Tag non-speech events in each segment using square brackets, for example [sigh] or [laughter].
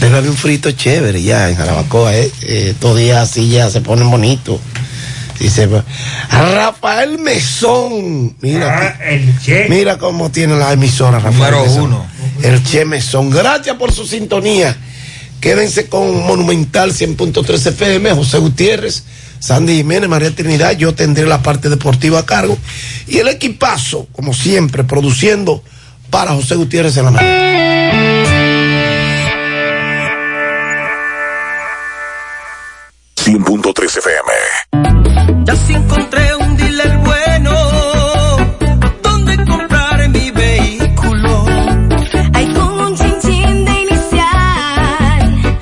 Debe haber un frito chévere ya en Jarabacoa, ¿eh? eh estos días así ya se ponen bonitos. Dice Rafael Mesón. Mira, ah, el che. mira cómo tiene la emisora Rafael Número uno. El Che Mesón. Gracias por su sintonía. Quédense con Monumental 100.3 FM, José Gutiérrez, Sandy Jiménez, María Trinidad. Yo tendré la parte deportiva a cargo. Y el equipazo, como siempre, produciendo para José Gutiérrez en la mañana. 100.3 FM. Ya se encontré un dealer bueno donde comprar mi vehículo. Hay como un chin, de inicial,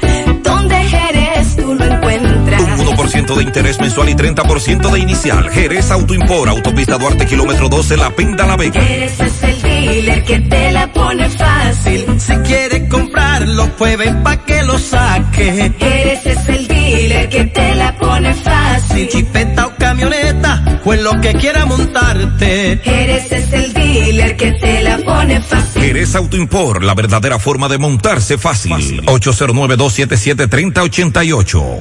donde Jerez tú lo encuentras. Un 1% de interés mensual y 30% de inicial. Jerez Autoimpor, autopista Duarte, kilómetro 12, La Pinda, La Vega. Jerez es el dealer que te la pone fácil. Si quieres comprarlo, pues ven pa' que lo saque. Jerez es el dealer que te la pone fácil. Chipeta o camioneta, pues lo que quiera montarte. Jerez es el dealer que te la pone fácil. Jerez Autoimpor, la verdadera forma de montarse fácil. fácil. 809-277-3088.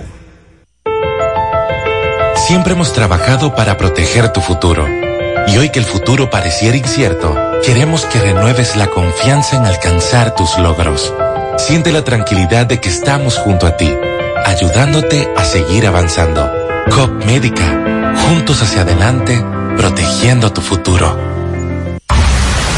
Siempre hemos trabajado para proteger tu futuro. Y hoy que el futuro pareciera incierto, queremos que renueves la confianza en alcanzar tus logros. Siente la tranquilidad de que estamos junto a ti ayudándote a seguir avanzando. COP Médica, juntos hacia adelante, protegiendo tu futuro.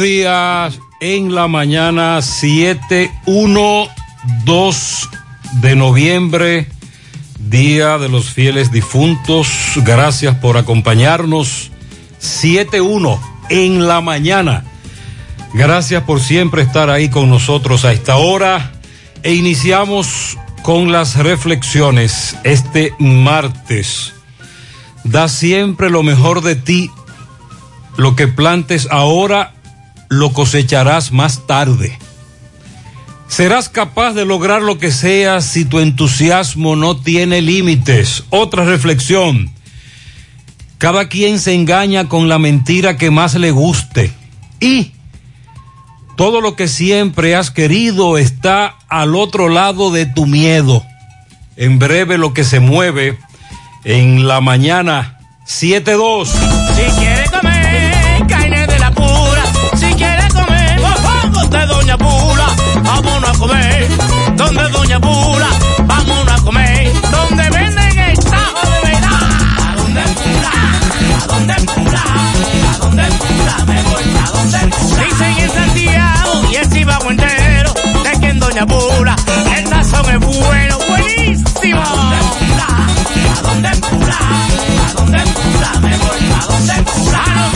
Días en la mañana 7, 1, 2 de noviembre, Día de los Fieles Difuntos. Gracias por acompañarnos. 7, 1 en la mañana. Gracias por siempre estar ahí con nosotros a esta hora. E iniciamos con las reflexiones este martes. Da siempre lo mejor de ti. Lo que plantes ahora lo cosecharás más tarde. Serás capaz de lograr lo que sea si tu entusiasmo no tiene límites. Otra reflexión. Cada quien se engaña con la mentira que más le guste. Y todo lo que siempre has querido está al otro lado de tu miedo. En breve lo que se mueve en la mañana 7-2. Donde Doña Pula, vámonos a comer. Donde Doña Pula, vámonos a comer. Donde venden el tajo de verdad. ¿A dónde Pula? ¿A dónde Pula? ¿A dónde Pula? Me voy a donde Pula. Dicen en Santiago y el Chivago entero de que en Doña Pula el tazón es bueno, buenísimo. ¿A dónde Pula? ¿A dónde Pula? ¿A dónde Pula? Me voy a donde Pula.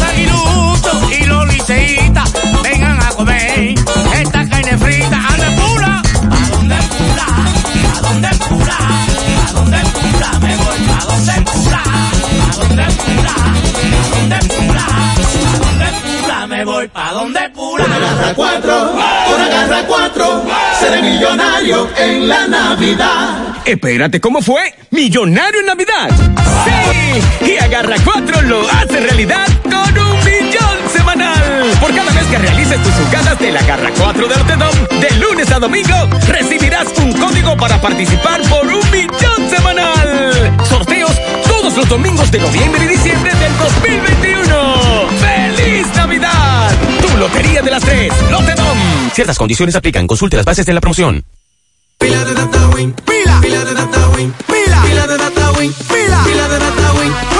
me voy donde pula. Una garra cuatro, seré millonario en la Navidad. Espérate, ¿cómo fue? Millonario en Navidad. Sí, y agarra cuatro lo hace realidad con un millón semanal. Por cada vez que realices tus jugadas de la garra 4 de Tedom, de lunes a domingo, recibirás un código para participar por un millón semanal. Sorteos todos los domingos de noviembre y diciembre del 2021. ¡Feliz Navidad! Tu Lotería de las Tres, Lotedom. Ciertas condiciones aplican. Consulte las bases de la promoción. Pila de data win, pila, pila de data win, pila, pila de data win, pila, pila de data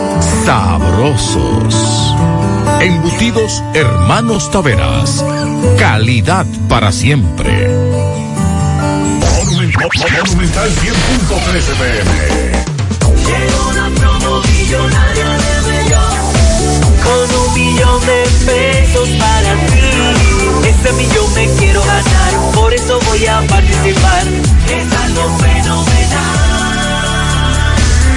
sabrosos. Embutidos Hermanos Taveras. Calidad para siempre. Monumental 100.13 pm. Llegó la promo millonaria de Bellón. Con un millón de pesos para ti. Ese millón me quiero ganar. Por eso voy a participar. Es algo fenomenal.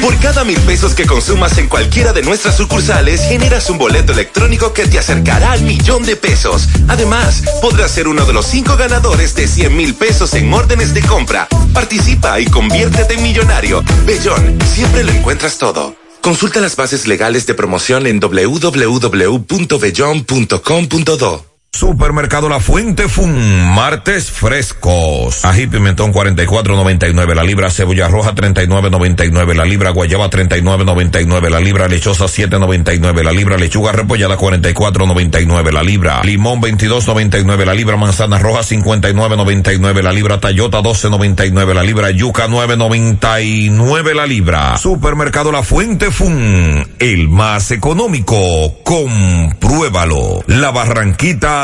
Por cada mil pesos que consumas en cualquiera de nuestras sucursales, generas un boleto electrónico que te acercará al millón de pesos. Además, podrás ser uno de los cinco ganadores de 100 mil pesos en órdenes de compra. Participa y conviértete en millonario. Bellón, siempre lo encuentras todo. Consulta las bases legales de promoción en www.bellon.com.do. Supermercado La Fuente Fun, martes frescos. Ají pimentón 44.99 la libra, cebolla roja 39.99 la libra, guayaba 39.99 la libra, lechosa 7.99 la libra, lechuga repollada 44.99 la libra, limón 22.99 la libra, manzana roja 59.99 la libra, tayota 12.99 la libra, yuca 9.99 la libra. Supermercado La Fuente Fun, el más económico. Compruébalo. La Barranquita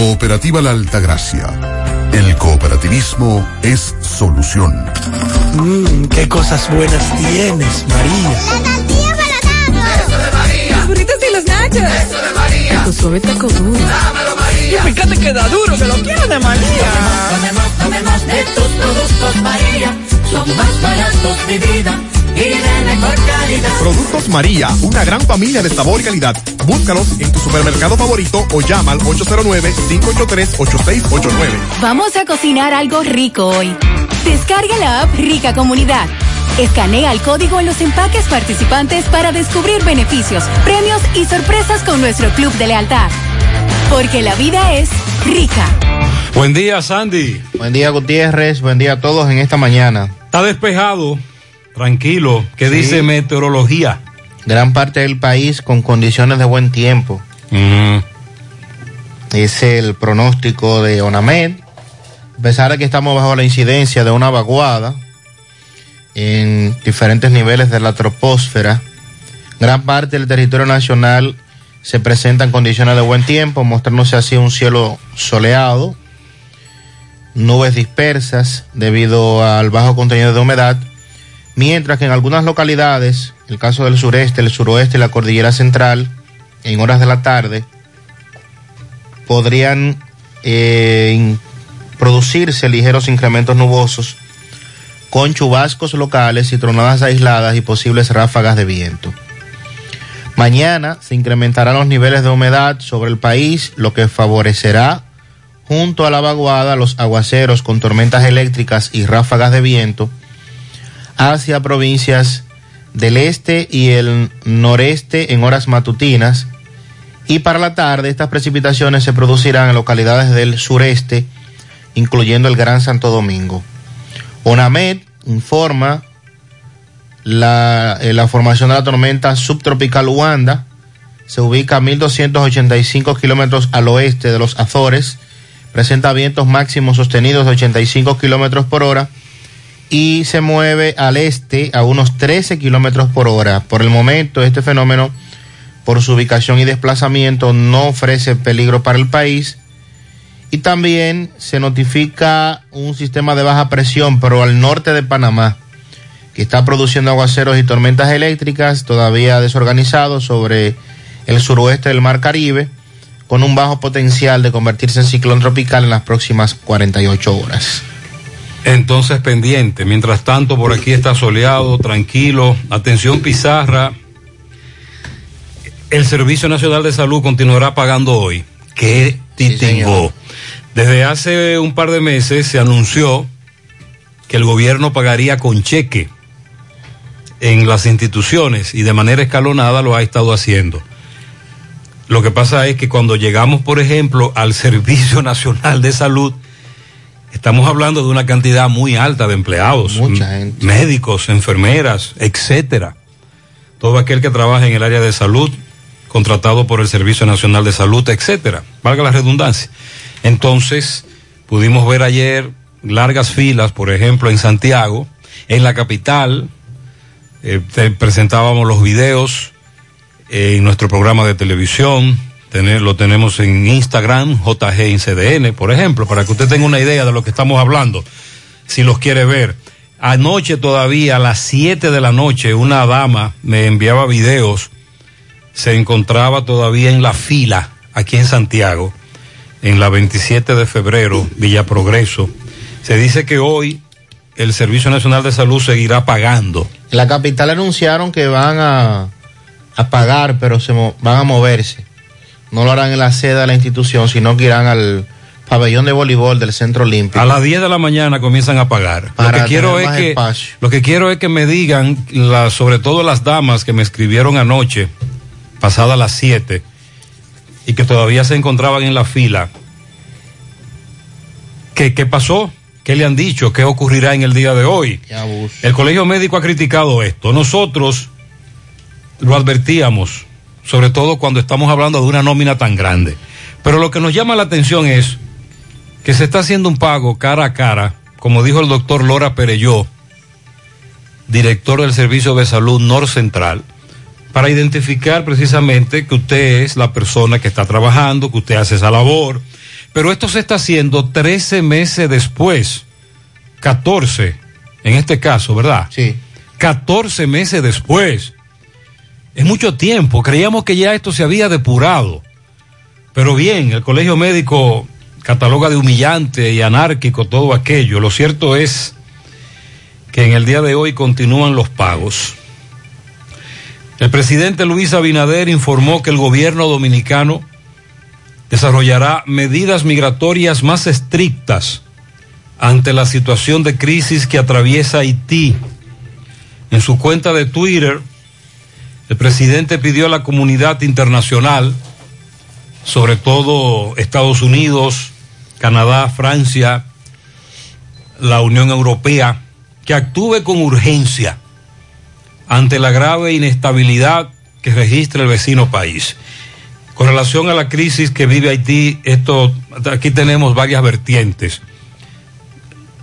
Cooperativa La Altagracia. El cooperativismo es solución. Mmm, qué cosas buenas tienes, María. La tortilla para Eso de María. Los burritos y los nachos. Eso de María. Tu suave taco duro. Dámelo, María. fíjate que da duro, que lo quiero de María. Tomemos, tomemos de tus productos María. Son más baratos de vida y de mejor calidad. Productos María, una gran familia de sabor y calidad. Búscalos en tu supermercado favorito o llama al 809-583-8689. Vamos a cocinar algo rico hoy. Descarga la app Rica Comunidad. Escanea el código en los empaques participantes para descubrir beneficios, premios y sorpresas con nuestro club de lealtad. Porque la vida es rica. Buen día, Sandy. Buen día, Gutiérrez. Buen día a todos en esta mañana. Está despejado, tranquilo. ¿Qué Sí. dice meteorología? Gran parte del país con condiciones de buen tiempo. Es el pronóstico de ONAMED. A pesar de que estamos bajo la incidencia de una vaguada en diferentes niveles de la troposfera, gran parte del territorio nacional se presenta en condiciones de buen tiempo, mostrándose así un cielo soleado, nubes dispersas debido al bajo contenido de humedad, mientras que en algunas localidades, el caso del sureste, el suroeste y la cordillera central, en horas de la tarde, podrían eh, producirse ligeros incrementos nubosos con chubascos locales y tronadas aisladas y posibles ráfagas de viento. Mañana se incrementarán los niveles de humedad sobre el país, lo que favorecerá junto a la vaguada los aguaceros con tormentas eléctricas y ráfagas de viento hacia provincias del este y el noreste en horas matutinas y para la tarde estas precipitaciones se producirán en localidades del sureste, incluyendo el Gran Santo Domingo. ONAMED informa la, eh, la formación de la tormenta subtropical Wanda. Se ubica a 1.285 kilómetros al oeste de los Azores. Presenta vientos máximos sostenidos de 85 kilómetros por hora y se mueve al este a unos 13 kilómetros por hora. Por el momento, este fenómeno, por su ubicación y desplazamiento, no ofrece peligro para el país. Y también se notifica un sistema de baja presión, pero al norte de Panamá, que está produciendo aguaceros y tormentas eléctricas todavía desorganizados sobre el suroeste del Mar Caribe, con un bajo potencial de convertirse en ciclón tropical en las próximas 48 horas. Entonces pendiente. Mientras tanto, por aquí está soleado, tranquilo. Atención Pizarra. El Servicio Nacional de Salud continuará pagando hoy. ¿Qué titingó? Desde hace un par de meses se anunció que el gobierno pagaría con cheque en las instituciones y de manera escalonada lo ha estado haciendo. Lo que pasa es que cuando llegamos, por ejemplo, al [laughs] Servicio Nacional de Salud, estamos hablando de una cantidad muy alta de empleados, m- médicos, enfermeras, etcétera. Todo aquel que trabaja en el área de salud, contratado por el Servicio Nacional de Salud, etcétera. Valga la redundancia. Entonces, pudimos ver ayer largas filas, por ejemplo, en Santiago, en la capital, eh, presentábamos los videos eh, en nuestro programa de televisión, lo tenemos en Instagram, JG en CDN, por ejemplo, para que usted tenga una idea de lo que estamos hablando, si los quiere ver. Anoche todavía, a las 7 de la noche, una dama me enviaba videos, se encontraba todavía en la fila aquí en Santiago, en la 27 de febrero, Villa Progreso. Se dice que hoy el Servicio Nacional de Salud seguirá pagando. En la capital anunciaron que van a, a pagar, pero se van a moverse. No lo harán en la sede de la institución, sino que irán al pabellón de voleibol del Centro Olímpico. A las 10 de la mañana comienzan a pagar. Lo que quiero es que espacio. lo que quiero es que me digan la, sobre todo las damas que me escribieron anoche, pasadas las 7 y que todavía se encontraban en la fila. ¿Qué, qué pasó? ¿Qué le han dicho? ¿Qué ocurrirá en el día de hoy? El Colegio Médico ha criticado esto. Nosotros lo advertíamos, sobre todo cuando estamos hablando de una nómina tan grande. Pero lo que nos llama la atención es que se está haciendo un pago cara a cara, como dijo el doctor Lora Pereyó, director del Servicio de Salud Nor Central, para identificar precisamente que usted es la persona que está trabajando, que usted hace esa labor. Pero esto se está haciendo 13 meses después, 14 en este caso, ¿verdad? Sí. 14 meses después. Es mucho tiempo. Creíamos que ya esto se había depurado. Pero bien, el colegio médico cataloga de humillante y anárquico todo aquello. Lo cierto es que en el día de hoy continúan los pagos. El presidente Luis Abinader informó que el gobierno dominicano desarrollará medidas migratorias más estrictas ante la situación de crisis que atraviesa Haití. En su cuenta de Twitter, el presidente pidió a la comunidad internacional, sobre todo Estados Unidos, Canadá, Francia, la Unión Europea, que actúe con urgencia ante la grave inestabilidad que registra el vecino país. Con relación a la crisis que vive Haití, esto, aquí tenemos varias vertientes.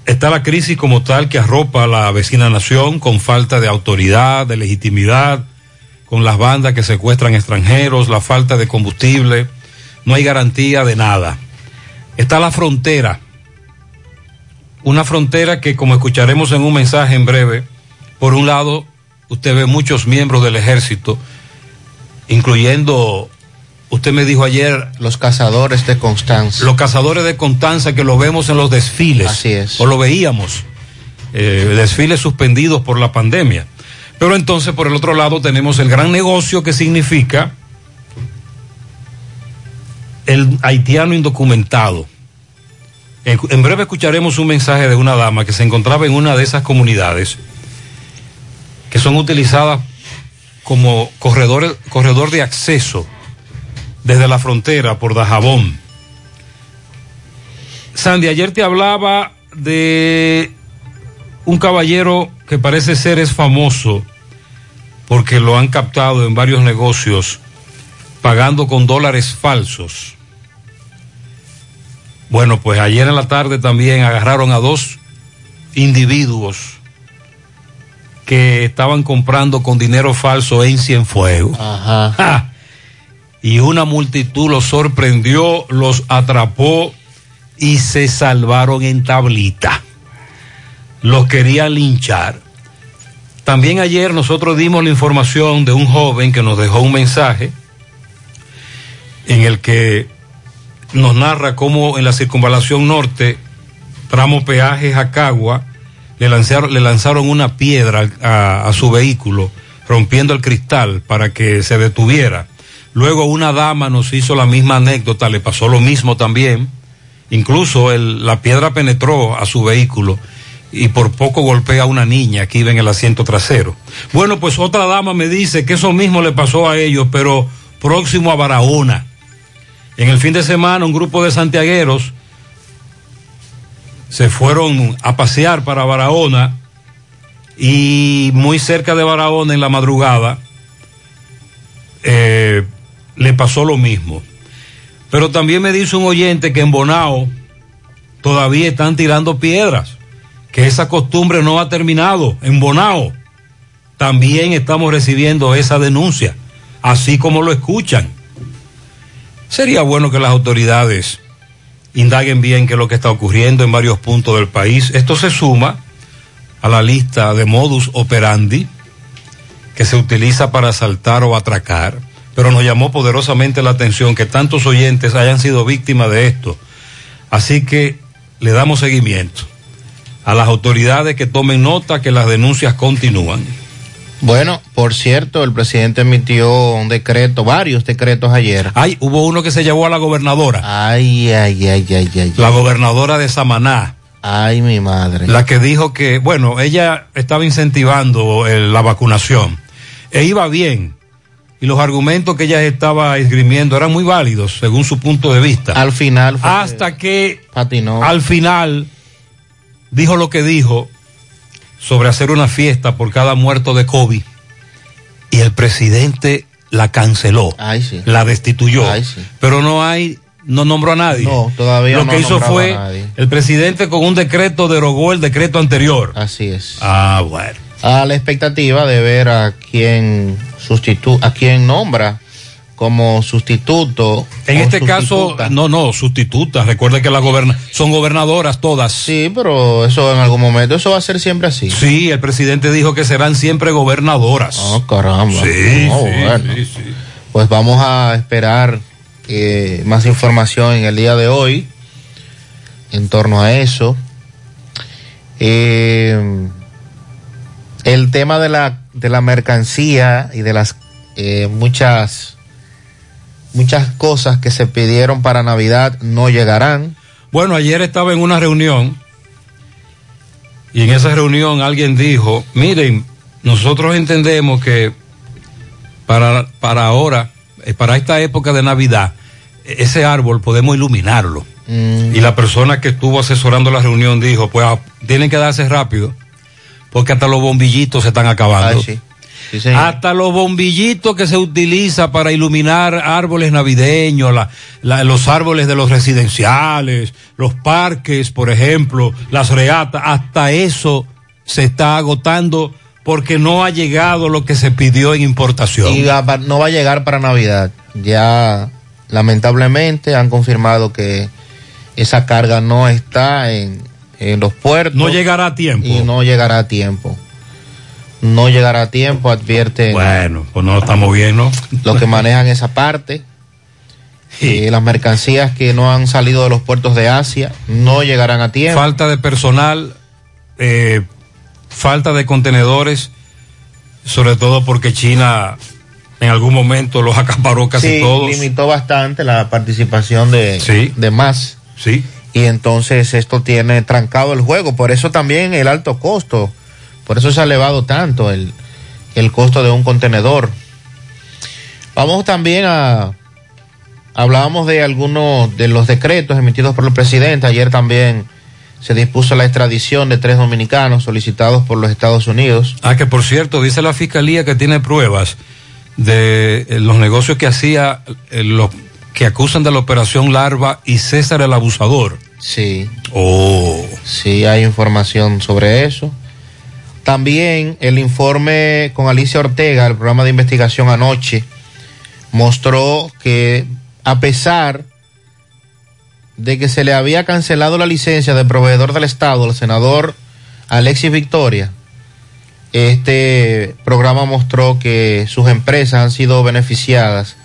Está la crisis como tal que arropa a la vecina nación con falta de autoridad, de legitimidad, con las bandas que secuestran extranjeros, la falta de combustible, no hay garantía de nada. Está la frontera, una frontera que como escucharemos en un mensaje en breve, por un lado usted ve muchos miembros del ejército, incluyendo, usted me dijo ayer... Los cazadores de Constanza. Los cazadores de Constanza que lo vemos en los desfiles. Así es. O lo veíamos, eh, desfiles suspendidos por la pandemia. Pero entonces por el otro lado tenemos el gran negocio que significa el haitiano indocumentado. En, breve escucharemos un mensaje de una dama que se encontraba en una de esas comunidades que son utilizadas como corredores, corredor de acceso desde la frontera por Dajabón. Sandy, ayer te hablaba de un caballero que parece ser es famoso porque lo han captado en varios negocios pagando con dólares falsos. Bueno, pues ayer en la tarde también agarraron a dos individuos que estaban comprando con dinero falso en Cienfuegos. Ajá. Y una multitud los sorprendió, los atrapó y se salvaron en tablita. Los querían linchar. También ayer nosotros dimos la información de un joven que nos dejó un mensaje en el que nos narra cómo en la circunvalación norte, tramo peaje Jacagua, le lanzaron, le lanzaron una piedra a, su vehículo, rompiendo el cristal para que se detuviera. Luego una dama nos hizo la misma anécdota, le pasó lo mismo también. Incluso la piedra penetró a su vehículo y por poco golpea a una niña que iba en el asiento trasero. Bueno, pues otra dama me dice que eso mismo le pasó a ellos, pero próximo a Barahona. En el fin de semana un grupo de santiagueros se fueron a pasear para Barahona y muy cerca de Barahona en la madrugada eh, le pasó lo mismo. Pero también me dice un oyente que en Bonao todavía están tirando piedras, que esa costumbre no ha terminado. En Bonao también estamos recibiendo esa denuncia, así como lo escuchan. Sería bueno que las autoridades indaguen bien qué es lo que está ocurriendo en varios puntos del país. Esto se suma a la lista de modus operandi que se utiliza para asaltar o atracar, pero nos llamó poderosamente la atención que tantos oyentes hayan sido víctimas de esto. Así que le damos seguimiento a las autoridades que tomen nota que las denuncias continúan. Bueno, por cierto, el presidente emitió un decreto, varios decretos ayer. Ay, hubo uno que se llevó a la gobernadora. Ay, ay, ay, ay, ay. La gobernadora de Samaná. Ay, mi madre. La que dijo que, bueno, ella estaba incentivando eh, la vacunación. E iba bien. Y los argumentos que ella estaba esgrimiendo eran muy válidos, según su punto de vista. Al final fue Hasta que patinó. al final dijo lo que dijo sobre hacer una fiesta por cada muerto de COVID. Y el presidente la canceló. Ay, sí. La destituyó. Ay, sí. Pero no hay, no nombró a nadie. No, todavía Lo no que hizo fue a nadie. el presidente con un decreto derogó el decreto anterior. Así es. Ah, bueno. A la expectativa de ver a quién sustitu a quién nombra como sustituto. En este caso, no, no, sustitutas. Recuerda que las goberna son gobernadoras todas. Sí, pero eso en algún momento, eso va a ser siempre así. Sí, el presidente dijo que serán siempre gobernadoras. Oh, caramba. Sí, Oh, sí, bueno. sí, sí. Pues vamos a esperar eh, más información en el día de hoy en torno a eso. Eh, el tema de la, de la mercancía y de las eh, muchas muchas cosas que se pidieron para Navidad no llegarán. Bueno, ayer estaba en una reunión y en esa reunión alguien dijo, miren, nosotros entendemos que para, para ahora, eh, para esta época de Navidad, ese árbol podemos iluminarlo. Y la persona que estuvo asesorando la reunión dijo, pues ah, tienen que darse rápido, porque hasta los bombillitos se están acabando. Ay, sí. Sí. Hasta los bombillitos que se utiliza para iluminar árboles navideños, la- la- los árboles de los residenciales, los parques, por ejemplo, las reatas, hasta eso se está agotando porque no ha llegado lo que se pidió en importación. Y no va a llegar para Navidad. Ya lamentablemente han confirmado que esa carga no está en, en los puertos. No llegará a tiempo. Y no llegará a tiempo. No llegará a tiempo, advierte. Bueno, pues no estamos bien, ¿no? Los que manejan esa parte. [laughs] Y las mercancías que no han salido de los puertos de Asia no llegarán a tiempo. Falta de personal, eh, falta de contenedores, sobre todo porque China en algún momento los [laughs] acaparó casi sí, todos. limitó bastante la participación de, de más. Sí. Y entonces esto tiene trancado el juego. Por eso también el alto costo. Por eso se ha elevado tanto el, el costo de un contenedor. Vamos también a... Hablábamos de algunos de los decretos emitidos por el presidente. Ayer también se dispuso la extradición de tres dominicanos solicitados por los Estados Unidos. Ah, que por cierto, dice la fiscalía que tiene pruebas de eh, los negocios que hacía eh, los que acusan de la operación Larva y César el abusador. Sí. Oh. Sí, hay información sobre eso. También el informe con Alicia Ortega, el programa de investigación anoche, mostró que a pesar de que se le había cancelado la licencia de proveedor del Estado al senador Alexis Victoria, este programa mostró que sus empresas han sido beneficiadas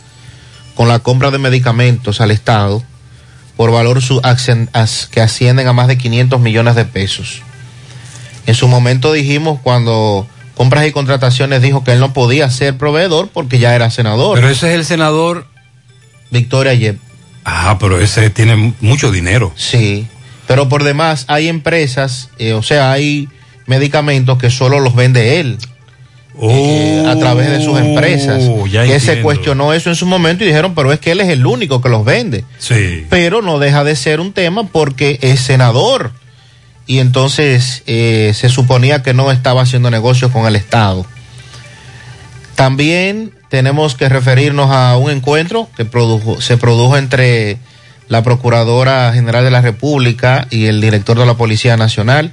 con la compra de medicamentos al Estado por valor que ascienden a más de 500 millones de pesos. En su momento dijimos cuando compras y contrataciones dijo que él no podía ser proveedor porque ya era senador. Pero ese es el senador. Victoria Yep. Ah, pero ese tiene mucho dinero. Sí, pero por demás hay empresas, eh, o sea, hay medicamentos que solo los vende él. eh, a través de sus empresas. Oh, ya que se cuestionó eso en su momento y dijeron, pero es que él es el único que los vende. Sí. Pero no deja de ser un tema porque es senador. Y entonces eh, se suponía que no estaba haciendo negocios con el Estado. También tenemos que referirnos a un encuentro que produjo, se produjo entre la Procuradora General de la República y el director de la Policía Nacional.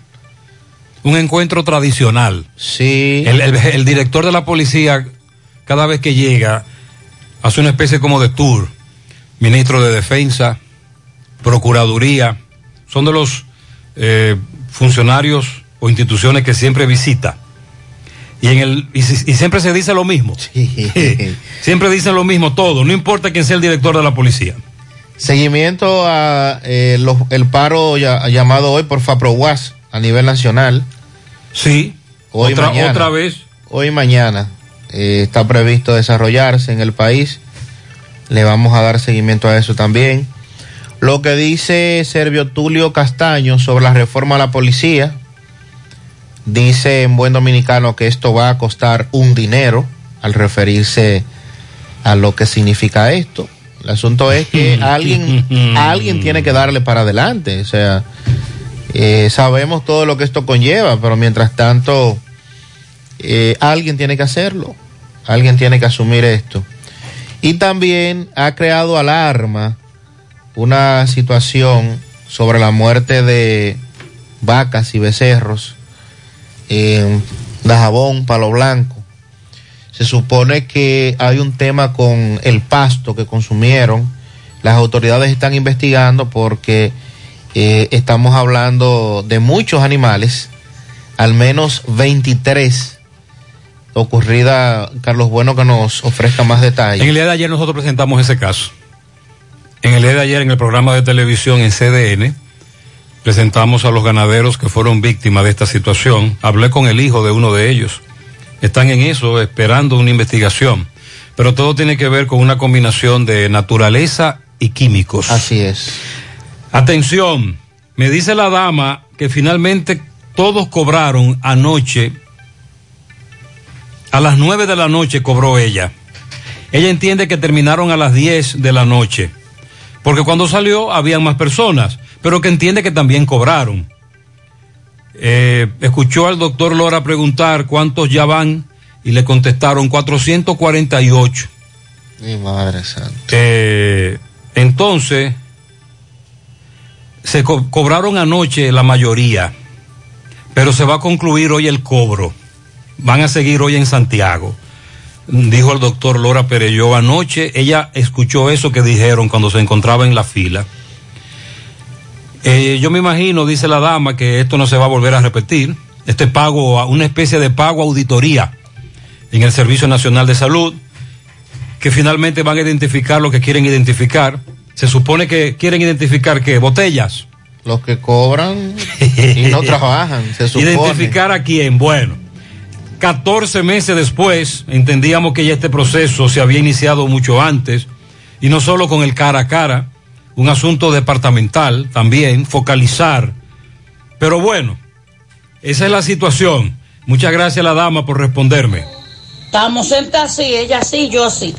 Un encuentro tradicional. Sí. El, el- el director de la policía, cada vez que llega, hace una especie como de tour. Ministro de Defensa, Procuraduría, son de los eh, funcionarios o instituciones que siempre visita. Y, en el, y, y siempre se dice lo mismo. [laughs] [laughs] siempre dicen lo mismo todo, no importa quién sea el director de la policía. Seguimiento a eh, los- el paro ya- llamado hoy por FAPROWAS a nivel nacional. Sí. Hoy Otra- mañana. otra vez. Hoy y mañana eh, está previsto desarrollarse en el país. Le vamos a dar seguimiento a eso también. Lo que dice Servio Tulio Castaño sobre la reforma a la policía. Dice en buen dominicano que esto va a costar un dinero al referirse a lo que significa esto. El asunto es que [laughs] alguien, alguien tiene que darle para adelante. O sea, eh, sabemos todo lo que esto conlleva, pero mientras tanto, eh, alguien tiene que hacerlo. Alguien tiene que asumir esto. Y también ha creado alarma una situación sobre la muerte de vacas y becerros en Dajabón, Palo Blanco. Se supone que hay un tema con el pasto que consumieron. Las autoridades están investigando porque eh, estamos hablando de muchos animales, al menos 23 ocurrida. Carlos Bueno que nos ofrezca más detalles. En el día de ayer nosotros presentamos ese caso. En el día de ayer, en el programa de televisión en CDN, presentamos a los ganaderos que fueron víctimas de esta situación. Hablé con el hijo de uno de ellos. Están en eso, esperando una investigación. Pero todo tiene que ver con una combinación de naturaleza y químicos. Así es. Atención, me dice la dama que finalmente todos cobraron anoche. A las 9 de la noche cobró ella. Ella entiende que terminaron a las 10 de la noche. Porque cuando salió habían más personas, pero que entiende que también cobraron. Eh, escuchó al doctor Lora preguntar cuántos ya van y le contestaron 448. Mi madre santa. Eh, entonces, se co- cobraron anoche la mayoría, pero se va a concluir hoy el cobro. Van a seguir hoy en Santiago. Dijo el doctor Lora Pereyó anoche, ella escuchó eso que dijeron cuando se encontraba en la fila. Eh, yo me imagino, dice la dama, que esto no se va a volver a repetir. Este pago, una especie de pago auditoría en el Servicio Nacional de Salud, que finalmente van a identificar lo que quieren identificar. Se supone que quieren identificar qué, botellas. Los que cobran y no [laughs] trabajan, se supone. Identificar a quién. Bueno, 14 meses después, entendíamos que ya este proceso se había iniciado mucho antes, y no solo con el cara a cara, un asunto departamental también, focalizar. Pero bueno, esa es la situación. Muchas gracias a la dama por responderme. Estamos sentados así, ella así, yo así.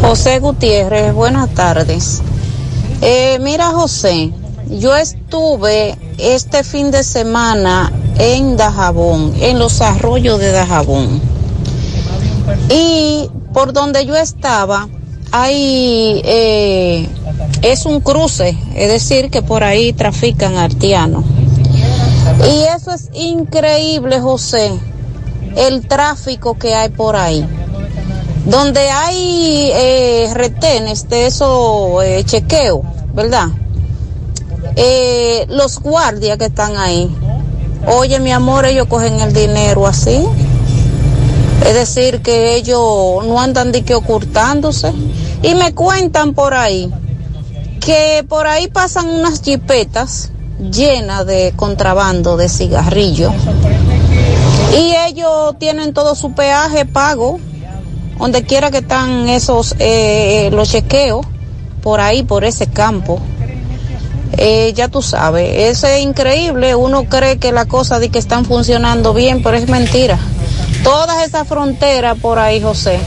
José Gutiérrez, buenas tardes. Eh, mira, José, yo estuve este fin de semana en Dajabón, en los arroyos de Dajabón. Y por donde yo estaba, hay, eh, es un cruce, es decir, que por ahí trafican artianos. Y eso es increíble, José, el tráfico que hay por ahí donde hay eh, retenes de esos eh, chequeos, ¿verdad? Eh, los guardias que están ahí, oye mi amor, ellos cogen el dinero así. Es decir, que ellos no andan de que ocultándose. Y me cuentan por ahí que por ahí pasan unas jipetas llenas de contrabando de cigarrillos. Y ellos tienen todo su peaje pago donde quiera que están esos eh, los chequeos por ahí por ese campo Eh, ya tú sabes eso es increíble uno cree que las cosas de que están funcionando bien pero es mentira todas esas fronteras por ahí José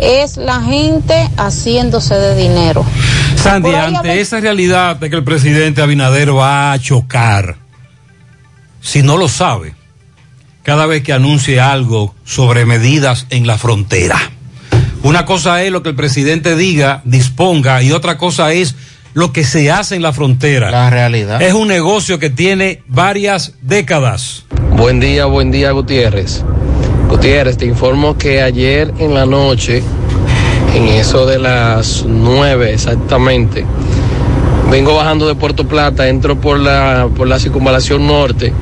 es la gente haciéndose de dinero Sandy, ante esa realidad de que el presidente Abinader va a chocar, si no lo sabe, cada vez que anuncie algo sobre medidas en la frontera. Una cosa es lo que el presidente diga, disponga, y otra cosa es lo que se hace en la frontera. La realidad. Es un negocio que tiene varias décadas. Buen día, buen día Gutiérrez. Gutiérrez, te informo que ayer en la noche, en eso de las nueve exactamente, vengo bajando de Puerto Plata, entro por la, por la circunvalación norte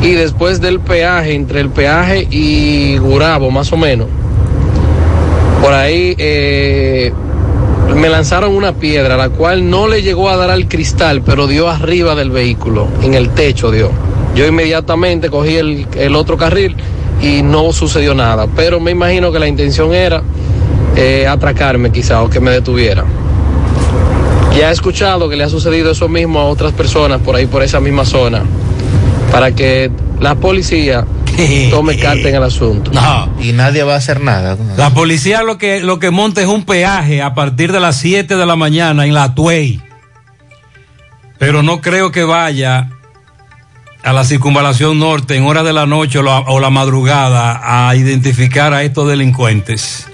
y después del peaje, entre el peaje y Gurabo más o menos, por ahí eh, me lanzaron una piedra, la cual no le llegó a dar al cristal, pero dio arriba del vehículo, en el techo dio. Yo inmediatamente cogí el, el otro carril y no sucedió nada, pero me imagino que la intención era eh, atracarme quizá o que me detuviera. Ya he escuchado que le ha sucedido eso mismo a otras personas por ahí, por esa misma zona, para que la policía [laughs] tome carta en el asunto. No. Y nadie va a hacer nada. La policía lo que, lo que monta es un peaje a partir de las 7 de la mañana en la Tuey. Pero no creo que vaya a la circunvalación norte en horas de la noche o la, o la madrugada a identificar a estos delincuentes.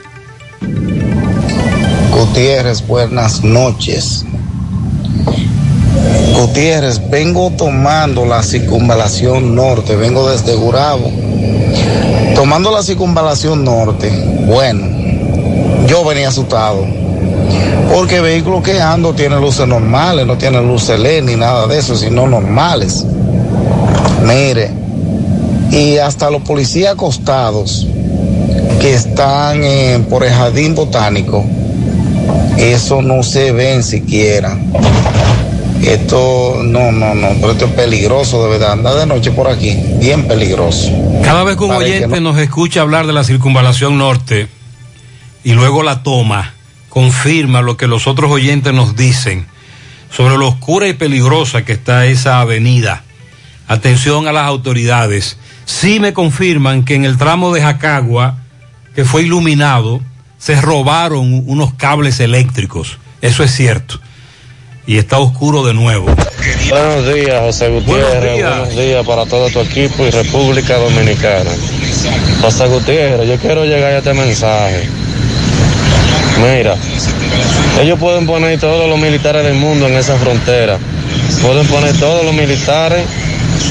Gutiérrez, buenas noches. Gutiérrez, vengo tomando la circunvalación norte, vengo desde Gurabo. Tomando la circunvalación norte, bueno, yo venía asustado. Porque el vehículo que ando tiene luces normales, no tiene luces LED ni nada de eso, sino normales. Mire, y hasta los policías acostados que están por el jardín botánico Eso no se ven siquiera. Esto, no, no, no, pero esto es peligroso de verdad. Anda de noche por aquí, bien peligroso. Cada vez que un Para que oyente no- nos escucha hablar de la circunvalación norte y luego la toma, confirma lo que los otros oyentes nos dicen sobre lo oscura y peligrosa que está esa avenida. Atención a las autoridades. Sí me confirman que en el tramo de Jacagua, que fue iluminado, se robaron unos cables eléctricos. Eso es cierto. Y está oscuro de nuevo. Buenos días, José Gutiérrez. Buenos días. para todo tu equipo y República Dominicana. José Gutiérrez, yo quiero llegar a este mensaje. Mira, ellos pueden poner todos los militares del mundo en esa frontera. Pueden poner todos los militares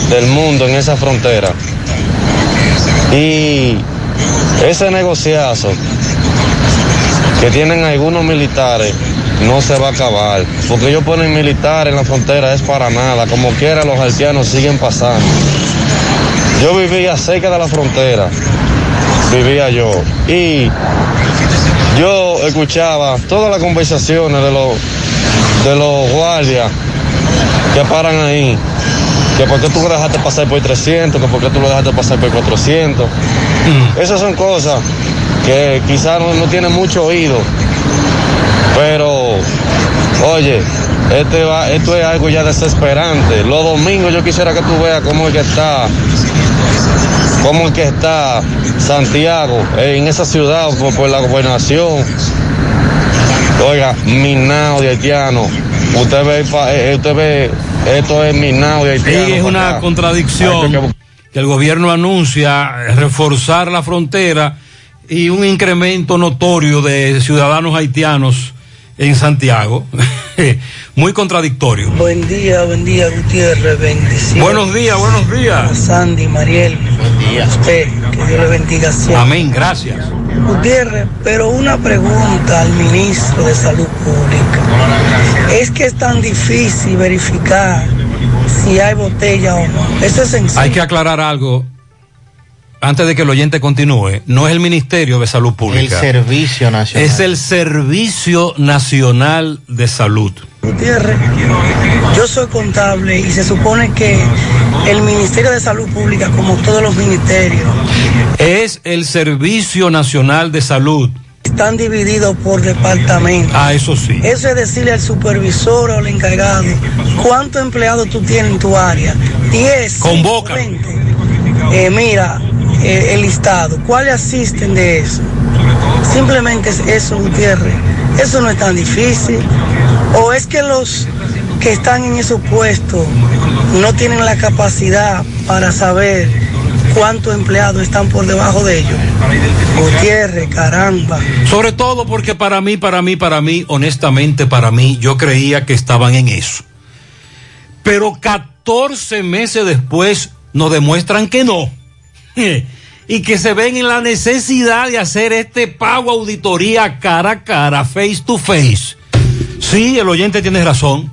del mundo en esa frontera. Y ese negociazo que tienen algunos militares no se va a acabar. Porque ellos ponen militares en la frontera es para nada. Como quiera los haitianos siguen pasando. Yo vivía cerca de la frontera. Vivía yo. Y yo escuchaba todas las conversaciones de los de los guardias que paran ahí. Que por qué tú lo dejaste pasar por 300, que por qué tú lo dejaste pasar por 400. Esas son cosas que quizás no, no tienen mucho oído. Pero, oye, este va, esto es algo ya desesperante. Los domingos yo quisiera que tú veas cómo es que está, cómo es que está Santiago, eh, en esa ciudad por, por la gobernación. Oiga, minado de haitiano. Usted ve, pa- eh, usted ve, esto es minado de haitiano. Sí, es una acá. contradicción que el gobierno anuncia reforzar la frontera y un incremento notorio de ciudadanos haitianos en Santiago. [laughs] Muy contradictorio. Buen día, buen día, Gutiérrez, bendiciones. Buenos días, buenos días. A Sandy, Mariel. Buen día. Usted, que Dios le bendiga siempre. Amén, gracias. Gutiérrez, pero una pregunta al ministro de Salud Pública. Es que es tan difícil verificar si hay botella o no. Eso es sencillo. Hay que aclarar algo antes de que el oyente continúe. No es el Ministerio de Salud El Pública. Servicio Nacional. Es el Servicio Nacional de Salud. Gutiérrez, yo soy contable y se supone que el Ministerio de Salud Pública, como todos los ministerios, Es el Servicio Nacional de Salud. están divididos por departamento. Ah, eso sí. Eso es decirle al supervisor o al encargado cuántos empleados tú tienes en tu área. 10. Convoca. 20. Eh, mira, el listado. ¿Cuáles asisten de eso? Simplemente es eso, Gutiérrez. Eso no es tan difícil. O es que los que están en esos puestos no tienen la capacidad para saber cuántos empleados están por debajo de ellos. Gutiérrez, caramba. Sobre todo porque para mí, para mí, para mí, honestamente para mí, yo creía que estaban en eso. Pero 14 meses después nos demuestran que no. [laughs] Y que se ven en la necesidad de hacer este pago auditoría cara a cara, face to face. Sí, el oyente tiene razón.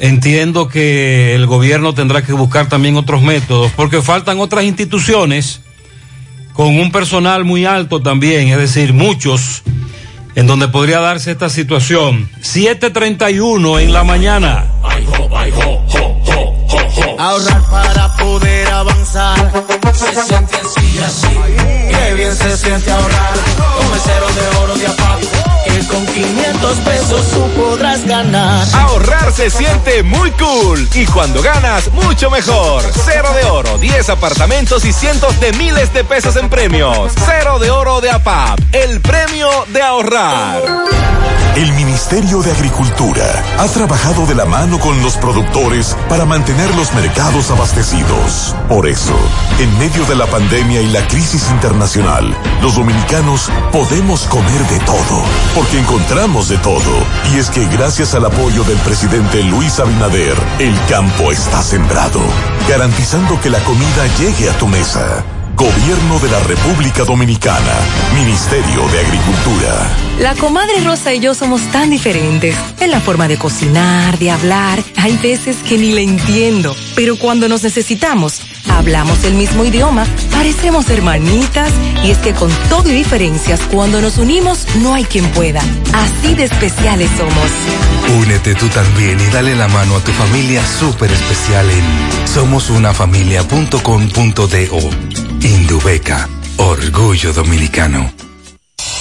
Entiendo que el gobierno tendrá que buscar también otros métodos, porque faltan otras instituciones con un personal muy alto también, es decir, muchos, en donde podría darse esta situación. 7.31 en la mañana. Ahorrar para poder avanzar. Se siente así, así. Qué bien se siente ahorrar. El cero de oro de APAP. Que con 500 pesos tú podrás ganar. Ahorrar se siente muy cool y cuando ganas, mucho mejor. Cero de oro, 10 apartamentos y cientos de miles de pesos en premios. Cero de oro de APAP, el premio de ahorrar. El Ministerio de Agricultura ha trabajado de la mano con los productores para mantener los mercados abastecidos. Por eso, en medio de la pandemia y la crisis internacional, los dominicanos podemos comer de todo, porque encontramos de todo. Y es que gracias al apoyo del presidente Luis Abinader, el campo está sembrado, garantizando que la comida llegue a tu mesa. Gobierno de la República Dominicana, Ministerio de Agricultura. La comadre Rosa y yo somos tan diferentes en la forma de cocinar, de hablar. Hay veces que ni le entiendo, pero cuando nos necesitamos, Hablamos el mismo idioma, parecemos hermanitas y es que con todo y diferencias, cuando nos unimos no hay quien pueda. Así de especiales somos. Únete tú también y dale la mano a tu familia súper especial en somosunafamilia.com.do. Indubeca, orgullo dominicano.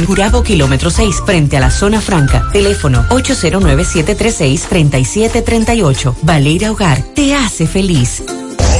Jurado Kilómetro 6, frente a la zona franca. Teléfono 809-736-3738. Valeira Hogar, te hace feliz.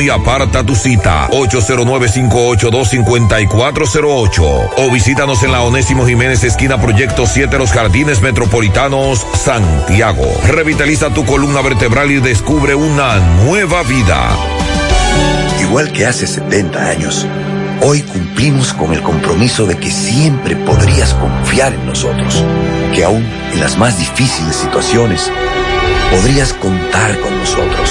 y aparta tu cita. 809-582-5408 o visítanos en la Onésimo Jiménez esquina Proyecto 7 Los Jardines Metropolitanos, Santiago. Revitaliza tu columna vertebral y descubre una nueva vida. Igual que hace 70 años, hoy cumplimos con el compromiso de que siempre podrías confiar en nosotros, que aún en las más difíciles situaciones podrías contar con nosotros,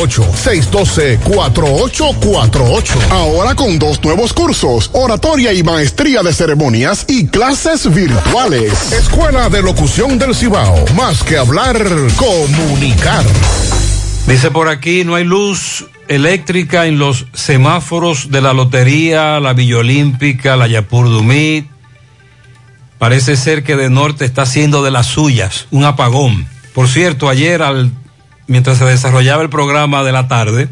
612-4848. Ahora con dos nuevos cursos, oratoria y maestría de ceremonias y clases virtuales. Escuela de Locución del Cibao. Más que hablar, comunicar. Dice por aquí, no hay luz eléctrica en los semáforos de la Lotería, la Villa Olímpica, la Yapur Dumit. Parece ser que de norte está haciendo de las suyas un apagón. Por cierto, ayer, al, mientras se desarrollaba el programa de la tarde,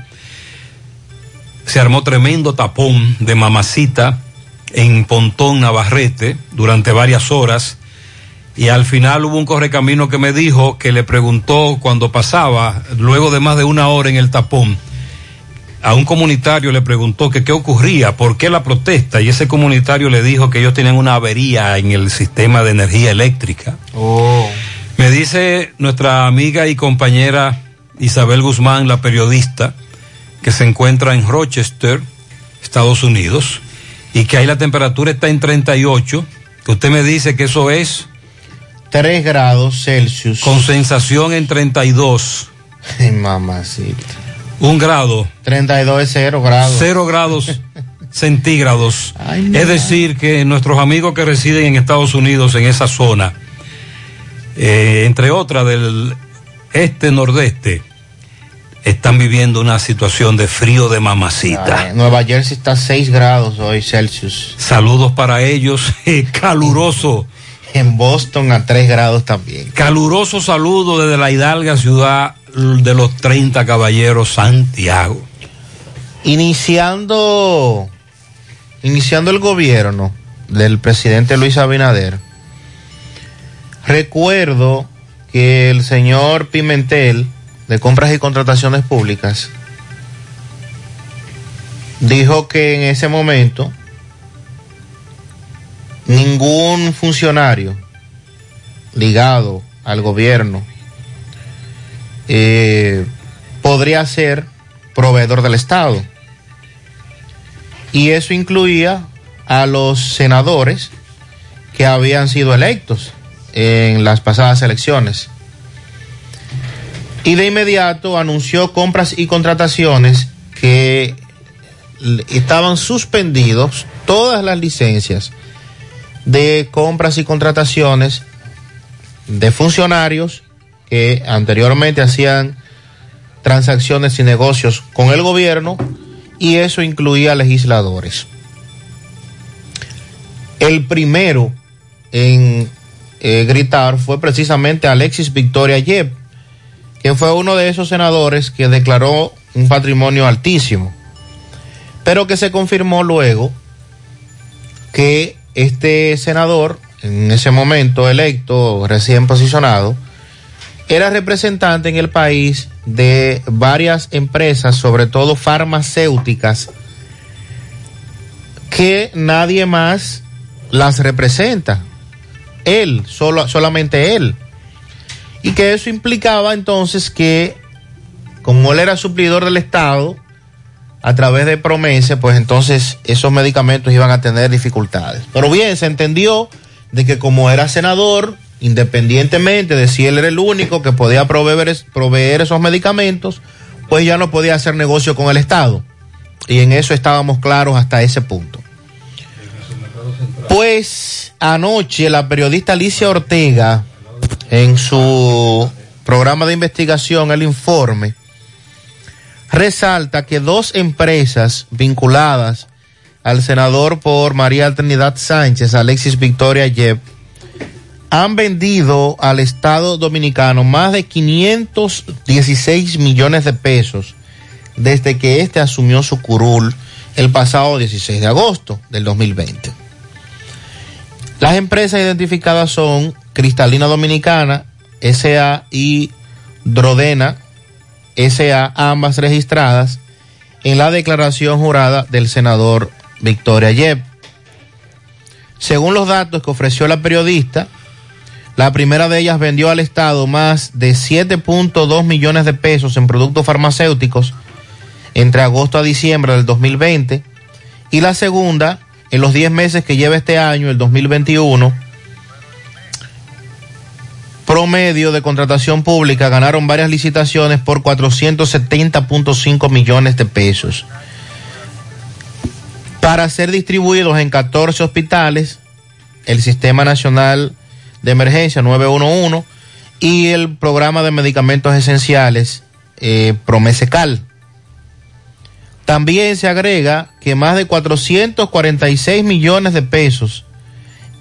se armó tremendo tapón de mamacita en Pontón Navarrete durante varias horas y al final hubo un correcamino que me dijo que le preguntó cuando pasaba, luego de más de una hora en el tapón, a un comunitario le preguntó que qué ocurría, por qué la protesta, y ese comunitario le dijo que ellos tenían una avería en el sistema de energía eléctrica. Me dice nuestra amiga y compañera Isabel Guzmán, la periodista, que se encuentra en Rochester, Estados Unidos, y que ahí la temperatura está en 38, que usted me dice que eso es 3 grados Celsius. con sensación en 32. [laughs] Ay, mamacita. Un grado. 32 es 0 grados. Cero grados [laughs] centígrados. es decir, que nuestros amigos que residen en Estados Unidos, en esa zona, eh, entre otras del este nordeste, están viviendo una situación de frío de mamacita. Ay, Nueva Jersey está a 6 grados hoy Celsius. Saludos para ellos, [laughs] eh, caluroso. En Boston a 3 grados también. Caluroso saludo desde la hidalga ciudad de los 30 caballeros Santiago. Iniciando, iniciando el gobierno del presidente Luis Abinader, recuerdo que el señor Pimentel de Compras y Contrataciones Públicas dijo que en ese momento ningún funcionario ligado al gobierno eh, podría ser proveedor del Estado. Y eso incluía a los senadores que habían sido electos en las pasadas elecciones. Y de inmediato anunció compras y contrataciones que estaban suspendidos todas las licencias de compras y contrataciones de funcionarios que anteriormente hacían transacciones y negocios con el gobierno y eso incluía legisladores. El primero en eh, gritar fue precisamente Alexis Victoria Yep, quien fue uno de esos senadores que declaró un patrimonio altísimo, pero que se confirmó luego que este senador, en ese momento electo, recién posicionado, era representante en el país de varias empresas, sobre todo farmacéuticas, que nadie más las representa. Él, solo, solamente él. Y que eso implicaba entonces que, como él era suplidor del Estado, a través de promesa, pues entonces esos medicamentos iban a tener dificultades. Pero bien, se entendió de que como era senador, independientemente de si él era el único que podía proveer, proveer esos medicamentos, pues ya no podía hacer negocio con el Estado. Y en eso estábamos claros hasta ese punto. Pues anoche la periodista Alicia Ortega, en su programa de investigación, el informe, resalta que dos empresas vinculadas al senador por María Trinidad Sánchez, Alexis Victoria Yep, han vendido al Estado Dominicano más de 516 millones de pesos desde que éste asumió su curul el pasado 16 de agosto del 2020. Las empresas identificadas son Cristalina Dominicana, SA y Drodena, SA, ambas registradas en la declaración jurada del senador Victoria Yep. Según los datos que ofreció la periodista, la primera de ellas vendió al Estado más de 7.2 millones de pesos en productos farmacéuticos entre agosto a diciembre del 2020 y la segunda en los 10 meses que lleva este año, el 2021, promedio de contratación pública ganaron varias licitaciones por 470.5 millones de pesos para ser distribuidos en 14 hospitales el Sistema Nacional de Emergencia 911 y el Programa de Medicamentos Esenciales eh, Promesecal. También se agrega que más de 446 millones de pesos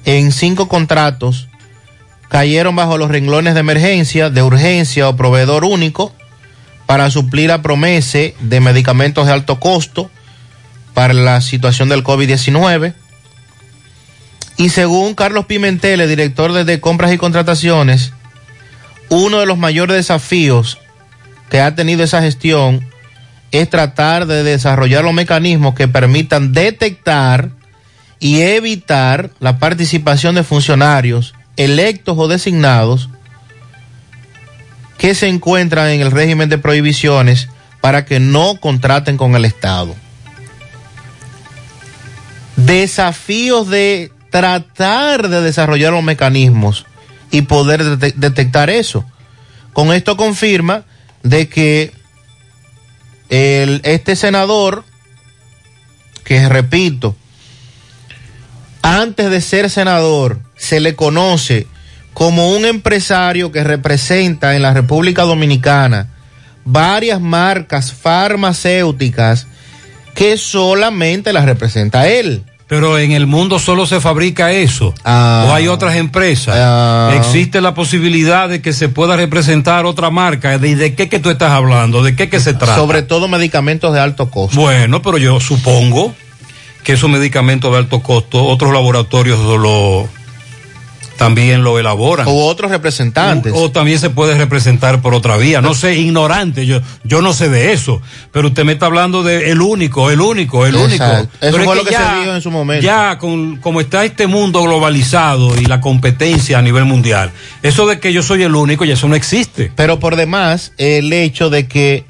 en cinco contratos cayeron bajo los renglones de emergencia, de urgencia o proveedor único para suplir a promesa de medicamentos de alto costo para la situación del COVID-19. Y según Carlos Pimentel, el director de compras y contrataciones, uno de los mayores desafíos que ha tenido esa gestión es tratar de desarrollar los mecanismos que permitan detectar y evitar la participación de funcionarios electos o designados que se encuentran en el régimen de prohibiciones para que no contraten con el Estado. Desafíos de tratar de desarrollar los mecanismos y poder de detectar eso. Con esto confirma de que el, este senador, que repito, antes de ser senador, se le conoce como un empresario que representa en la República Dominicana varias marcas farmacéuticas que solamente las representa él. Pero en el mundo solo se fabrica eso. Ah. o hay otras empresas. Ah. Existe la posibilidad de que se pueda representar otra marca. ¿De, de qué que tú estás hablando? ¿De qué que se trata? Sobre todo medicamentos de alto costo. Bueno, pero yo supongo que esos medicamentos de alto costo, otros laboratorios lo también lo elaboran. O otros representantes. O, o también se puede representar por otra vía. No sé, ignorante, yo, yo no sé de eso. Pero usted me está hablando de el único, el único, el único. Eso Pero es lo que ya- se en su momento. Ya, con, como está este mundo globalizado y la competencia a nivel mundial, eso de que yo soy el único, ya eso no existe. Pero por demás, el hecho de que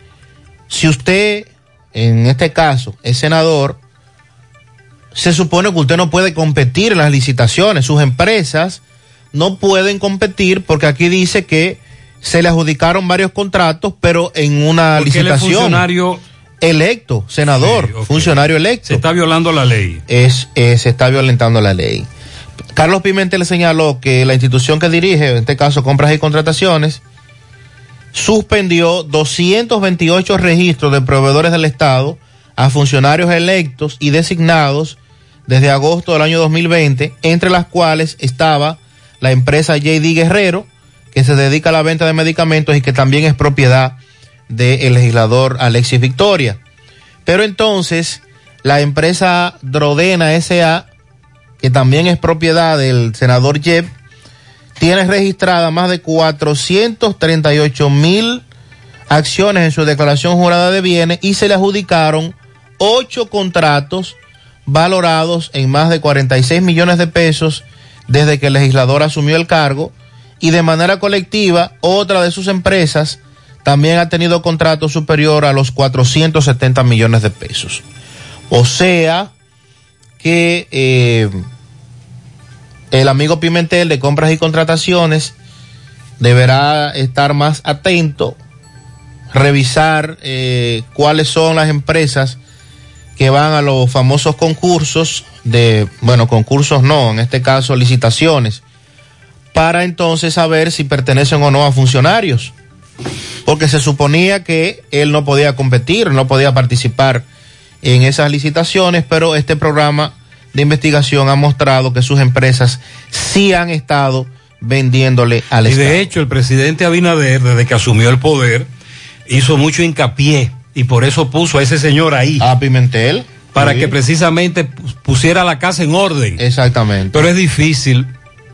si usted, en este caso, es senador, se supone que usted no puede competir en las licitaciones. Sus empresas no pueden competir porque aquí dice que se le adjudicaron varios contratos, pero en una Porque él es licitación. funcionario electo, senador, Sí, funcionario electo. Se está violando la ley. Es, eh, se está violentando la ley. Carlos Pimentel señaló que la institución que dirige, en este caso compras y contrataciones, suspendió 228 registros de proveedores del Estado a funcionarios electos y designados desde agosto del año 2020, entre las cuales estaba la empresa JD Guerrero, que se dedica a la venta de medicamentos y que también es propiedad del legislador Alexis Victoria. Pero entonces, la empresa Drodena SA, que también es propiedad del senador Jeb, tiene registrada más de 438 mil acciones en su declaración jurada de bienes y se le adjudicaron ocho contratos valorados en más de 46 millones de pesos desde que el legislador asumió el cargo y de manera colectiva otra de sus empresas también ha tenido contratos superior a los 470 millones de pesos. O sea que eh, el amigo Pimentel de compras y contrataciones deberá estar más atento, revisar eh, cuáles son las empresas que van a los famosos concursos de, bueno, concursos no, en este caso licitaciones, para entonces saber si pertenecen o no a funcionarios. Porque se suponía que él no podía competir, no podía participar en esas licitaciones, pero este programa de investigación ha mostrado que sus empresas sí han estado vendiéndole al Y Estado. de hecho, el presidente Abinader, desde que asumió el poder, hizo mucho hincapié y por eso puso a ese señor ahí. A Pimentel. Para Sí. que precisamente pusiera la casa en orden. Exactamente. Pero es difícil,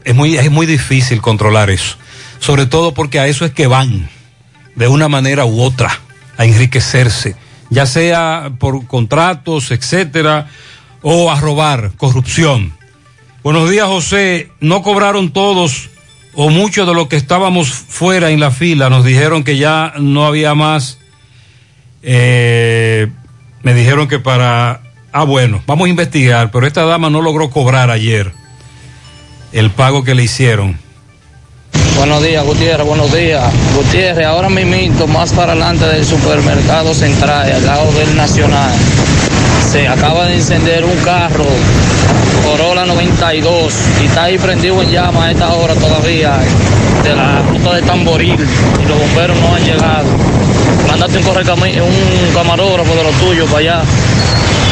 es muy, es muy difícil controlar eso. Sobre todo porque a eso es que van, de una manera u otra, a enriquecerse. Ya sea por contratos, etcétera, o a robar, corrupción. Buenos días, José. No cobraron todos o muchos de los que estábamos fuera en la fila. Nos dijeron que ya no había más. Eh, me dijeron que para... Ah, bueno, vamos a investigar, pero esta dama no logró cobrar ayer el pago que le hicieron. Buenos días, Gutiérrez, buenos días. Gutiérrez, ahora mismo, más para adelante del supermercado central, al lado del Nacional, se acaba de encender un carro Corolla 92 y está ahí prendido en llama a esta hora todavía de la ruta de Tamboril y los bomberos no han llegado. Mándate un, un camarógrafo de los tuyos para allá.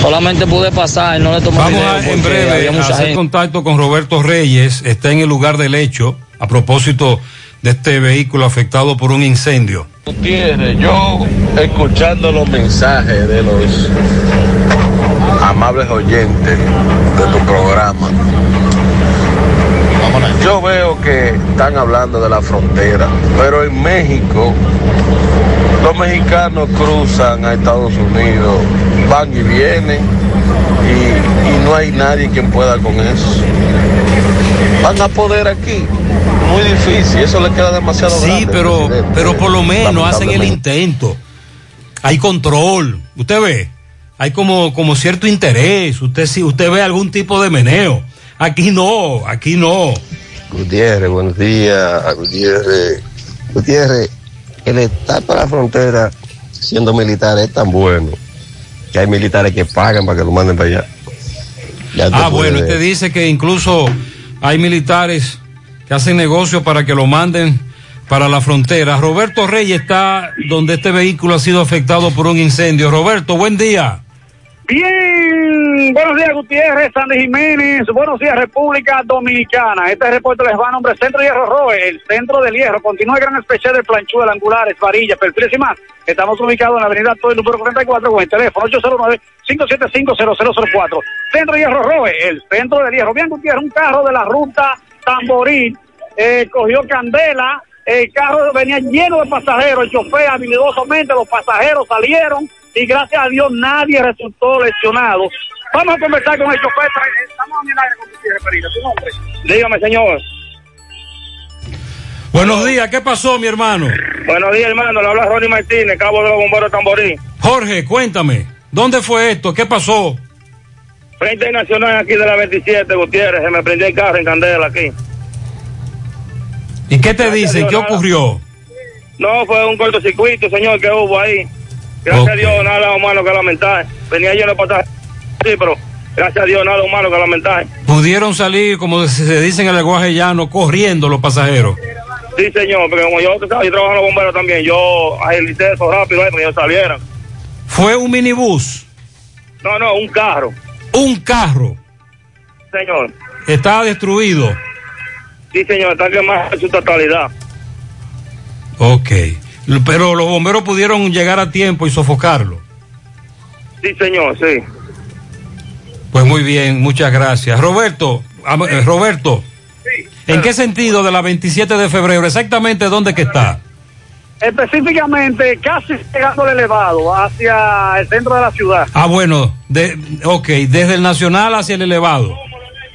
Solamente pude pasar y no le tomé Vamos video a, en breve a hacer gente. contacto con Roberto Reyes, está en el lugar del hecho, a propósito de este vehículo afectado por un incendio. Gutiérrez, yo escuchando los mensajes de los amables oyentes de tu programa, yo veo que están hablando de la frontera, pero en México los mexicanos cruzan a Estados Unidos, van y vienen y, y no hay nadie quien pueda con eso. Van a poder aquí, muy difícil, eso le queda demasiado. Sí, pero, pero por lo menos hacen el intento. Hay control. Usted ve, hay como, como cierto interés. Usted sí, usted ve algún tipo de meneo. Aquí no, aquí no. Gutiérrez, buenos días, Gutiérrez. Gutiérrez, el estar para la frontera siendo militar es tan bueno que hay militares que pagan para que lo manden para allá. Ya Ah, bueno, usted dice que incluso hay militares que hacen negocio para que lo manden para la frontera. Roberto Reyes está donde este vehículo ha sido afectado por un incendio. Roberto, buen día. Bien, buenos días Gutiérrez, Sandy Jiménez, buenos días República Dominicana. Este reporte les va a nombre Centro Hierro Roe, el centro del hierro. Continúa el gran especial de planchuel, angulares, varillas, perfiles y más. Estamos ubicados en la avenida el número 44 con el teléfono 809-575-0004. Centro Hierro Roe, el centro del hierro. Bien Gutiérrez, un carro de la ruta Tamboril, eh, cogió candela, el carro venía lleno de pasajeros, el habilidosamente, los pasajeros salieron y gracias a Dios nadie resultó lesionado. Vamos a conversar con el chofer. Estamos en el aire con Gutiérrez Pereira. ¿Tu nombre? Dígame, señor. Buenos días, ¿qué pasó, mi hermano? Buenos días, hermano. Le habla Ronnie Martínez, cabo de los bomberos Tamborí. Jorge, cuéntame, ¿dónde fue esto? ¿Qué pasó? Frente Nacional aquí de la 27, Gutiérrez. Se me prendió el carro en candela aquí. ¿Y qué te dicen? ¿Qué ocurrió? No, fue un cortocircuito, señor, que hubo ahí. Gracias a Dios, nada humano que lamentar. Venía lleno de pasajeros. Sí, pero gracias a Dios, nada humano que lamentar. Pudieron salir, como se dice en el lenguaje llano, corriendo los pasajeros. Sí, señor, porque como yo, sabes, yo trabajo en los bomberos también. Yo agilicé eso rápido para que ellos salieran. Fue un minibús, No, no, un carro, un carro, señor. está destruido. Sí, señor, está quemado en su totalidad. Ok, pero los bomberos pudieron llegar a tiempo y sofocarlo. Sí, señor, sí. Pues muy bien, muchas gracias. Roberto, eh, Roberto, ¿en qué sentido de la 27 de febrero? Exactamente dónde que está. Específicamente, casi llegando al elevado hacia el centro de la ciudad. Ah, bueno, de, ok, desde el Nacional hacia el elevado,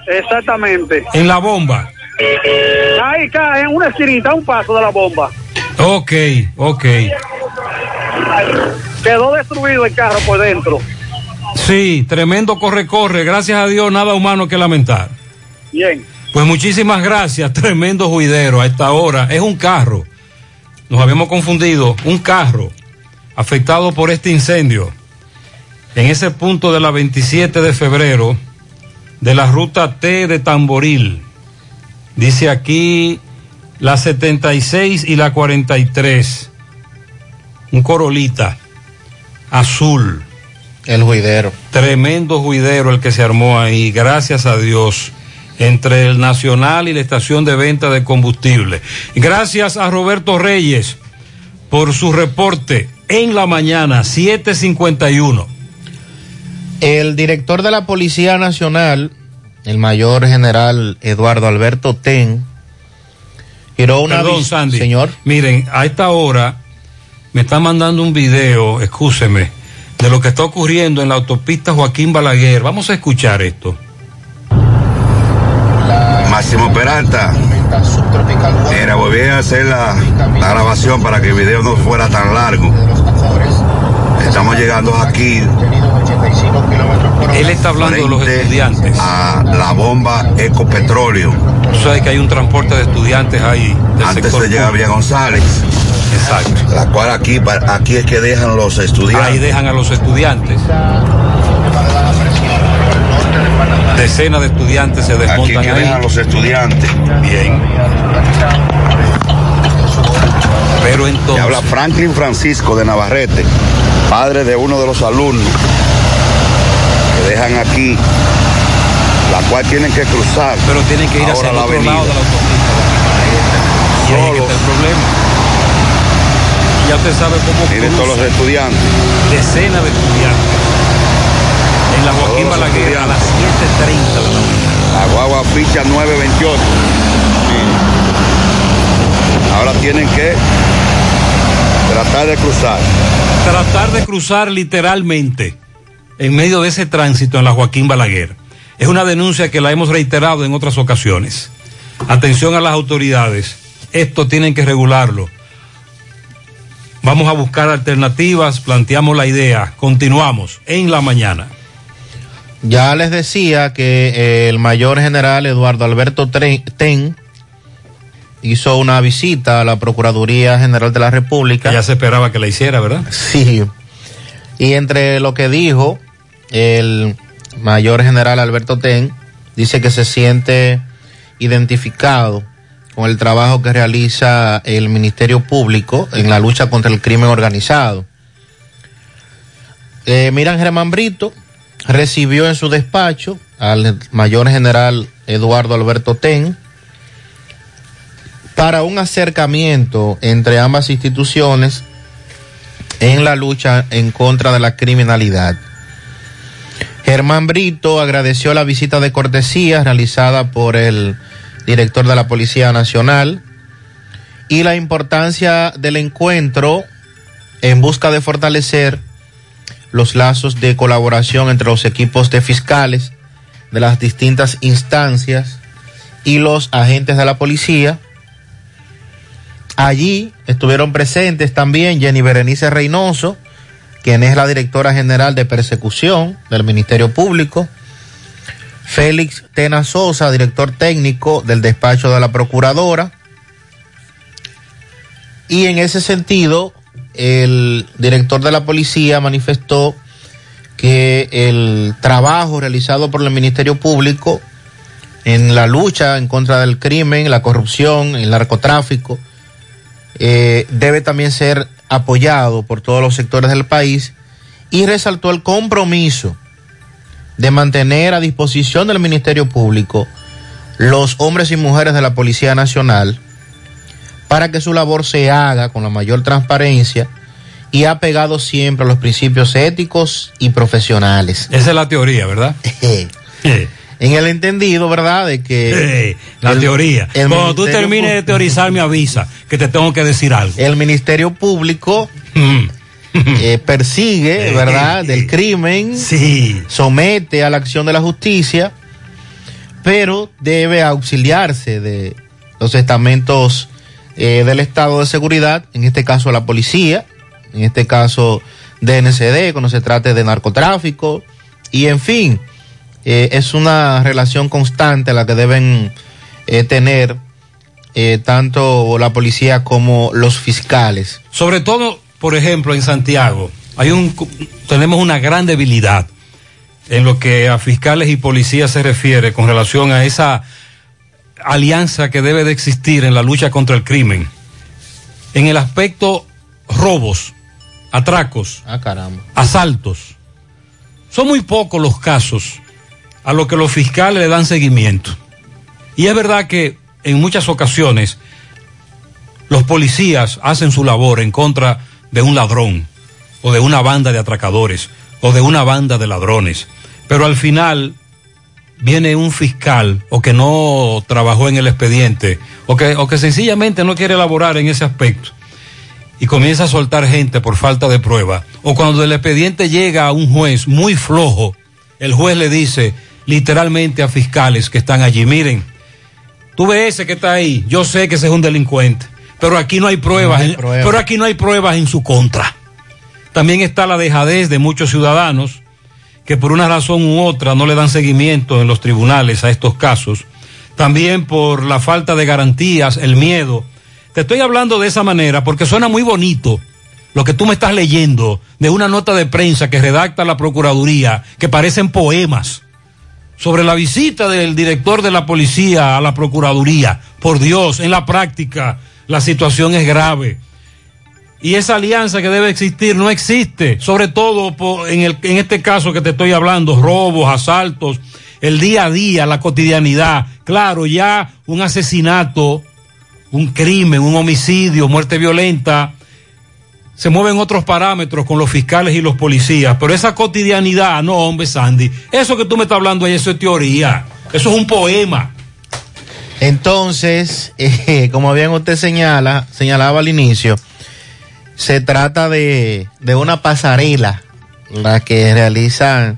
Exactamente. en la bomba. Ahí cae en una esquinita, un paso de la bomba. Ok, ok. Quedó destruido el carro por dentro. Sí, tremendo corre-corre. Gracias a Dios, nada humano que lamentar. Bien. Pues muchísimas gracias, tremendo juidero a esta hora. Es un carro. Nos habíamos confundido. Un carro afectado por este incendio. En ese punto de la 27 de febrero de la ruta T de Tamboril. Dice aquí la 76 y la 43. Un corolita azul. El juidero. Tremendo juidero el que se armó ahí, gracias a Dios, entre el Nacional y la estación de venta de combustible. Gracias a Roberto Reyes por su reporte en la mañana, 751. El director de la Policía Nacional, el mayor general Eduardo Alberto Ten, giró una Perdón, Sandy. Señor. Miren, a esta hora me está mandando un video, escúcheme, de lo que está ocurriendo en la autopista Joaquín Balaguer. Vamos a escuchar esto. Máximo Peralta. Mira, volví a hacer la, la grabación para que el video no fuera tan largo. Estamos llegando aquí. Él está hablando de los estudiantes. A la bomba Ecopetróleo. Tú sabes que hay un transporte de estudiantes ahí. del Antes sector se llega a Villa. González. Exacto. La cual aquí, aquí es que dejan los estudiantes. Ahí dejan a los estudiantes. Decenas de estudiantes se Aquí es desmontan que ahí. dejan los estudiantes. Bien. Pero entonces. habla Franklin Francisco de Navarrete, padre de uno de los alumnos dejan aquí, la cual tienen que cruzar. Pero tienen que ir hacia el la otro avenida. lado de la autopista. Y ahí está el problema. Y ya usted sabe cómo Miren todos los estudiantes. decenas de estudiantes. En la Joaquín Balaguer a las 7.30 de la mañana. La guagua ficha 928. Sí. Ahora tienen que tratar de cruzar. Tratar de cruzar literalmente en medio de ese tránsito en la Joaquín Balaguer. Es una denuncia que la hemos reiterado en otras ocasiones. Atención a las autoridades. Esto tienen que regularlo. Vamos a buscar alternativas, planteamos la idea. Continuamos en la mañana. Ya les decía que eh, el mayor general Eduardo Alberto Ten hizo una visita a la Procuraduría General de la República. Ya se esperaba que la hiciera, ¿verdad? Sí. Y entre lo que dijo el mayor general Alberto Ten, dice que se siente identificado con el trabajo que realiza el Ministerio Público en la lucha contra el crimen organizado. Eh, Miran Germán Brito recibió en su despacho al mayor general Eduardo Alberto Ten para un acercamiento entre ambas instituciones en la lucha en contra de la criminalidad. Germán Brito agradeció la visita de cortesía realizada por el director de la Policía Nacional y la importancia del encuentro en busca de fortalecer los lazos de colaboración entre los equipos de fiscales de las distintas instancias y los agentes de la policía. Allí estuvieron presentes también Jenny Berenice Reynoso, quien es la directora general de persecución del Ministerio Público, Félix Tena Sosa, director técnico del despacho de la Procuradora, y en ese sentido, el director de la policía manifestó que el trabajo realizado por el Ministerio Público en la lucha en contra del crimen, la corrupción, el narcotráfico, eh, debe también ser apoyado por todos los sectores del país y resaltó el compromiso de mantener a disposición del Ministerio Público los hombres y mujeres de la Policía Nacional para que su labor se haga con la mayor transparencia y apegado siempre a los principios éticos y profesionales. Esa es la teoría, ¿verdad? [laughs] en el entendido, ¿verdad? De que... Eh, la el- teoría. el Cuando tú termines de teorizar, me avisa que te tengo que decir algo. El Ministerio Público [laughs] eh, persigue, ¿verdad?, del crimen, somete a la acción de la justicia, pero debe auxiliarse de los estamentos eh, del Estado de Seguridad, en este caso la policía, en este caso DNCD, cuando se trate de narcotráfico, y en fin, eh, es una relación constante la que deben eh, tener eh, tanto la policía como los fiscales. Sobre todo, por ejemplo, en Santiago, hay un, tenemos una gran debilidad en lo que a fiscales y policías se refiere con relación a esa alianza que debe de existir en la lucha contra el crimen. En el aspecto robos, atracos, Ah, asaltos. Son muy pocos los casos a los que los fiscales le dan seguimiento. Y es verdad que en muchas ocasiones los policías hacen su labor en contra de un ladrón o de una banda de atracadores o de una banda de ladrones. Pero al final viene un fiscal o que no trabajó en el expediente o que, o que sencillamente no quiere elaborar en ese aspecto y comienza a soltar gente por falta de prueba, o cuando el expediente llega a un juez muy flojo, el juez le dice literalmente a fiscales que están allí, miren, tú ves ese que está ahí, yo sé que ese es un delincuente, pero aquí no hay pruebas, No hay en- pruebas. pero aquí no hay pruebas en su contra. También está la dejadez de muchos ciudadanos que por una razón u otra no le dan seguimiento en los tribunales a estos casos. También por la falta de garantías, el miedo. te estoy hablando de esa manera porque suena muy bonito lo que tú me estás leyendo de una nota de prensa que redacta la Procuraduría, que parecen poemas, sobre la visita del director de la policía a la Procuraduría. Por Dios, en la práctica la situación es grave. Y esa alianza que debe existir no existe, sobre todo por- en, el, en este caso que te estoy hablando, robos, asaltos, el día a día, la cotidianidad. Claro, ya un asesinato, un crimen, un homicidio, muerte violenta, se mueven otros parámetros con los fiscales y los policías, pero esa cotidianidad, no, hombre, Sandy, eso que tú me estás hablando ahí, eso es teoría, eso es un poema. Entonces, [laughs] eh, como bien usted señala, señalaba al inicio, se trata de, de una pasarela, la que realiza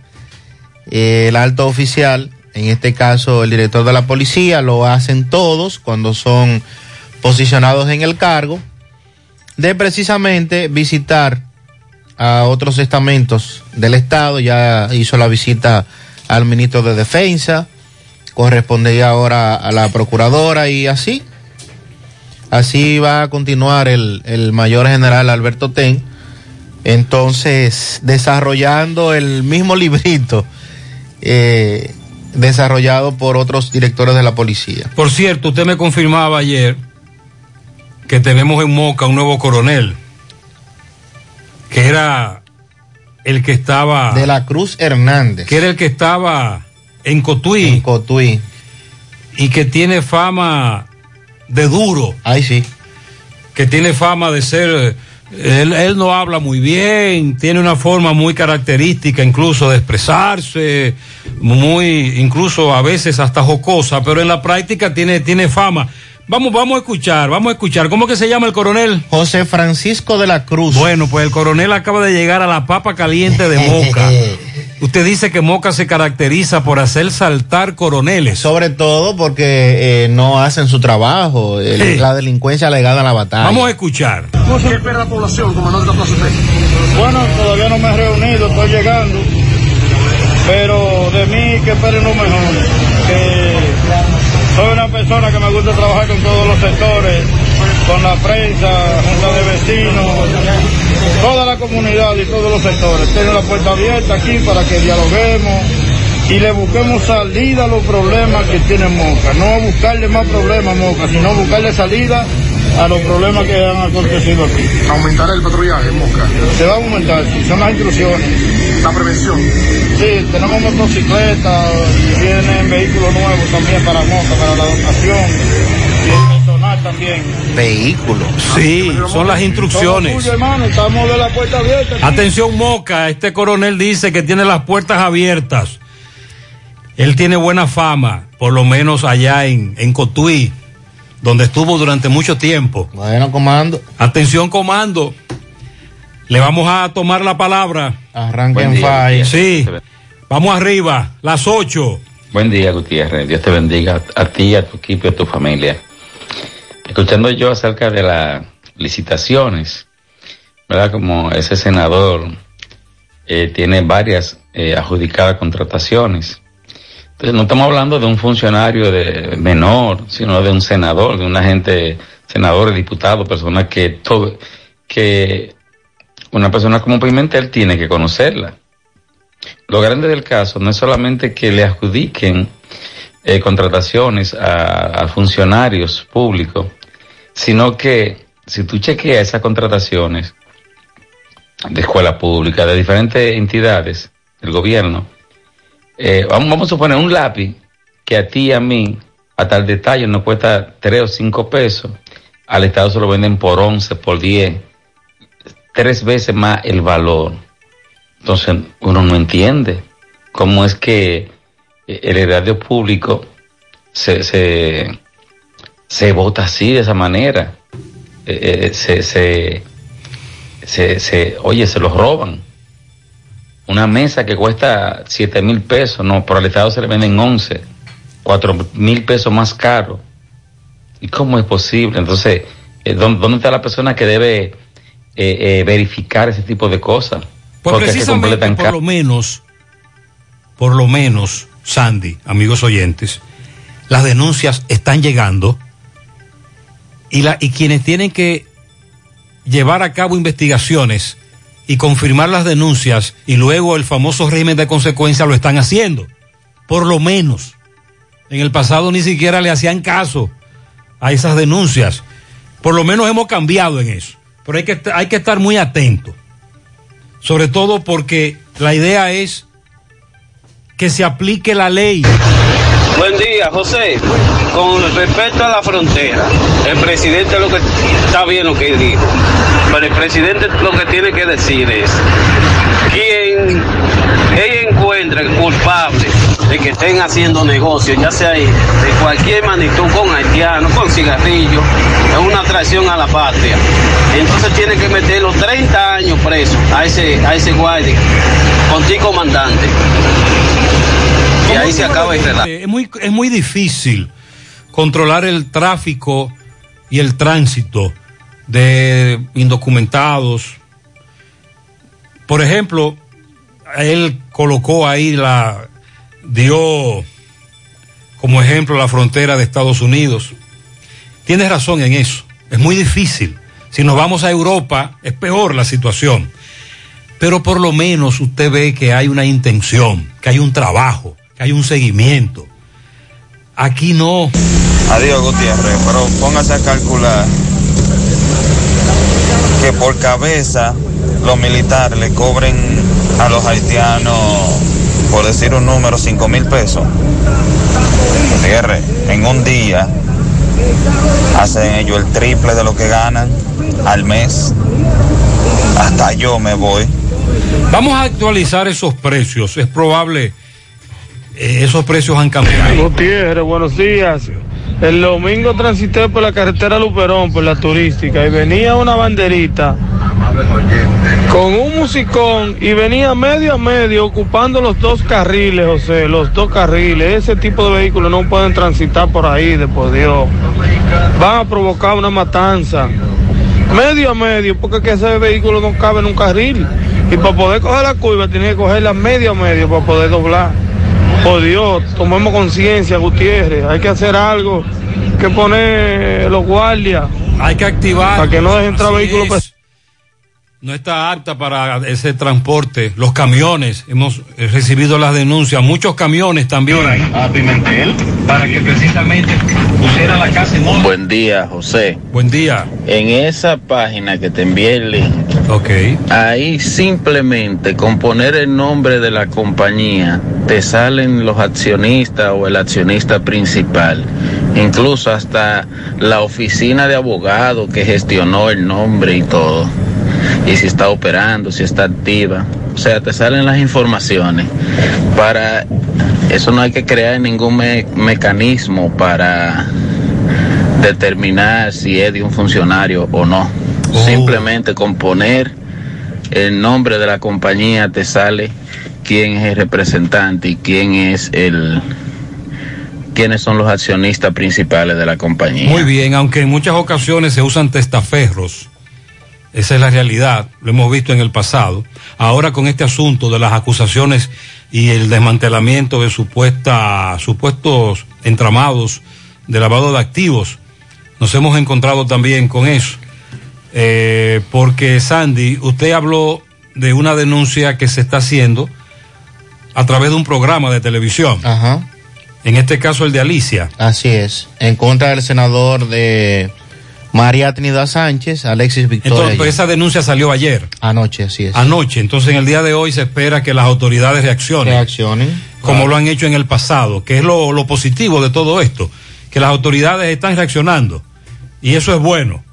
eh, el alto oficial, en este caso el director de la policía, lo hacen todos cuando son posicionados en el cargo, de precisamente visitar a otros estamentos del Estado, ya hizo la visita al ministro de Defensa, correspondería ahora a la procuradora y así. Así va a continuar el, el mayor general Alberto Ten. Entonces, desarrollando el mismo librito eh, desarrollado por otros directores de la policía. Por cierto, usted me confirmaba ayer que tenemos en Moca un nuevo coronel, que era el que estaba... De la Cruz Hernández. Que era el que estaba en Cotuí. En Cotuí. Y que tiene fama de duro. Ay, sí. Que tiene fama de ser... Él, él no habla muy bien, tiene una forma muy característica incluso de expresarse, muy, incluso a veces hasta jocosa, pero en la práctica tiene, tiene fama. Vamos, vamos a escuchar, vamos a escuchar. ¿Cómo que se llama el coronel? José Francisco de la Cruz. Bueno, pues el coronel acaba de llegar a la papa caliente de Moca. [laughs] Usted dice que Moca se caracteriza por hacer saltar coroneles. Sobre todo porque eh, no hacen su trabajo, el- Sí. la delincuencia legada a la batalla. Vamos a escuchar. ¿Qué espera la población, comandante de la Plaza Usted? Bueno, todavía no me he reunido, estoy llegando. Pero de mí que esperen lo mejor. Que soy una persona que me gusta trabajar con todos los sectores, con la prensa, junta de vecinos, toda la comunidad y todos los sectores. Tengo la puerta abierta aquí para que dialoguemos y le busquemos salida a los problemas que tiene Moca. No buscarle más problemas a Moca, sino buscarle salida a los problemas que han acontecido aquí. ¿Aumentará el patrullaje en Moca? Se va a aumentar, sí, son las instrucciones. La prevención. Sí, tenemos motocicletas, vienen vehículos nuevos también para Moca, para la dotación. Y el personal también. Vehículos. Sí, son las instrucciones. Somos tuyos, hermano, estamos de la puerta abierta. aquí. Atención Moca, este coronel dice que tiene las puertas abiertas. Él tiene buena fama, por lo menos allá en, en Cotuí, donde estuvo durante mucho tiempo. Bueno, comando. Atención, comando. Le vamos a tomar la palabra. Arranquen fire. Sí, vamos arriba, las ocho. Buen día, Gutiérrez. Dios te bendiga a ti, a tu equipo y a tu familia. Escuchando yo acerca de las licitaciones, ¿verdad? Como ese senador eh, tiene varias eh, adjudicadas contrataciones. No estamos hablando de un funcionario de menor, sino de un senador, de un agente, senador, diputado, persona que todo, que una persona como Pimentel tiene que conocerla. Lo grande del caso no es solamente que le adjudiquen eh, contrataciones a, a funcionarios públicos, sino que si tú chequeas esas contrataciones de escuela pública, de diferentes entidades del gobierno, eh, vamos, vamos a suponer un lápiz que a ti y a mí, a tal detalle, nos cuesta 3 o 5 pesos, al Estado se lo venden por 11, por 10, tres veces más el valor. Entonces uno no entiende cómo es que eh, el erario público se, se, se vota así, de esa manera. Eh, se, se, se, se- oye, se los roban. Una mesa que cuesta 7 mil pesos, no, por el Estado se le venden 11, 4 mil pesos más caro. ¿Y cómo es posible? Entonces, eh, ¿dó- ¿dónde está la persona que debe eh, eh, verificar ese tipo de cosas? Pues Porque precisamente completan por lo menos, por lo menos, Sandy, amigos oyentes, las denuncias están llegando y, la, y quienes tienen que llevar a cabo investigaciones y confirmar las denuncias y luego el famoso régimen de consecuencia lo están haciendo. Por lo menos. En el pasado ni siquiera le hacían caso a esas denuncias. Por lo menos hemos cambiado en eso. Pero hay que, hay que estar muy atentos. Sobre todo porque la idea es que se aplique la ley. Buen día, José. Con respecto a la frontera, el presidente lo que está bien lo que dijo, pero el presidente lo que tiene que decir es quien ella encuentre culpable de que estén haciendo negocios, ya sea de cualquier magnitud, con haitianos, con cigarrillos, es una traición a la patria. Entonces tiene que meter los 30 años preso a ese, a ese guardia, contigo comandante. Y ahí se acaba el relato. Es muy, es muy difícil controlar el tráfico y el tránsito de indocumentados. Por ejemplo, él colocó ahí la, dio como ejemplo la frontera de Estados Unidos. Tienes razón en eso. Es muy difícil. Si nos vamos a Europa, es peor la situación. Pero por lo menos usted ve que hay una intención, que hay un trabajo, que hay un seguimiento. Aquí no. Adiós, Gutiérrez, pero póngase a calcular que por cabeza los militares le cobren a los haitianos, por decir un número, 5 mil pesos. Gutiérrez, en un día hacen ellos el triple de lo que ganan al mes. Hasta yo me voy. Vamos a actualizar esos precios. Es probable esos precios han cambiado. Gutiérrez, buenos días. El domingo transité por la carretera Luperón, por la turística, y venía una banderita con un musicón y venía medio a medio ocupando los dos carriles, José, los dos carriles. Ese tipo de vehículos no pueden transitar por ahí, de por Dios. Van a provocar una matanza. Medio a medio, porque es que ese vehículo no cabe en un carril. Y para poder coger la curva, tiene que cogerla medio a medio para poder doblar. Por Dios, tomemos conciencia, Gutiérrez. Hay que hacer algo, que poner los guardias. Hay que activar. Para que no dejen entrar Así vehículos. es. No está apta para ese transporte. Los camiones, hemos recibido las denuncias. Muchos camiones también. a Pimentel para que precisamente pusiera la casa en orden. Buen día, José. Buen día. En esa página que te envié el link, ahí simplemente con poner el nombre de la compañía te salen los accionistas o el accionista principal. Incluso hasta la oficina de abogado que gestionó el nombre y todo. Y si está operando, si está activa. O sea, te salen las informaciones. Para eso no hay que crear ningún me- mecanismo para determinar si es de un funcionario o no. Simplemente con poner el nombre de la compañía te sale quién es el representante y quién es el quiénes son los accionistas principales de la compañía. Muy bien, aunque en muchas ocasiones se usan testaferros. Esa es la realidad, lo hemos visto en el pasado. Ahora con este asunto de las acusaciones y el desmantelamiento de supuesta, supuestos entramados de lavado de activos, nos hemos encontrado también con eso. Eh, porque Sandy, usted habló de una denuncia que se está haciendo a través de un programa de televisión. Ajá. En este caso el de Alicia. Así es. En contra del senador de María Trinidad Sánchez, Alexis Victoria. Entonces, esa denuncia salió ayer. Anoche, así es. Anoche. Entonces, en el día de hoy se espera que las autoridades reaccionen. Reaccionen. Como lo han hecho en el pasado, que es lo, lo positivo de todo esto. Que las autoridades están reaccionando. Y eso es bueno.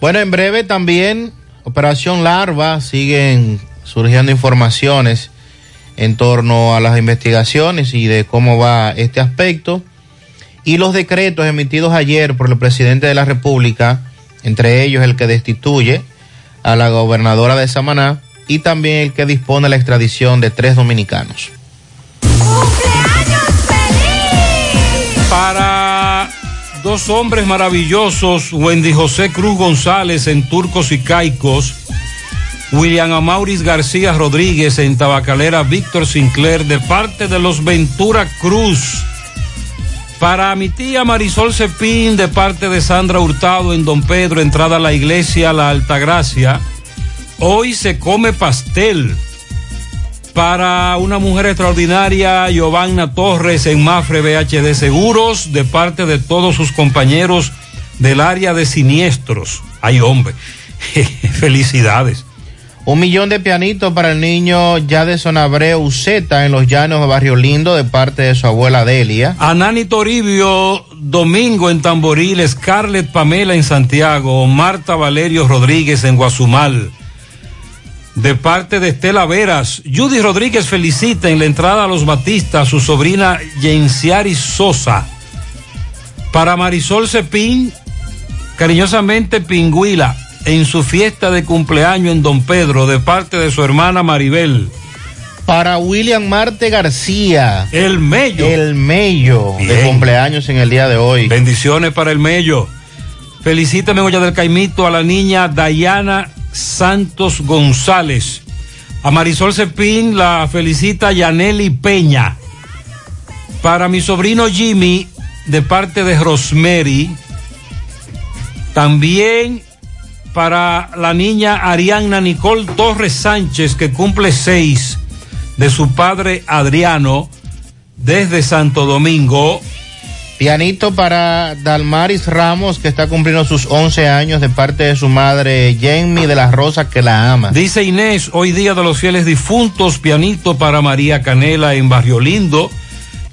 Bueno, en breve también, Operación Larva, siguen surgiendo informaciones en torno a las investigaciones y de cómo va este aspecto. Y los decretos emitidos ayer por el presidente de la República, entre ellos el que destituye a la gobernadora de Samaná y también el que dispone la extradición de tres dominicanos. Para dos hombres maravillosos, Wendy José Cruz González en Turcos y Caicos, William Amauris García Rodríguez en Tabacalera Víctor Sinclair de parte de los Ventura Cruz. Para mi tía Marisol Cepín, de parte de Sandra Hurtado en Don Pedro, entrada a la iglesia La Altagracia. Hoy se come pastel. Para una mujer extraordinaria, Giovanna Torres en Mafre BHD Seguros, de parte de todos sus compañeros del área de siniestros. Ay, hombre, [laughs] felicidades. Un millón de pianitos para el niño ya de Sonabreu en los llanos de Barrio Lindo de parte de su abuela Delia. Anani Toribio, Domingo en Tamboril, Scarlett Pamela en Santiago, Marta Valerio Rodríguez en Guazumal. De parte de Estela Veras, Judy Rodríguez felicita en la entrada a los Batistas su sobrina Yenciari Sosa. Para Marisol Cepín, cariñosamente Pingüila, en su fiesta de cumpleaños en Don Pedro, de parte de su hermana Maribel. Para William Marte García. El Mello. El Mello de cumpleaños en el día de hoy. Bendiciones para el Mello. Felicítame, Olla del Caimito, a la niña Dayana Santos González. A Marisol Cepín la felicita Yaneli Peña. Para mi sobrino Jimmy, de parte de Rosemary. También para la niña Arianna Nicole Torres Sánchez, que cumple seis, de su padre Adriano, desde Santo Domingo. Pianito para Dalmaris Ramos, que está cumpliendo sus 11 años de parte de su madre Jamie de la Rosa, que la ama. Dice Inés, hoy día de los fieles difuntos, pianito para María Canela en Barrio Lindo,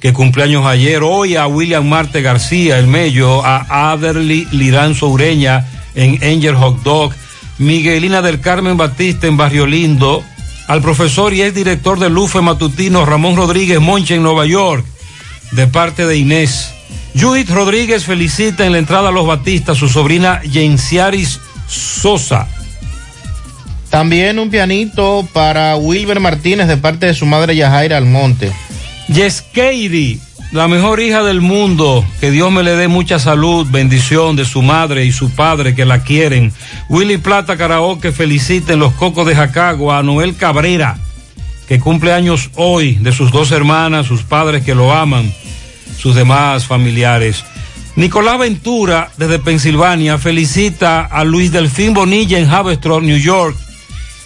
que cumpleaños ayer, hoy a William Marte García, el Mello, a Aderly Liranzo Ureña en Angel Hot Dog, Miguelina del Carmen Batista en Barrio Lindo, al profesor y ex director del Lufe Matutino Ramón Rodríguez Monche en Nueva York, de parte de Inés. Judith Rodríguez felicita en la entrada a los Batistas su sobrina Yenciaris Sosa. También un pianito para Wilber Martínez de parte de su madre Yajaira Almonte. Yeskeiri, la mejor hija del mundo, que Dios me le dé mucha salud, bendición de su madre y su padre que la quieren. Willy Plata Karaoke felicita en los Cocos de Jacagua a Noel Cabrera, que cumple años hoy, de sus dos hermanas, sus padres que lo aman, sus demás familiares. Nicolás Ventura, desde Pensilvania, felicita a Luis Delfín Bonilla en Haverstraw, New York.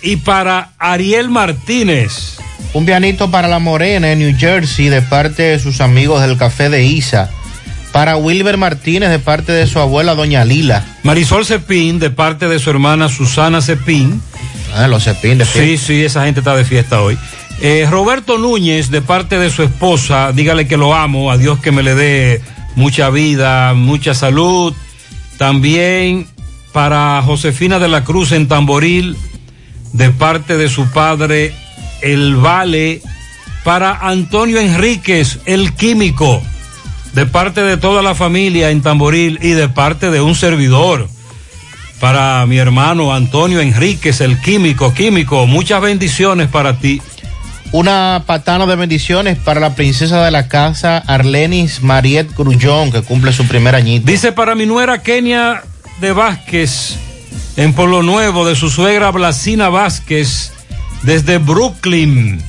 Y para Ariel Martínez. Un pianito para la Morena en New Jersey de parte de sus amigos del Café de Isa. Para Wilber Martínez de parte de su abuela Doña Lila. Marisol Cepín, de parte de su hermana Susana Cepín. Ah, los Cepín de Sí, sí, esa gente está de fiesta hoy. Eh, Roberto Núñez, de parte de su esposa, dígale que lo amo, a Dios que me le dé mucha vida, mucha salud. También para Josefina de la Cruz en Tamboril, de parte de su padre, el Vale. Para Antonio Enríquez, el químico, de parte de toda la familia en Tamboril y de parte de un servidor. Para mi hermano Antonio Enríquez, el químico, químico, muchas bendiciones para ti. Una patana de bendiciones para la princesa de la casa, Arlenis Mariet Grullón, que cumple su primer añito. Dice para mi nuera Kenia de Vázquez, en Polo Nuevo, de su suegra Blasina Vázquez, desde Brooklyn.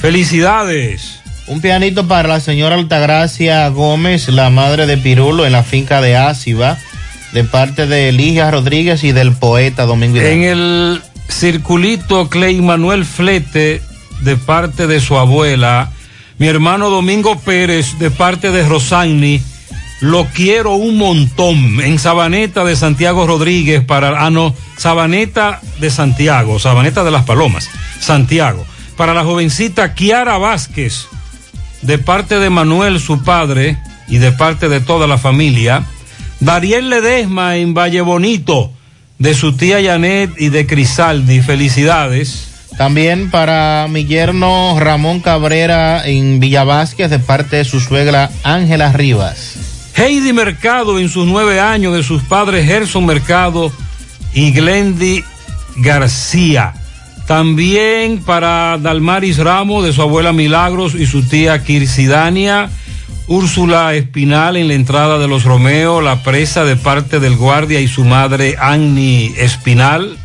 Felicidades. Un pianito para la señora Altagracia Gómez, la madre de Pirulo, en la finca de Áciba, de parte de Eligia Rodríguez y del poeta Domingo Hidalgo. En el circulito Clay Manuel Flete, de parte de su abuela, mi hermano Domingo Pérez, de parte de Rosagni, lo quiero un montón. En Sabaneta de Santiago Rodríguez, para, ah, no, Sabaneta de Santiago, Sabaneta de las Palomas, Santiago. Para la jovencita Kiara Vázquez, de parte de Manuel, su padre, y de parte de toda la familia. Dariel Ledesma en Valle Bonito, de su tía Janet y de Crisaldi. Felicidades. También para mi yerno Ramón Cabrera en Villavásquez, de parte de su suegra Ángela Rivas. Heidi Mercado en sus nueve años de sus padres Gerson Mercado y Glendy García. También para Dalmaris Ramos de su abuela Milagros y su tía Kirsidania. Úrsula Espinal en la entrada de los Romeo, la presa de parte del guardia y su madre Annie Espinal.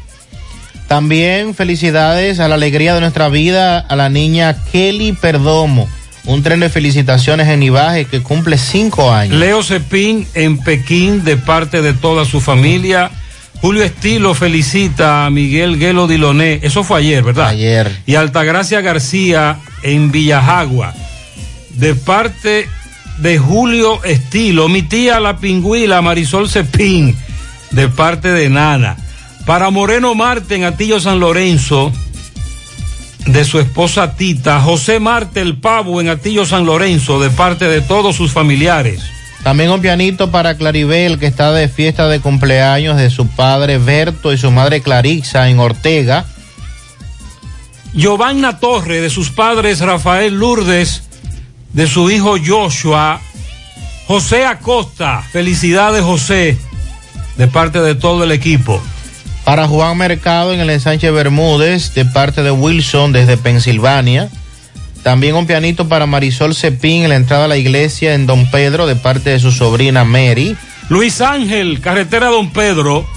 También felicidades a la alegría de nuestra vida a la niña Kelly Perdomo, Un tren de felicitaciones en Ibaje que cumple cinco años. Leo Cepín en Pekín de parte de toda su familia. Julio Estilo felicita a Miguel Guelo Diloné. Eso fue ayer, ¿verdad? Ayer. Y Altagracia García en Villajagua. De parte de Julio Estilo. Mi tía la pingüila Marisol Cepín. De parte de Nana. Para Moreno Marte en Atillo San Lorenzo. De su esposa Tita. José Marte el Pavo en Atillo San Lorenzo. De parte de todos sus familiares. También un pianito para Claribel, que está de fiesta de cumpleaños de su padre Berto y su madre Clarissa en Ortega. Giovanna Torre, de sus padres Rafael Lourdes, de su hijo Joshua. José Acosta, felicidades José, de parte de todo el equipo. Para Juan Mercado en el ensanche Bermúdez, de parte de Wilson desde Pensilvania. También un pianito para Marisol Cepín en la entrada a la iglesia en Don Pedro de parte de su sobrina Mary. Luis Ángel, carretera Don Pedro,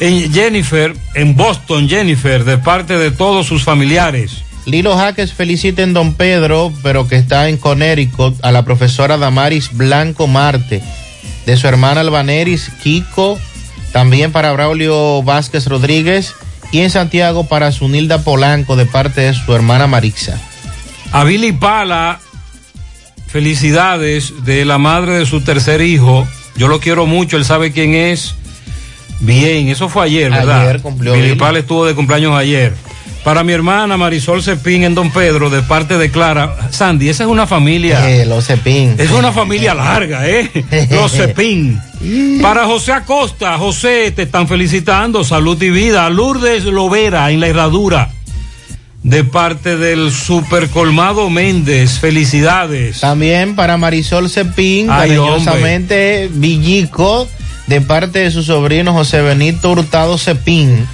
en Jennifer, en Boston, Jennifer, de parte de todos sus familiares. Lilo Jaques felicita en Don Pedro, pero que está en Connecticut, a la profesora Damaris Blanco Marte, de su hermana Albaneris Kiko, también para Braulio Vázquez Rodríguez, y en Santiago para Sunilda Polanco, de parte de su hermana Marixa. A Billy Pala, felicidades de la madre de su tercer hijo. Yo lo quiero mucho, él sabe quién es. Bien, eso fue ayer, ¿verdad? Ayer cumplió Billy Billy. Pala estuvo de cumpleaños ayer. Para mi hermana Marisol Cepín en Don Pedro, de parte de Clara. Sandy, esa es una familia. Eh, los Cepín. Es una familia larga, ¿eh? [laughs] Los Cepín. Para José Acosta, José, te están felicitando. Salud y vida. Lourdes Lovera en la herradura. De parte del Super Colmado Méndez. Felicidades. También para Marisol Cepín, cariñosamente Villico, de parte de su sobrino José Benito Hurtado Cepín.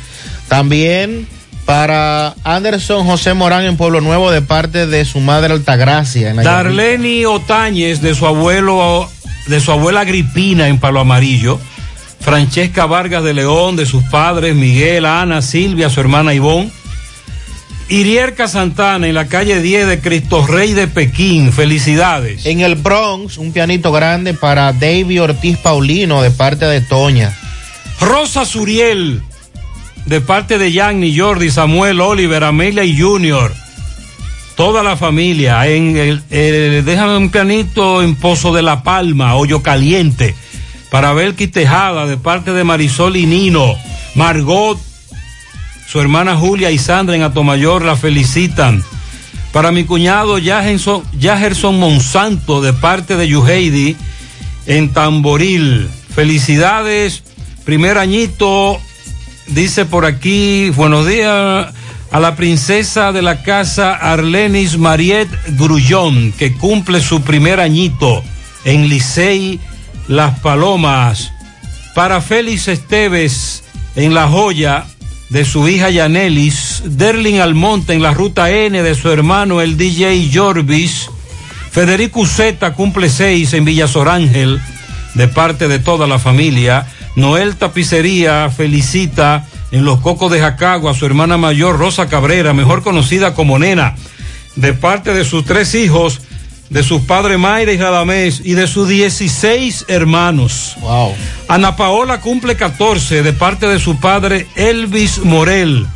También para Anderson José Morán en Pueblo Nuevo, de parte de su madre Altagracia. En Darleni Otañez de su abuelo, de su abuela Agripina en Palo Amarillo. Francesca Vargas de León, de sus padres Miguel, Ana, Silvia, su hermana Ivonne. Irierca Santana en la calle 10 de Cristo Rey de Pekín. Felicidades. En el Bronx, un pianito grande para David Ortiz Paulino, de parte de Toña. Rosa Suriel, de parte de Yanni, Jordi, Samuel, Oliver, Amelia y Junior. Toda la familia. En el, el- déjame un pianito en Pozo de la Palma, Hoyo Caliente. Para Belki Tejada, de parte de Marisol y Nino. Margot, su hermana Julia y Sandra en Atomayor la felicitan. Para mi cuñado Yagerson Monsanto, de parte de Yuheidi en Tamboril. Felicidades. Primer añito, dice por aquí, buenos días a la princesa de la casa Arlenis Mariet Grullón, que cumple su primer añito en Licey Las Palomas. Para Félix Esteves en La Joya, de su hija Yanelis. Derlin Almonte en la ruta N de su hermano el DJ Jorvis. Federico Zeta cumple seis en Villasorángel, de parte de toda la familia. Noel Tapicería felicita en los Cocos de Jacagua su hermana mayor Rosa Cabrera, mejor conocida como Nena, de parte de sus tres hijos, de sus padres Mayra y Radamés y de sus 16 hermanos. Wow. Ana Paola cumple 14 de parte de su padre Elvis Morel.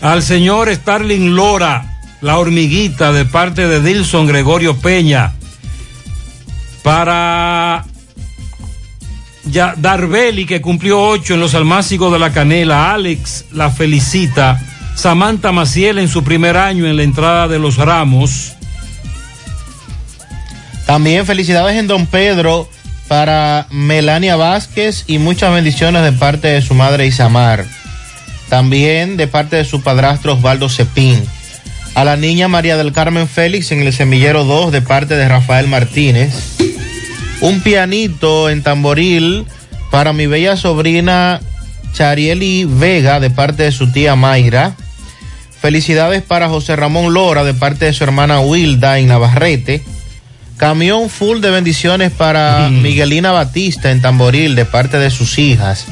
Al señor Starling Lora, la hormiguita de parte de Dilson Gregorio Peña. Para ya Darbeli, que cumplió 8 en los almácigos de la canela. Alex la felicita. Samantha Maciel en su primer año en la entrada de los ramos. También felicidades en Don Pedro para Melania Vázquez y muchas bendiciones de parte de su madre Isamar. También de parte de su padrastro Osvaldo Cepín. A la niña María del Carmen Félix en el semillero 2 de parte de Rafael Martínez. Un pianito en tamboril para mi bella sobrina Charieli Vega de parte de su tía Mayra. Felicidades para José Ramón Lora de parte de su hermana Wilda en Navarrete. Camión full de bendiciones para Miguelina Batista en Tamboril de parte de sus hijas.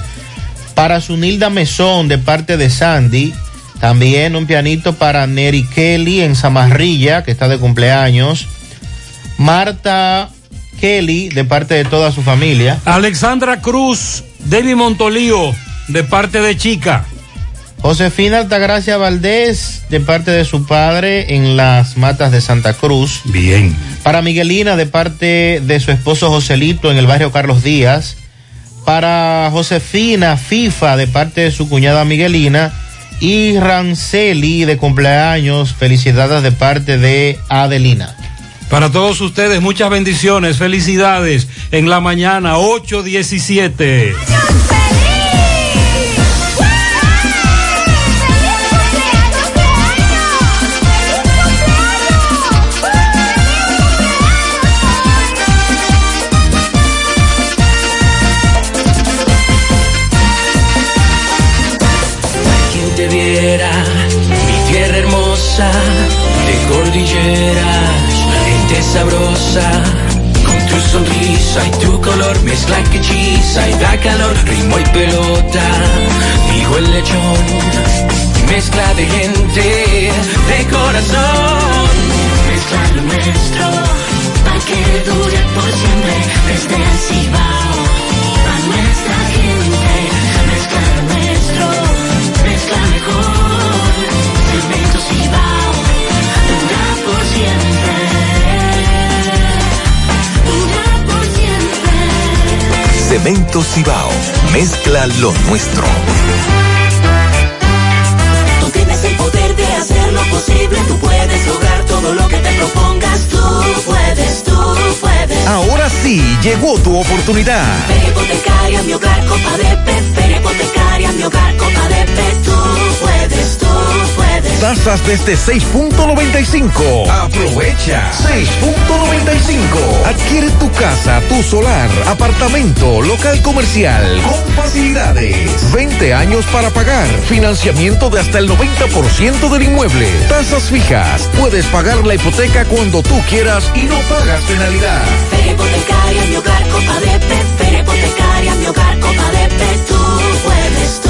Para Sunilda Mesón de parte de Sandy. También un pianito para Neri Kelly en Zamarrilla, que está de cumpleaños. Marta Kelly, de parte de toda su familia. Alexandra Cruz, Debbie Montolío, de parte de Chica. Josefina Altagracia Valdés, de parte de su padre en las matas de Santa Cruz. Bien. Para Miguelina, de parte de su esposo Joselito en el barrio Carlos Díaz. Para Josefina FIFA, de parte de su cuñada Miguelina. Y Ranceli, de cumpleaños, felicidades de parte de Adelina. Para todos ustedes, muchas bendiciones, felicidades. En la mañana, 8.17. quien te viera, mi tierra hermosa, de cordilleras, sabrosa, con tu sonrisa y tu color mezcla que hechiza y da calor, ritmo y pelota, dijo el lechón, mezcla de gente, de corazón, mezcla lo nuestro, para que dure por siempre, desde el Cibao, Cemento Cibao, mezcla lo nuestro. Tú tienes el poder de hacer lo posible, tú puedes lograr todo lo que te propongas, tú puedes, tú puedes. Ahora sí, llegó tu oportunidad. Hipotecaria, mi hogar, copa de Pepe, hipotecaria, mi hogar, copa de Pepe, tú puedes, tú puedes. Tasas desde 6.95. Aprovecha. 6.95. Adquiere tu casa, tu solar, apartamento, local comercial con facilidades. 20 años para pagar. Financiamiento de hasta el 90% del inmueble. Tasas fijas. Puedes pagar la hipoteca cuando tú quieras y no pagas penalidad. Hipotecaria, mi hogar, copa de hipotecaria, mi hogar, copa de tú puedes, tú puedes.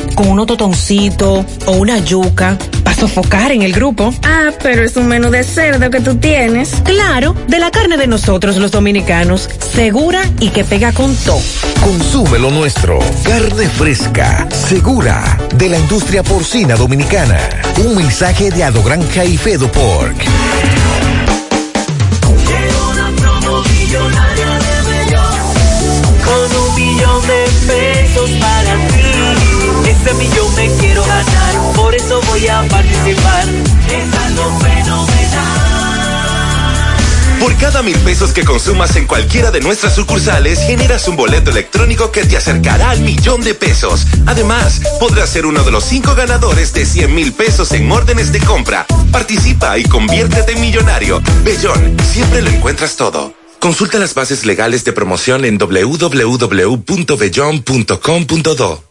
con unos totoncitos o una yuca, para sofocar en el grupo. Ah, pero es un menú de cerdo que tú tienes. Claro, de la carne de nosotros los dominicanos, segura y que pega con todo. Consume lo nuestro. Carne fresca, segura, de la industria porcina dominicana. Un mensaje de Ado Granja y Fedo Pork. Por eso voy a participar. Es algo fenomenal. Por cada mil pesos que consumas en cualquiera de nuestras sucursales, generas un boleto electrónico que te acercará al millón de pesos. Además, podrás ser uno de los cinco ganadores de 100 mil pesos en órdenes de compra. Participa y conviértete en millonario. Bellón, siempre lo encuentras todo. Consulta las bases legales de promoción en www.bellon.com.do.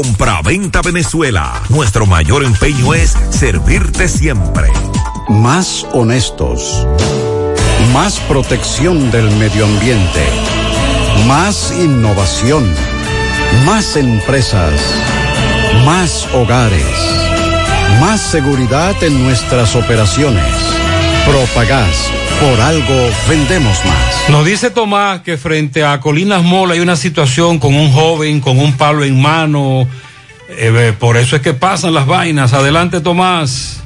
Compra-venta Venezuela. Nuestro mayor empeño es servirte siempre. Más honestos. Más protección del medio ambiente. Más innovación. Más empresas. Más hogares. Más seguridad en nuestras operaciones. Propagás. Por algo vendemos más. Nos dice Tomás que frente a Colinas Mola hay una situación con un joven con un palo en mano. Eh, por eso es que pasan las vainas. Adelante, Tomás.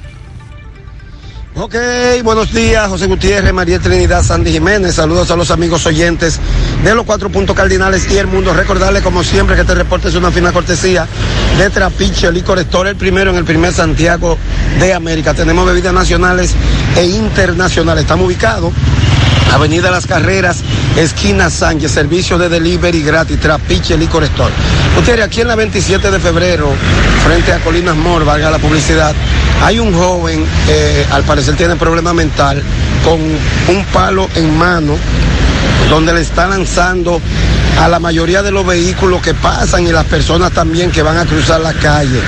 Ok, buenos días, José Gutiérrez, María Trinidad, Sandy Jiménez. Saludos a los amigos oyentes de los cuatro puntos cardinales y el mundo. Recordarles, como siempre, que este reporte es una fina cortesía de Trapiche, Licor Store, el primero en el primer Santiago de América. Tenemos bebidas nacionales e internacionales. Estamos ubicados. Avenida Las Carreras, esquina Sánchez, servicio de delivery gratis, Trapiche Licor Store. Ustedes, aquí en la 27 de febrero, frente a Colinas Mor, valga la publicidad, hay un joven, eh, al parecer tiene problema mental, con un palo en mano, donde le está lanzando a la mayoría de los vehículos que pasan y las personas también que van a cruzar la calle.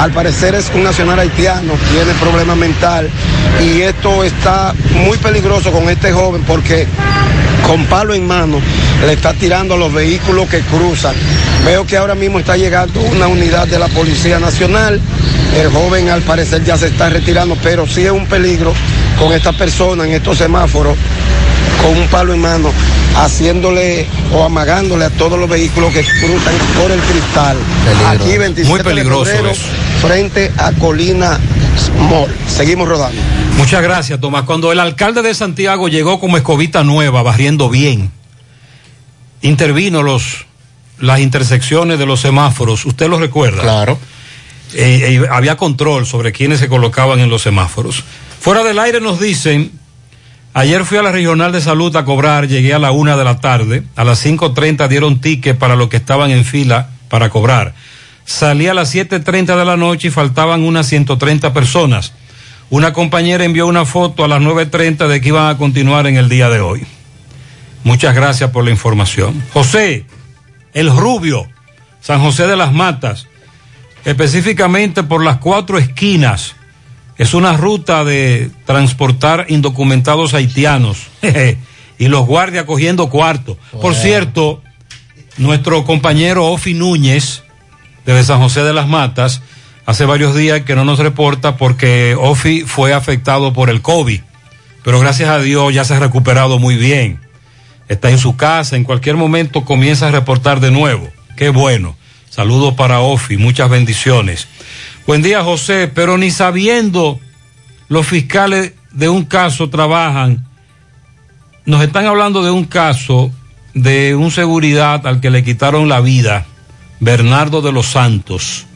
Al parecer es un nacional haitiano, tiene problema mental y esto está muy peligroso con este joven porque con palo en mano le está tirando a los vehículos que cruzan. Veo que ahora mismo está llegando una unidad de la Policía Nacional. El joven al parecer ya se está retirando, pero sí es un peligro con esta persona en estos semáforos con un palo en mano, haciéndole o amagándole a todos los vehículos que cruzan por el cristal. Aquí 27 Muy peligroso de febrero, frente a Colina Mall. Seguimos rodando. Muchas gracias, Tomás. Cuando el alcalde de Santiago llegó como escobita nueva, barriendo bien, intervino los las intersecciones de los semáforos. ¿Usted lo recuerda? Claro. Eh, eh, había control sobre quiénes se colocaban en los semáforos. Fuera del aire nos dicen, ayer fui a la regional de salud a cobrar, llegué a la una de la tarde, a las 5.30 dieron ticket para los que estaban en fila para cobrar. Salí a las 7.30 de la noche y faltaban unas 130 personas. Una compañera envió una foto a las 9.30 de que iban a continuar en el día de hoy. Muchas gracias por la información. José, el Rubio, San José de las Matas, específicamente por las cuatro esquinas. Es una ruta de transportar indocumentados haitianos [laughs] y los guardias cogiendo cuarto. Por cierto, nuestro compañero Ofi Núñez, desde San José de las Matas, hace varios días que no nos reporta porque Ofi fue afectado por el COVID, pero gracias a Dios ya se ha recuperado muy bien. Está en su casa, en cualquier momento comienza a reportar de nuevo. Qué bueno. Saludos para Ofi, muchas bendiciones. Buen día, José, pero ni sabiendo los fiscales de un caso trabajan. Nos están hablando de un caso de un seguridad al que le quitaron la vida, Bernardo de los Santos.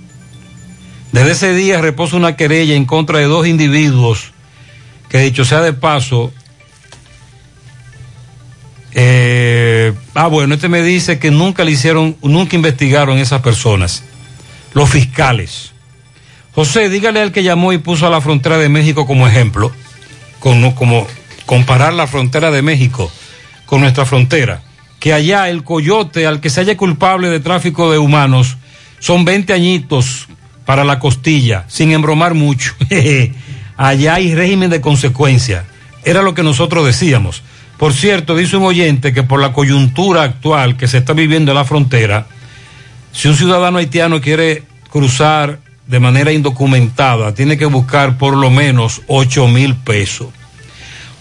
Desde ese día reposa una querella en contra de dos individuos que, dicho sea de paso, eh, ah, bueno, este me dice que nunca le hicieron, nunca investigaron esas personas, los fiscales. José, dígale al que llamó y puso a la frontera de México como ejemplo, como, como comparar la frontera de México con nuestra frontera, que allá el coyote al que se haya culpable de tráfico de humanos son 20 añitos para la costilla, sin embromar mucho. [laughs] allá hay régimen de consecuencia. Era lo que nosotros decíamos. Por cierto, dice un oyente que por la coyuntura actual que se está viviendo en la frontera, si un ciudadano haitiano quiere cruzar de manera indocumentada, tiene que buscar por lo menos 8 mil pesos.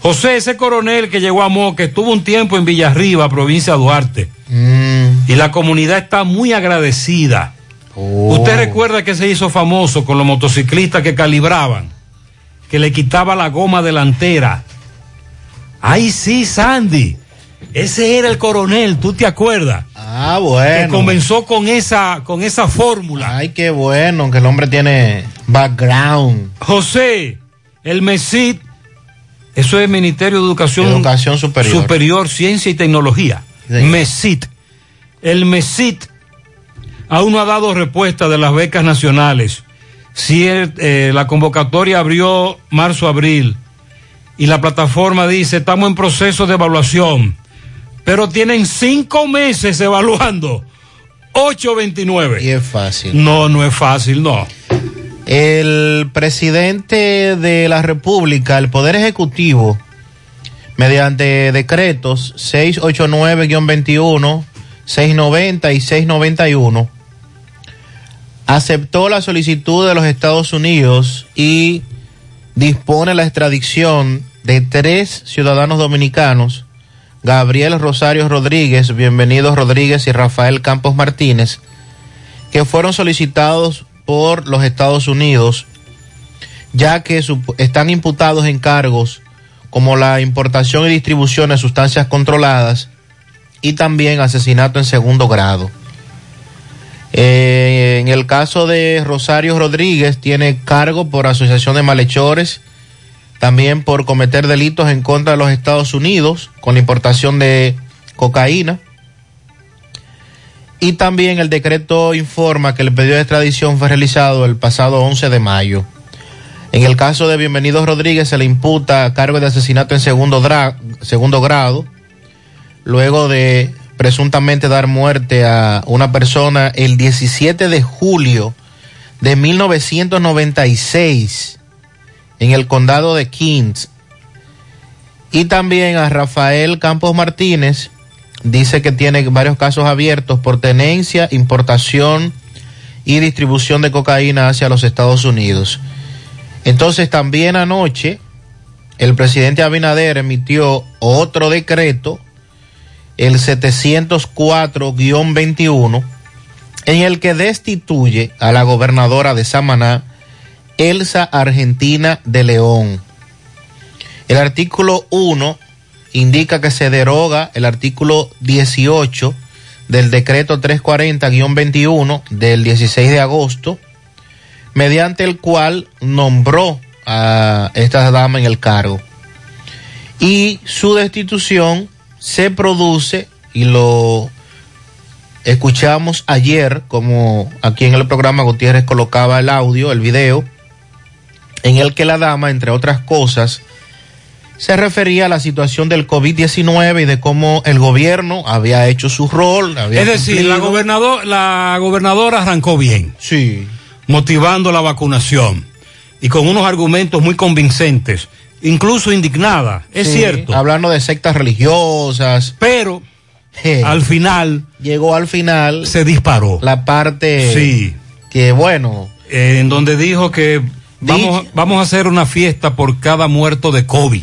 José, ese coronel que llegó a Moca, estuvo un tiempo en Villarriba, provincia de Duarte, y la comunidad está muy agradecida. Usted recuerda que se hizo famoso con los motociclistas que calibraban, que le quitaba la goma delantera Ay, sí, Sandy. Ese era el coronel, ¿tú te acuerdas? Ah, bueno. Que comenzó con esa, con esa fórmula. Ay, qué bueno, que el hombre tiene background. José, el MESIT, eso es Ministerio de Educación, Educación Superior. Superior, Ciencia y Tecnología. MESIT. El MESIT aún no ha dado respuesta de las becas nacionales. Si eh, la convocatoria abrió marzo-abril y la plataforma dice, estamos en proceso de evaluación, pero tienen cinco meses evaluando. 829. Y es fácil. No, no es fácil, no. El presidente de la República, el Poder Ejecutivo, mediante decretos 689-21, 690 y 691, aceptó la solicitud de los Estados Unidos y dispone la extradición de tres ciudadanos dominicanos, Gabriel Rosario Rodríguez, bienvenidos Rodríguez y Rafael Campos Martínez, que fueron solicitados por los Estados Unidos, ya que están imputados en cargos como la importación y distribución de sustancias controladas y también asesinato en segundo grado. Eh, en el caso de Rosario Rodríguez tiene cargo por asociación de malhechores, también por cometer delitos en contra de los Estados Unidos con la importación de cocaína. Y también el decreto informa que el pedido de extradición fue realizado el pasado 11 de mayo. En el caso de Bienvenido Rodríguez se le imputa cargo de asesinato en segundo, segundo grado, luego de presuntamente dar muerte a una persona el 17 de julio de 1996 en el condado de Kings. Y también a Rafael Campos Martínez, dice que tiene varios casos abiertos por tenencia, importación y distribución de cocaína hacia los Estados Unidos. Entonces también anoche el presidente Abinader emitió otro decreto, el 704-21, en el que destituye a la gobernadora de Samaná, Elsa Argentina de León. El artículo 1 indica que se deroga el artículo 18 del decreto 340-21 del 16 de agosto, mediante el cual nombró a esta dama en el cargo. Y su destitución se produce, y lo escuchamos ayer, como aquí en el programa Gutiérrez colocaba el audio, el video, en el que la dama, entre otras cosas, se refería a la situación del COVID-19 y de cómo el gobierno había hecho su rol. es decir, la, gobernador, la gobernadora arrancó bien. Sí. Motivando la vacunación y con unos argumentos muy convincentes, incluso indignada, es cierto. Hablando de sectas religiosas. Pero al final. Llegó al final. Se disparó. La parte. Sí. Que bueno eh, en donde dijo que vamos, vamos a hacer una fiesta por cada muerto de COVID.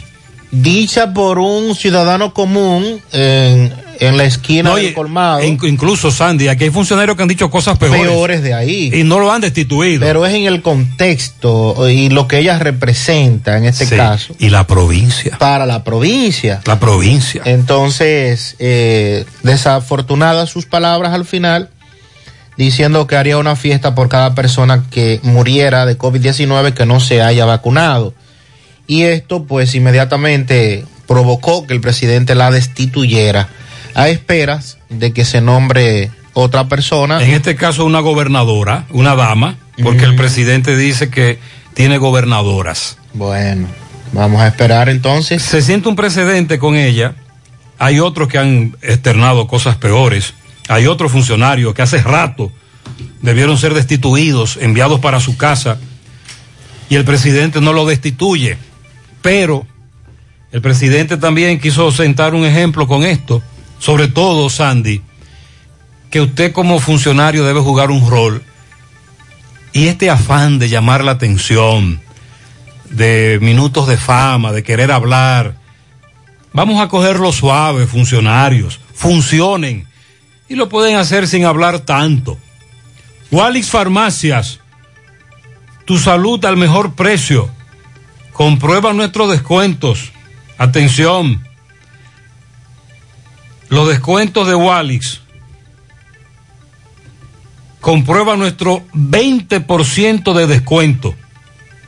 Dicha por un ciudadano común en, en la esquina No, del colmado. in- incluso, Sandy, aquí hay funcionarios que han dicho cosas peores. peores de ahí. Y no lo han destituido. Pero es en el contexto y lo que ella representa en este Sí, caso. Y la provincia. Para la provincia. La provincia. Entonces, eh, desafortunadas sus palabras al final, diciendo que haría una fiesta por cada persona que muriera de COVID-19 que no se haya vacunado. Y esto, pues, inmediatamente provocó que el presidente la destituyera a esperas de que se nombre otra persona. En este caso, una gobernadora, una dama, porque el presidente dice que tiene gobernadoras. Bueno, vamos a esperar entonces. Se siente un precedente con ella. Hay otros que han externado cosas peores. Hay otros funcionarios que hace rato debieron ser destituidos, enviados para su casa, y el presidente no lo destituye. Pero el presidente también quiso sentar un ejemplo con esto, sobre todo, Sandy, que usted como funcionario debe jugar un rol. Y este afán de llamar la atención, de minutos de fama, de querer hablar, vamos a cogerlo suave, funcionarios, funcionen. Y lo pueden hacer sin hablar tanto. Walix Farmacias, tu salud al mejor precio. Comprueba nuestros descuentos. Atención. Los descuentos de Walix. Comprueba nuestro 20% de descuento.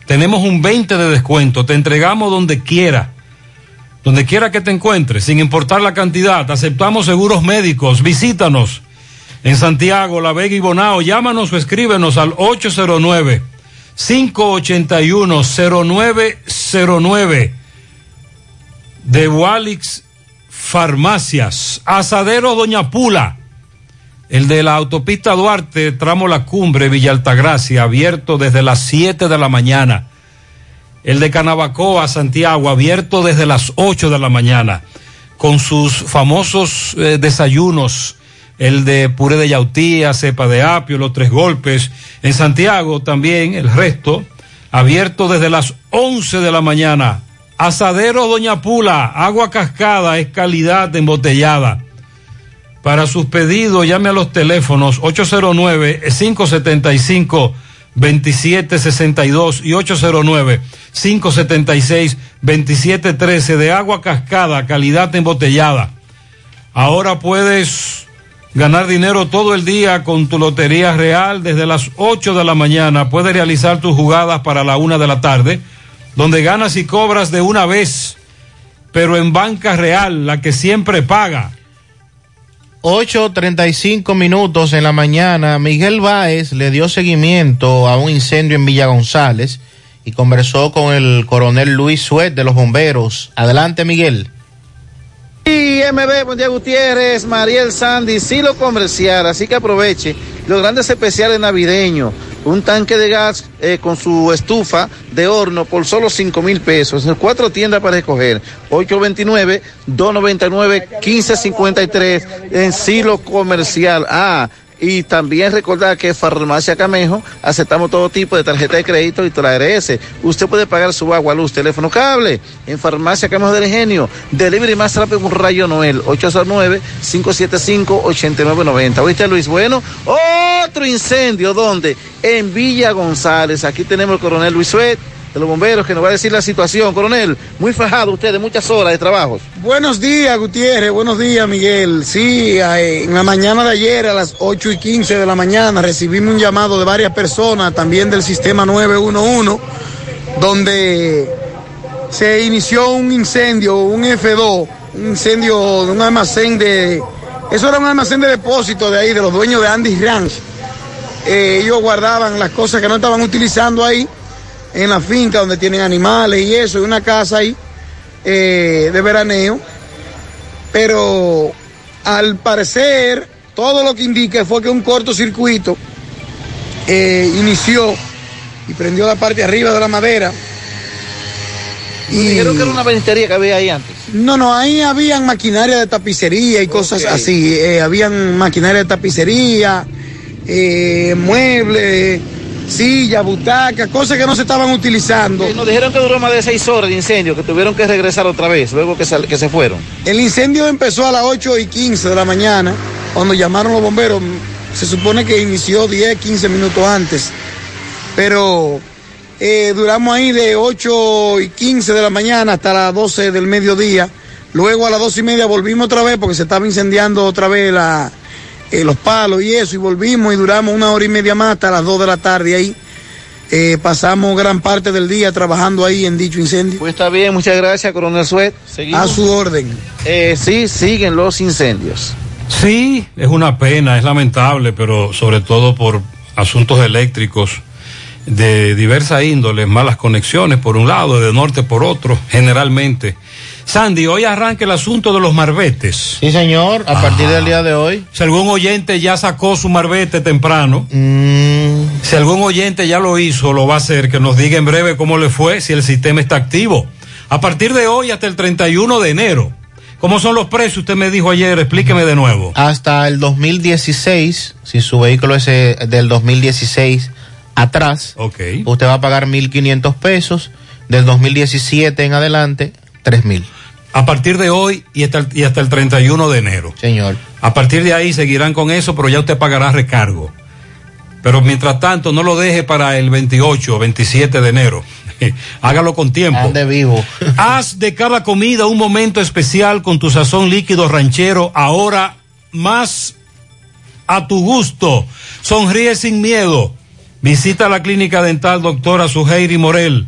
Tenemos un 20% de descuento. Te entregamos donde quiera. Donde quiera que te encuentres, sin importar la cantidad. Aceptamos seguros médicos. Visítanos en Santiago, La Vega y Bonao. Llámanos o escríbenos al 809 581 0909 de Walix Farmacias. Asadero Doña Pula. El de la autopista Duarte, tramo La Cumbre, Villa Altagracia, abierto desde las 7 de la mañana. El de Canabacoa, Santiago, abierto desde las 8 de la mañana, con sus famosos eh, desayunos, el de puré de yautía, cepa de apio, los tres golpes. En Santiago también el resto, abierto desde las 11 de la mañana. Asadero Doña Pula, agua cascada, es calidad embotellada. Para sus pedidos, llame a los teléfonos 809-575-2762 y 809-576-2713 de agua cascada, calidad embotellada. Ahora puedes ganar dinero todo el día con tu Lotería Real desde las 8 de la mañana. Puedes realizar tus jugadas para la una de la tarde, donde ganas y cobras de una vez, pero en banca real, la que siempre paga. 8.35 minutos en la mañana, Miguel Báez le dio seguimiento a un incendio en Villa González y conversó con el coronel Luis Suet de los bomberos. Adelante, Miguel. Y MB, buen día Gutiérrez, Mariel Sandy, Silo Comercial, así que aproveche los grandes especiales navideños. Un tanque de gas eh, con su estufa de horno por solo 5 mil pesos. Cuatro tiendas para escoger. 829-299-1553 en Silo Comercial. Ah, y también recordar que Farmacia Camejo aceptamos todo tipo de tarjeta de crédito y ARS. Usted puede pagar su agua, luz, teléfono, cable en Farmacia Camejo del Ingenio. Delivery más rápido con Rayo Noel. 809-575-8990. ¿Oíste, Luis? Bueno, otro incendio. ¿Dónde? En Villa González. Aquí tenemos el coronel Luis Suet de los bomberos que nos va a decir la situación. Coronel, muy fajado usted de muchas horas de trabajos. Buenos días, Gutiérrez. Buenos días, Miguel. Sí, eh, en la mañana de ayer, a las 8 y 15 de la mañana, recibimos un llamado de varias personas, también del sistema 911, donde se inició un incendio, un F2, un incendio de un almacén de. Eso era un almacén de depósito de ahí, de los dueños de Andy Ranch. Eh, ellos guardaban las cosas que no estaban utilizando ahí en la finca donde tienen animales y eso, y una casa ahí eh, de veraneo. Pero al parecer, todo lo que indica fue que un cortocircuito eh, inició y prendió la parte de arriba de la madera. Y dijeron que era una ventilería que había ahí antes. No, no, ahí habían maquinaria de tapicería y cosas así. eh, habían maquinaria de tapicería, eh, muebles, sillas, butacas, cosas que no se estaban utilizando. Nos dijeron que duró más de seis horas de incendio, que tuvieron que regresar otra vez, luego que, que se fueron. El incendio empezó a las 8 y 15 de la mañana, cuando llamaron los bomberos. Se supone que inició 10, 15 minutos antes. Pero eh, duramos ahí de 8 y 15 de la mañana hasta las 12 del mediodía. Luego a las 12 y media volvimos otra vez porque se estaba incendiando otra vez la, eh, los palos y eso. Y volvimos y duramos una hora y media más hasta las 2 de la tarde ahí. Eh, pasamos gran parte del día trabajando ahí en dicho incendio. Pues está bien, muchas gracias, coronel Suet. A su orden. Eh, sí, siguen los incendios. Sí, es una pena, es lamentable, pero sobre todo por asuntos eléctricos de diversa índole, malas conexiones por un lado, de norte por otro, generalmente. Sandy, hoy arranca el asunto de los marbetes. Sí, señor, a partir del día de hoy. Si algún oyente ya sacó su marbete temprano, Mm. si algún oyente ya lo hizo, lo va a hacer, que nos diga en breve cómo le fue, si el sistema está activo. A partir de hoy hasta el 31 de enero. ¿Cómo son los precios? Usted me dijo ayer, explíqueme de nuevo. Hasta el 2016, si su vehículo es eh, del 2016 atrás, usted va a pagar 1.500 pesos. Del 2017 en adelante, 3.000. A partir de hoy y hasta, el, y hasta el 31 de enero. Señor. A partir de ahí seguirán con eso, pero ya usted pagará recargo. Pero mientras tanto, no lo deje para el 28 o 27 de enero. [laughs] Hágalo con tiempo. Ande vivo. [laughs] Haz de cada comida un momento especial con tu sazón líquido ranchero, ahora más a tu gusto. Sonríe sin miedo. Visita la clínica dental doctora Suheiri Morel.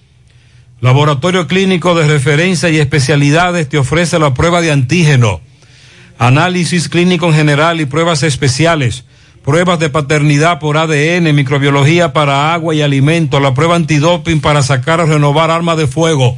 Laboratorio Clínico de Referencia y Especialidades te ofrece la prueba de antígeno, análisis clínico en general y pruebas especiales, pruebas de paternidad por ADN, microbiología para agua y alimento, la prueba antidoping para sacar o renovar armas de fuego.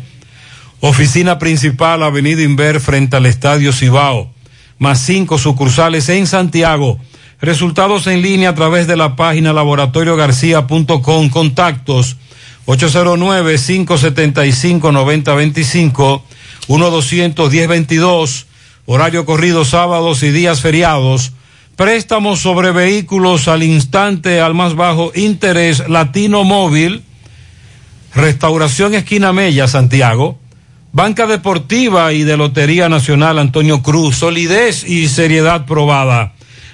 Oficina principal, Avenida Inver, frente al Estadio Cibao, más cinco sucursales en Santiago. Resultados en línea a través de la página laboratoriogarcia.com. Contactos 809-575-9025, 1-210-22, horario corrido sábados y días feriados. Préstamos sobre vehículos al instante al más bajo interés Latino Móvil. Restauración Esquina Mella, Santiago. Banca Deportiva y de Lotería Nacional Antonio Cruz. Solidez y seriedad probada.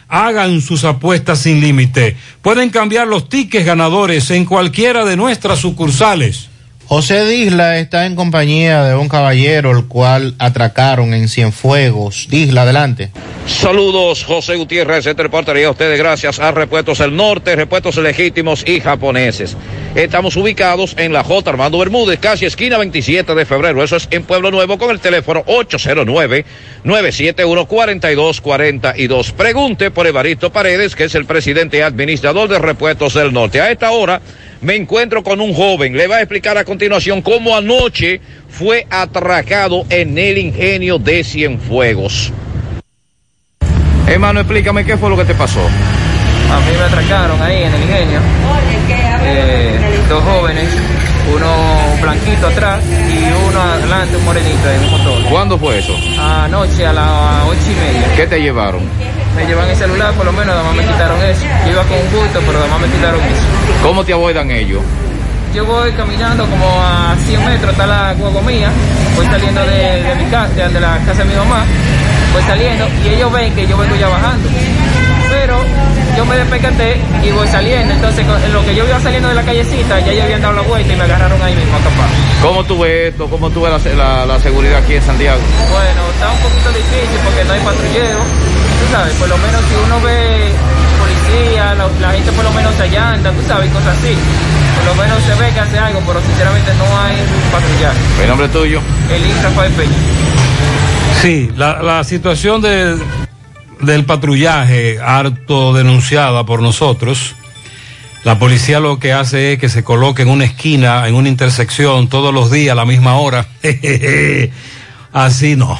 Hagan sus apuestas sin límite. Pueden cambiar los tickets ganadores en cualquiera de nuestras sucursales. José Disla está en compañía de un caballero, el cual atracaron en Cienfuegos. Disla, adelante. Saludos, José Gutiérrez, este a ustedes gracias a Repuestos del Norte, Repuestos Legítimos y Japoneses. Estamos ubicados en la J. Armando Bermúdez, casi esquina 27 de febrero. Eso es en Pueblo Nuevo con el teléfono 809-971-4242. Pregunte por Evaristo Paredes, que es el presidente y administrador de Repuestos del Norte. A esta hora me encuentro con un joven. Le va a explicar a continuación cómo anoche fue atracado en el ingenio de Cienfuegos. Hermano, explícame qué fue lo que te pasó. A mí me atracaron ahí en el ingenio. Eh, dos jóvenes, uno blanquito atrás y uno adelante, un morenito en un motor. ¿Cuándo fue eso? Anoche a las ocho y media. ¿Qué te llevaron? Me llevan el celular, por lo menos además me quitaron eso. Yo iba con un bulto, pero además me quitaron eso. ¿Cómo te avoidan ellos? Yo voy caminando como a 100 metros, está la guagua mía. Voy saliendo de, de mi casa, de, la casa de mi mamá. Voy saliendo y ellos ven que yo vengo ya bajando. Pero yo me despecaté y voy saliendo. Entonces, en lo que yo iba saliendo de la callecita, ya ellos habían dado la vuelta y me agarraron ahí mismo acampado. ¿Cómo tú ves esto? ¿Cómo tú ves la, la- la seguridad aquí en Santiago? Bueno, está un poquito difícil porque no hay patrullero. Tú sabes, por lo menos si uno ve policía, la, la gente por lo menos se allanta, tú sabes, cosas así. Por lo menos se ve que hace algo, pero sinceramente no hay patrullaje. ¿El nombre tuyo? El Rafael Peña. Sí, la, la situación de, del patrullaje, harto denunciada por nosotros, La policía lo que hace es que se coloque en una esquina, en una intersección, todos los días a la misma hora. [laughs] Así no.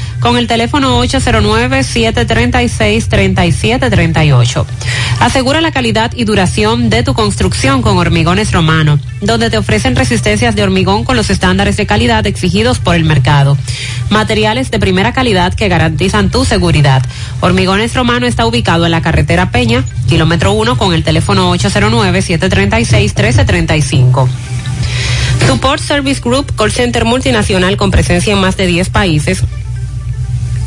con el teléfono 809-736-3738. Asegura la calidad y duración de tu construcción con Hormigones Romano, donde te ofrecen resistencias de hormigón con los estándares de calidad exigidos por el mercado. Materiales de primera calidad que garantizan tu seguridad. Hormigones Romano está ubicado en la carretera Peña, kilómetro 1, con el teléfono 809-736-1335. Support Service Group, call center multinacional con presencia en más de 10 países,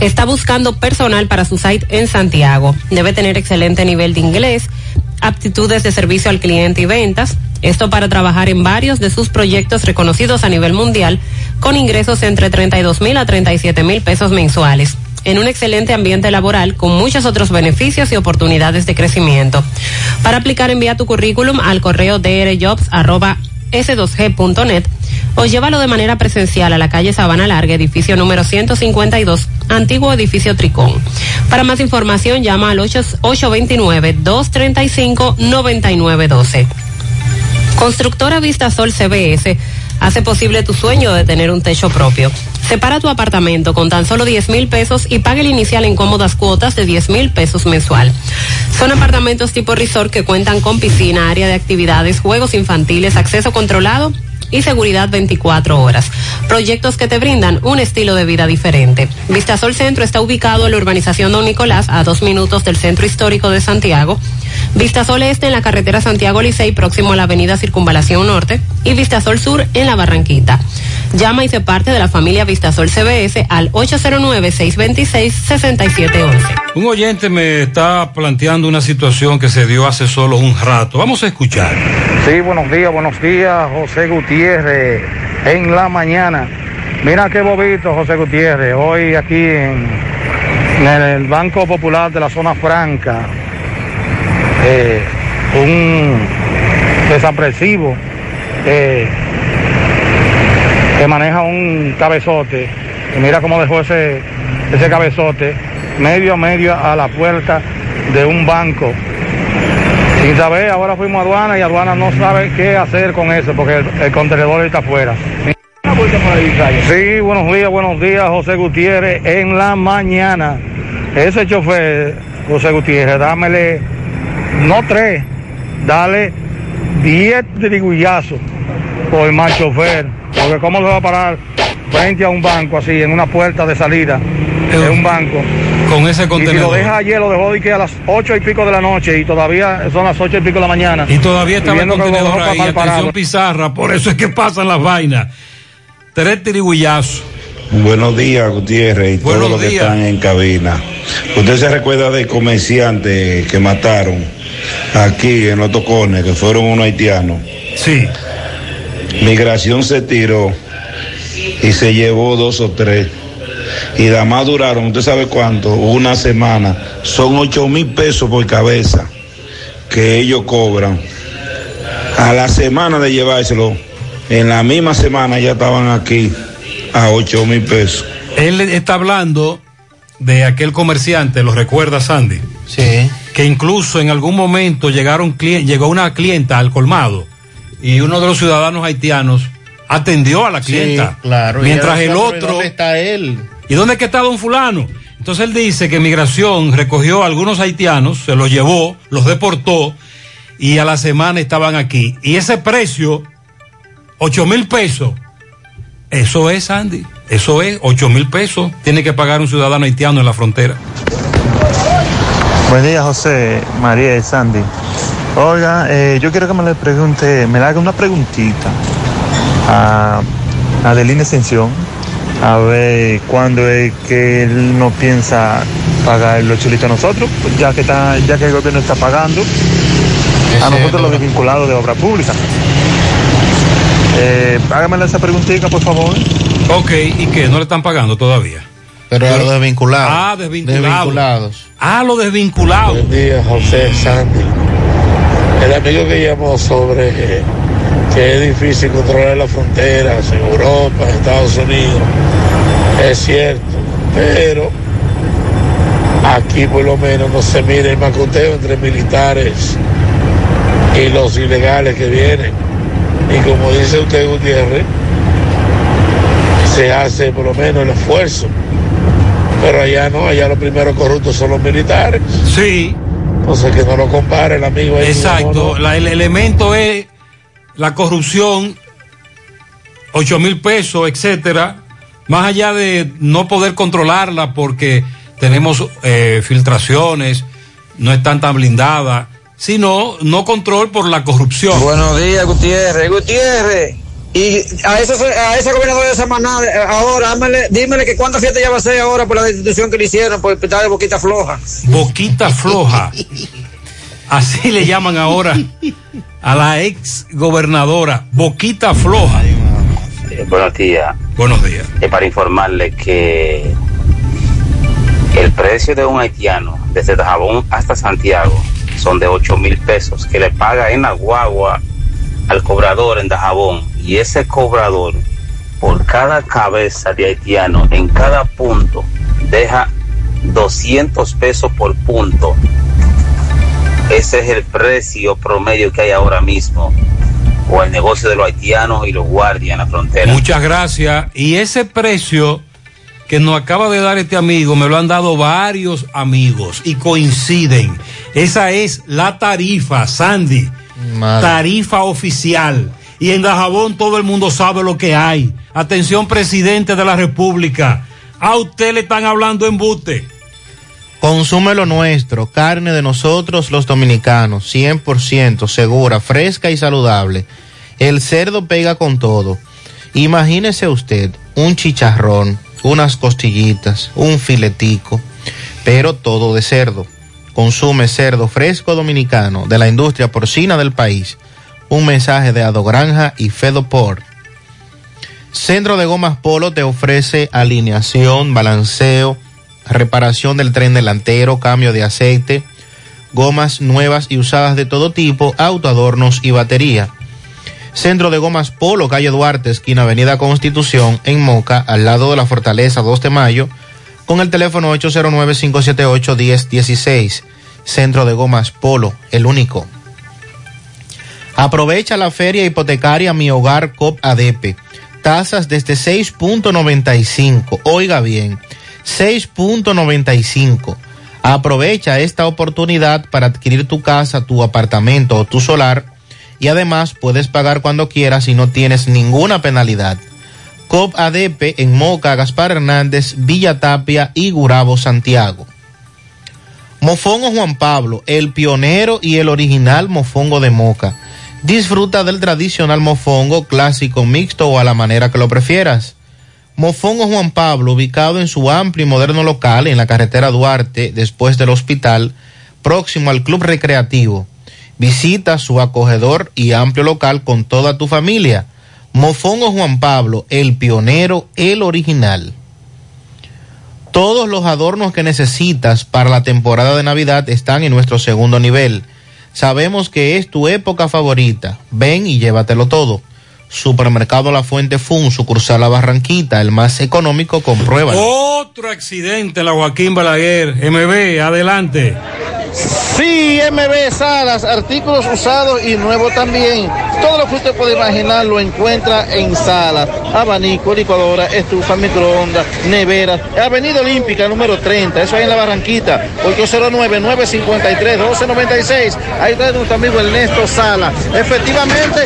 está buscando personal para su site en Santiago. Debe tener excelente nivel de inglés, aptitudes de servicio al cliente y ventas. Esto para trabajar en varios de sus proyectos reconocidos a nivel mundial con ingresos entre 32 mil a 37 mil pesos mensuales en un excelente ambiente laboral con muchos otros beneficios y oportunidades de crecimiento. Para aplicar envía tu currículum al correo drjobs arroba s2g.net o llévalo de manera presencial a la calle Sabana Larga, edificio número 152, antiguo edificio Tricón. Para más información llama al 829-235-9912. Constructora Vistasol CBS hace posible tu sueño de tener un techo propio. Separa tu apartamento con tan solo 10 mil pesos y pague el inicial en cómodas cuotas de 10 mil pesos mensual. Son apartamentos tipo resort que cuentan con piscina, área de actividades, juegos infantiles, acceso controlado y seguridad 24 horas. Proyectos que te brindan un estilo de vida diferente. Vistasol Centro está ubicado en la urbanización Don Nicolás, a dos minutos del centro histórico de Santiago. Vistasol Este en la carretera Santiago Licey, próximo a la avenida Circunvalación Norte. Y Vistasol Sur en la Barranquita. Llama y se parte de la familia Vistasol CBS al 809-626-6711. Un oyente me está planteando una situación que se dio hace solo un rato. Vamos a escuchar. Sí, buenos días, buenos días, José Gutiérrez, en la mañana. Mira qué bobito, José Gutiérrez, hoy aquí en, en el Banco Popular de la Zona Franca, eh, un desapresivo eh, que maneja un cabezote, y mira cómo dejó ese, ese cabezote medio a medio a la puerta de un banco. Sin saber, ahora fuimos a aduana y aduana no sabe qué hacer con eso porque el, contenedor está afuera. Sí, buenos días, buenos días, José Gutiérrez, en la mañana. Ese chofer, José Gutiérrez, dámele, no tres, dale diez drigullazos por el mal chofer, porque cómo le va a parar frente a un banco así, en una puerta de salida de un banco. Con ese Y si lo contenedor. deja ayer, lo dejó de que a las ocho y pico de la noche y todavía son las ocho y pico de la mañana. Y todavía estaba el viendo que lo contenedor ahí, atención pizarra, por eso es que pasan las vainas. Tres tirigullazos. Buenos días, Gutiérrez, y todos Buenos los que días. están en cabina. ¿Usted se recuerda del comerciante que mataron aquí en los tocones, que fueron unos haitianos? Sí. Migración se tiró y se llevó dos o tres. Y nada más duraron, ¿usted sabe cuánto? Una semana. Son ocho mil pesos por cabeza que ellos cobran. A la semana de llevárselo, en la misma semana ya estaban aquí a ocho mil pesos. Él está hablando de aquel comerciante, ¿lo recuerda Sandy? Sí. Que incluso en algún momento llegaron llegó una clienta al colmado y uno de los ciudadanos haitianos atendió a la clienta. Sí, claro. Mientras el otro... ¿Dónde está él? ¿Y dónde es que está don fulano? Entonces él dice que migración recogió a algunos haitianos, se los llevó, los deportó y a la semana estaban aquí. Y ese precio, ocho mil pesos, eso es, Andy, eso es, ocho mil pesos, tiene que pagar un ciudadano haitiano en la frontera. Buen día, José, María y Sandy. Oiga, eh, yo quiero que me le pregunte, me le haga una preguntita a Adelina Ascensión, a ver cuándo es que él no piensa pagar los chulitos a nosotros, pues ya que está, ya que el gobierno está pagando a nosotros los desvinculados de obra pública. Eh, hágame esa preguntita, por favor. Ok, ¿y qué? ¿No le están pagando todavía? Pero a los desvinculados. Ah, desvinculados. Desvinculados. Ah, los desvinculados. Buen día, José Sandy. El amigo que llamó sobre que es difícil controlar las fronteras en Europa, en Estados Unidos, es cierto, pero aquí por lo menos no se mira el macoteo entre militares y los ilegales que vienen. Y como dice usted, Gutiérrez, se hace por lo menos el esfuerzo. Pero allá no, allá los primeros corruptos son los militares. Sí. Entonces que no lo compare el amigo. ahí, Exacto, la- el elemento es la corrupción, 8 mil pesos, etcétera, más allá de no poder controlarla porque tenemos eh, filtraciones, no están tan blindadas, sino no control por la corrupción. Buenos días, Gutiérrez. Gutiérrez. Y a esa, a esa gobernadora de Samaná, eh, ahora, ámele- dímele que cuántas fiestas ya va a hacer ahora por la destitución que le hicieron por estar de boquita floja. Boquita floja. Así le llaman ahora a la ex gobernadora, Boquita Floja. Eh, buenos días. Buenos días. Eh, para informarle que el precio de un haitiano desde Dajabón hasta Santiago son de 8 mil pesos que le paga en la guagua al cobrador en Dajabón y ese cobrador por cada cabeza de haitiano en cada punto deja 200 pesos por punto. Ese es el precio promedio que hay ahora mismo o el negocio de los haitianos y los guardias en la frontera. Muchas gracias. Y ese precio que nos acaba de dar este amigo, me lo han dado varios amigos y coinciden. Esa es la tarifa, Sandy. Tarifa oficial. Y en Dajabón todo el mundo sabe lo que hay. Atención, presidente de la República. A usted le están hablando en bute. Consume lo nuestro, carne de nosotros los dominicanos, 100% segura, fresca y saludable. El cerdo pega con todo. Imagínese usted un chicharrón, unas costillitas, un filetico, pero todo de cerdo. Consume cerdo fresco dominicano de la industria porcina del país. Un mensaje de Adogranja y Fedoport. Centro de Gomas Polo te ofrece alineación, balanceo, reparación del tren delantero, cambio de aceite, gomas nuevas y usadas de todo tipo, autoadornos y batería. Centro de Gomas Polo, calle Duarte, esquina Avenida Constitución, en Moca, al lado de la Fortaleza 2 de Mayo, con el teléfono 809-578-1016. Centro de Gomas Polo, el único. Aprovecha la feria hipotecaria Mi Hogar COP ADP. Tasas desde 6.95. Oiga bien, 6.95. Aprovecha esta oportunidad para adquirir tu casa, tu apartamento o tu solar y además puedes pagar cuando quieras y no tienes ninguna penalidad. COP ADP en Moca, Gaspar Hernández, Villa Tapia y Gurabo, Santiago. Mofongo Juan Pablo, el pionero y el original mofongo de Moca. Disfruta del tradicional mofongo clásico mixto o a la manera que lo prefieras. Mofongo Juan Pablo, ubicado en su amplio y moderno local en la carretera Duarte, después del hospital, próximo al Club Recreativo. Visita su acogedor y amplio local con toda tu familia. Mofongo Juan Pablo, el pionero, el original. Todos los adornos que necesitas para la temporada de Navidad están en nuestro segundo nivel. Sabemos que es tu época favorita. Ven y llévatelo todo. Supermercado La Fuente Fun, sucursal La Barranquita, el más económico, compruébalo. Otro accidente en la Joaquín Balaguer. MB, adelante. Sí, MB Salas, artículos usados y nuevos también. Todo lo que usted puede imaginar lo encuentra en Salas. Abanico, licuadora, estufa, microondas, neveras. Avenida Olímpica, número 30, eso ahí en la Barranquita. 809-953-1296. Ahí está nuestro amigo Ernesto Salas. Efectivamente,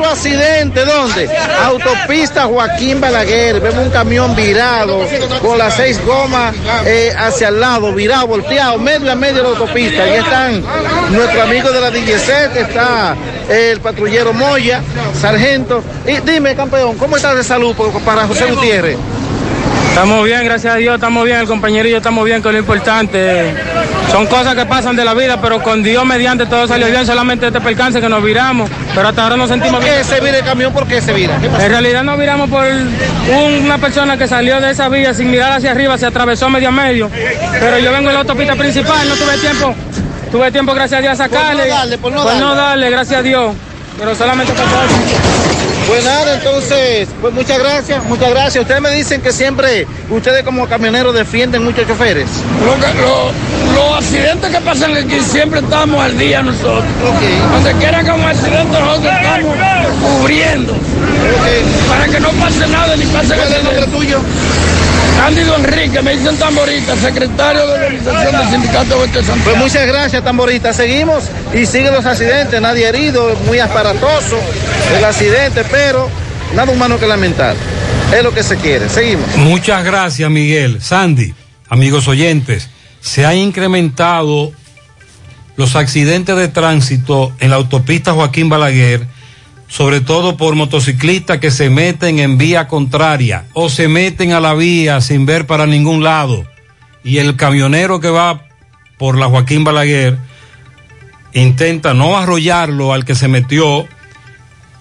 otro accidente, ¿dónde? Autopista Joaquín Balaguer. Vemos un camión virado con las seis gomas eh, hacia el lado, virado, volteado, medio a medio de la autopista. Ahí están nuestro amigo de la DGC, está el patrullero Moya, sargento. Y dime, campeón, ¿cómo estás de salud para José Gutiérrez? Estamos bien, gracias a Dios, estamos bien, el compañero y yo estamos bien, que es lo importante. Son cosas que pasan de la vida, pero con Dios mediante todo salió bien, solamente este percance que nos viramos, pero hasta ahora nos sentimos ¿Por bien. qué se vira el camión? ¿Por qué se vira? En realidad nos viramos por un- una persona que salió de esa vía sin mirar hacia arriba, se atravesó medio a medio, pero yo vengo en la autopista principal, no tuve tiempo, tuve tiempo gracias a Dios a sacarle. Por no darle, por no Por darle. darle, gracias a Dios, pero solamente pasó eso. Pues nada, entonces, pues muchas gracias, muchas gracias. Ustedes me dicen que siempre, ustedes como camioneros defienden muchos choferes. Lo que- lo- los accidentes que pasan aquí siempre estamos al día nosotros. Donde quiera que un accidente nosotros estamos cubriendo. Para que no pase nada ni pase ¿Cuál es el nombre tuyo? Cándido Enrique, me dicen tamborita, secretario de organización del sindicato Oeste de Santiago. Pues muchas gracias, tamborista. Seguimos y siguen los accidentes, nadie herido, muy aparatoso el accidente, pero nada humano que lamentar. Es lo que se quiere. Seguimos. Muchas gracias, Miguel. Sandy, amigos oyentes, se han incrementado los accidentes de tránsito en la autopista Joaquín Balaguer, sobre todo por motociclistas que se meten en vía contraria o se meten a la vía sin ver para ningún lado. Y el camionero que va por la Joaquín Balaguer intenta no arrollarlo al que se metió,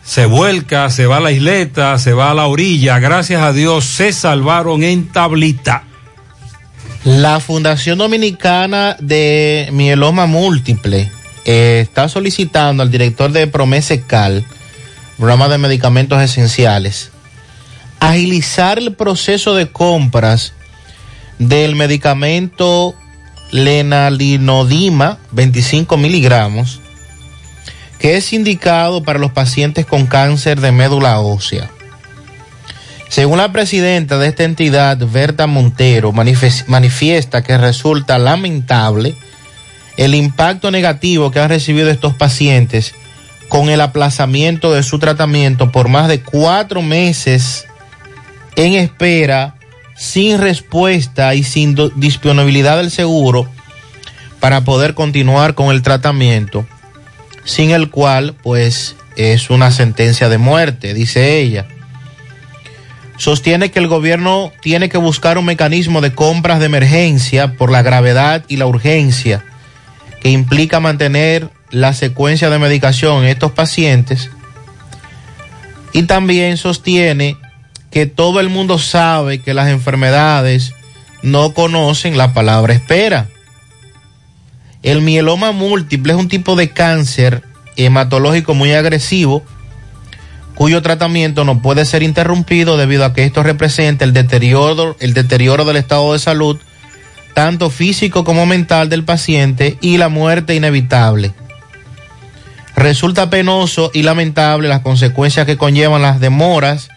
se vuelca, se va a la isleta, se va a la orilla. Gracias a Dios se salvaron en tablita. La Fundación Dominicana de Mieloma Múltiple eh, está solicitando al director de Promesecal, programa de medicamentos esenciales, agilizar el proceso de compras del medicamento lenalinodima 25 miligramos, que es indicado para los pacientes con cáncer de médula ósea. Según la presidenta de esta entidad, Berta Montero, manifiesta que resulta lamentable el impacto negativo que han recibido estos pacientes con el aplazamiento de su tratamiento por más de cuatro meses en espera, sin respuesta y sin disponibilidad del seguro para poder continuar con el tratamiento, sin el cual pues es una sentencia de muerte, dice ella. Sostiene que el gobierno tiene que buscar un mecanismo de compras de emergencia por la gravedad y la urgencia que implica mantener la secuencia de medicación en estos pacientes y también sostiene que todo el mundo sabe que las enfermedades no conocen la palabra espera. El mieloma múltiple es un tipo de cáncer hematológico muy agresivo cuyo tratamiento no puede ser interrumpido debido a que esto representa el deterioro, el deterioro del estado de salud, tanto físico como mental del paciente y la muerte inevitable. Resulta penoso y lamentable las consecuencias que conllevan las demoras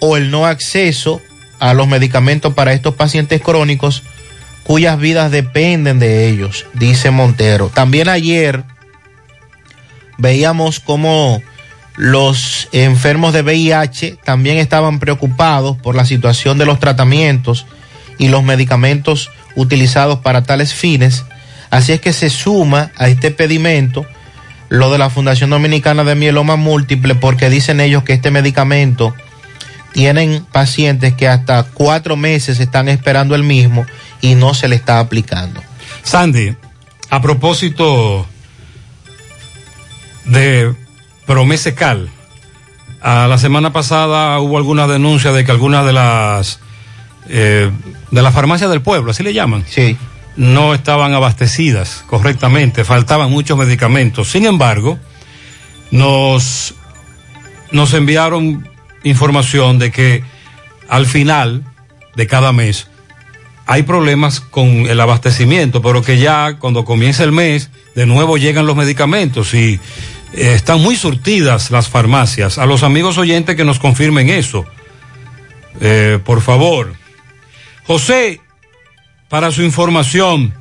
o el no acceso a los medicamentos para estos pacientes crónicos cuyas vidas dependen de ellos, dice Montero. También ayer veíamos cómo los enfermos de VIH también estaban preocupados por la situación de los tratamientos y los medicamentos utilizados para tales fines. Así es que se suma a este pedimento lo de la Fundación Dominicana de Mieloma Múltiple porque dicen ellos que este medicamento tienen pacientes que hasta cuatro meses están esperando el mismo y no se le está aplicando. Sandy, a propósito de Promesecal, a la semana pasada hubo alguna denuncia de que algunas de las eh, de las farmacias del pueblo, así le llaman, sí. No estaban abastecidas correctamente, faltaban muchos medicamentos. Sin embargo, nos nos enviaron información de que al final de cada mes hay problemas con el abastecimiento, pero que ya cuando comienza el mes, de nuevo llegan los medicamentos y eh, están muy surtidas las farmacias. A los amigos oyentes que nos confirmen eso, Eh, por favor. José, para su información,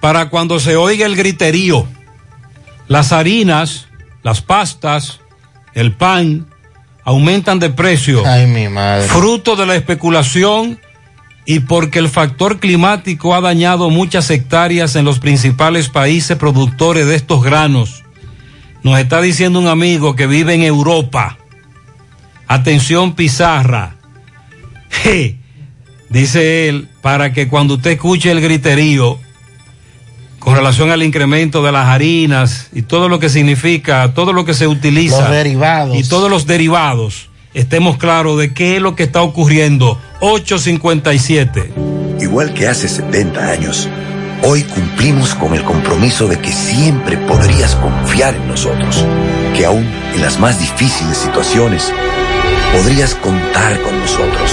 para cuando se oiga el griterío, las harinas, las pastas, el pan, aumentan de precio. Ay, mi madre. Fruto de la especulación y porque el factor climático ha dañado muchas hectáreas en los principales países productores de estos granos. Nos está diciendo un amigo que vive en Europa. Atención Pizarra. Je, dice él, para que cuando usted escuche el griterío con relación al incremento de las harinas y todo lo que significa, todo lo que se utiliza. Los derivados. Y todos los derivados, estemos claros de qué es lo que está ocurriendo. 857. Igual que hace 70 años, hoy cumplimos con el compromiso de que siempre podrías confiar en nosotros, que aún en las más difíciles situaciones podrías contar con nosotros,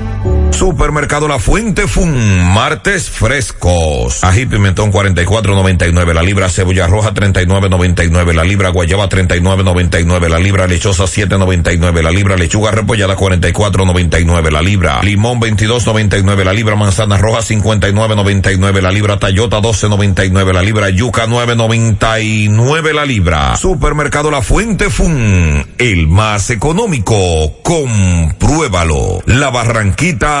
Supermercado La Fuente Fun, martes frescos. Ají pimentón 44.99 la libra, cebolla roja 39.99 la libra, guayaba 39.99 la libra, lechosa 7.99 la libra, lechuga repollada 44.99 la libra, limón 22.99 la libra, manzana roja 59.99 la libra, tallota 12.99 la libra, yuca 9.99 la libra. Supermercado La Fuente Fun, el más económico. Compruébalo. La Barranquita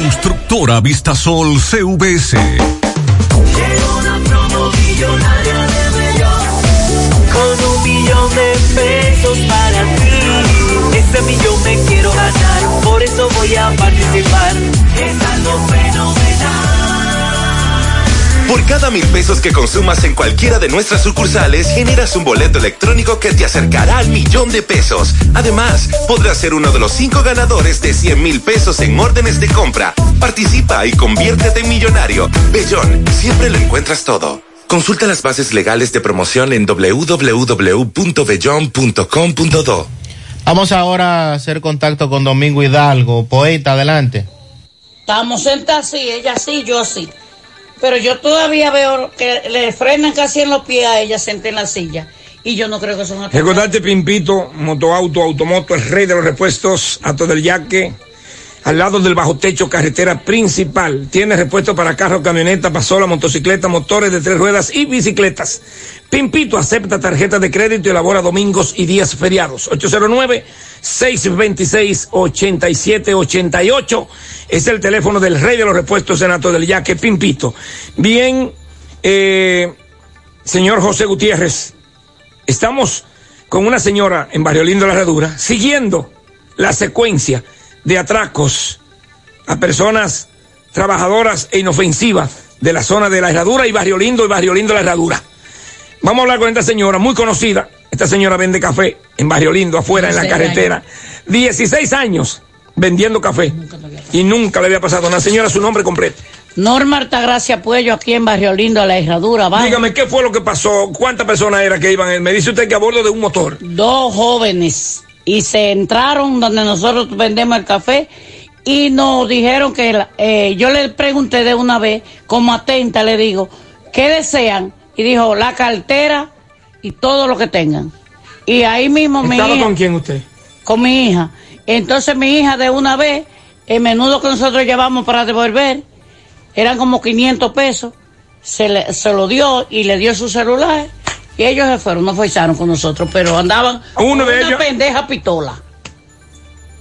Constructora Vistasol CVS. Con un millón de pesos para ti. Ese millón me quiero ganar. Por eso voy a participar. Por cada mil pesos que consumas en cualquiera de nuestras sucursales, generas un boleto electrónico que te acercará al millón de pesos. Además, podrás ser uno de los cinco ganadores de 100 mil pesos en órdenes de compra. Participa y conviértete en millonario. Bellón, siempre lo encuentras todo. Consulta las bases legales de promoción en www.bellon.com.do. Vamos ahora a hacer contacto con Domingo Hidalgo. Poeta, adelante. Estamos sentados así, ella sí, yo sí. Pero yo todavía veo que le frenan casi en los pies a ella sentada en la silla. Y yo no creo que son Recordarte, Pimpito, Motoauto, Automoto, el rey de los repuestos, Ato del Yaque, al lado del bajo techo, carretera principal. Tiene repuestos para carro, camioneta, pasola, motocicleta, motores de tres ruedas y bicicletas. Pimpito acepta tarjetas de crédito y elabora domingos y días feriados. 809-626-8788 es el teléfono del rey de los repuestos en Ato del Yaque, Pimpito. Bien, eh, señor José Gutiérrez, estamos con una señora en Barrio Lindo La Herradura siguiendo la secuencia de atracos a personas trabajadoras e inofensivas de la zona de La Herradura y Barrio Lindo y Barrio Lindo La Herradura. Vamos a hablar con esta señora muy conocida. Esta señora vende café en Barrio Lindo, afuera, en la 16 carretera. 16 años vendiendo café. Y nunca le había pasado a una señora su nombre completo. Norma Altagracia Puello aquí en Barrio Lindo, a la herradura. Dígame, ¿qué fue lo que pasó? ¿Cuántas personas era que iban? Me dice usted que a bordo de un motor. Dos jóvenes y se entraron donde nosotros vendemos el café y nos dijeron que eh, yo le pregunté de una vez, como atenta, le digo, ¿qué desean? Y dijo, la cartera y todo lo que tengan. Y ahí mismo mi ¿Estaba hija- con quién usted? con mi hija. Entonces mi hija de una vez, el menudo que nosotros llevamos para devolver, eran como 500 pesos, se, le- se lo dio y le dio su celular y ellos se fueron, no fueron con nosotros, pero andaban Uno con de una ellos- pendeja pistola.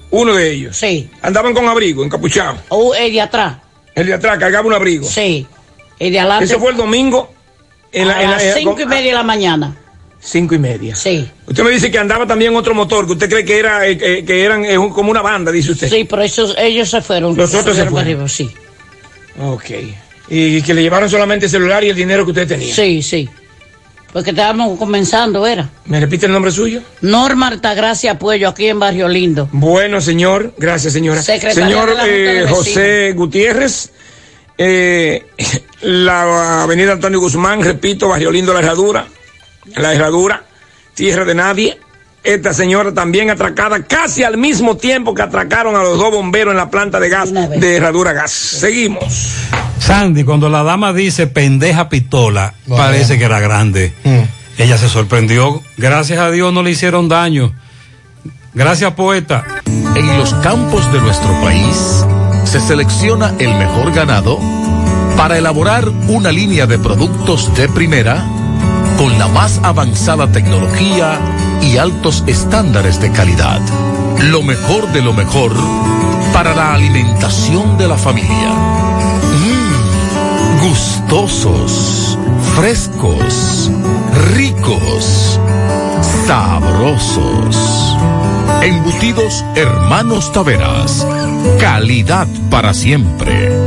Uno de ellos. Sí. Andaban con abrigo, encapuchado. O el de atrás. El de atrás cargaba un abrigo. Sí. El de adelante. Eso fue el domingo. En la, a en la- las en- cinco y media de la mañana. Cinco y media. Sí. Usted me dice que andaba también otro motor, que usted cree que era eh, que, que eran eh, un- como una banda, dice usted. Sí, pero esos, ellos se fueron. Los otros se fueron. arriba, Sí. Ok. Y que le llevaron solamente el celular y el dinero que usted tenía. Sí, sí. Porque estábamos comenzando, era. ¿Me repite el nombre suyo? Norma Altagracia Puello, aquí en Barrio Lindo. Bueno, señor. Gracias, señora. Secretaria señor eh. José Gutiérrez, eh, [laughs] la avenida Antonio Guzmán, repito, Barrio Lindo, La Herradura, La Herradura, Tierra de Nadie. Esta señora también atracada casi al mismo tiempo que atracaron a los dos bomberos en la planta de gas de Herradura Gas. Seguimos. Sandy, cuando la dama dice pendeja pistola, Bueno. parece que era grande. Ella se sorprendió. Gracias a Dios no le hicieron daño. Gracias, poeta. En los campos de nuestro país se selecciona el mejor ganado para elaborar una línea de productos de primera con la más avanzada tecnología y altos estándares de calidad. Lo mejor de lo mejor para la alimentación de la familia. Gustosos, frescos, ricos, sabrosos. Embutidos Hermanos Taveras. Calidad para siempre.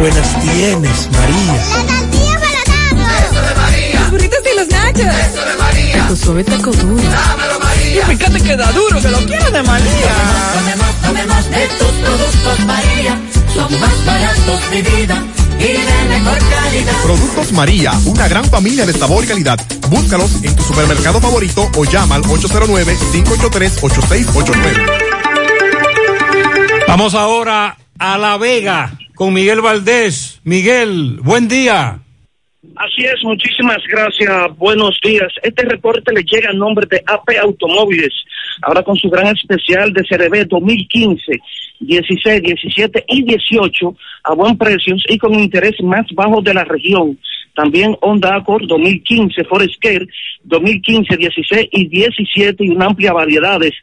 tienes, María. Eso de María. Los burritos y los nachos. Eso de María. Tu suave taco duro. Dámelo, María. Y fíjate que da duro, que lo quiero de María. Tomemos, tomemos de tus productos, María. Son más baratos de vida y de mejor calidad. Productos María, una gran familia de sabor y calidad. Búscalos en tu supermercado favorito o llama al 809-583-8689. Vamos ahora a La Vega con Miguel Valdés. Miguel, buen día. Así es, muchísimas gracias, buenos días. Este reporte le llega a nombre de AP Automóviles, ahora con su gran especial de CRB 2015, 16, 17 y 18 a buen precios y con interés más bajo de la región. También Honda Accord 2015, Forest Care 2015, 16 y 17 y una amplia variedades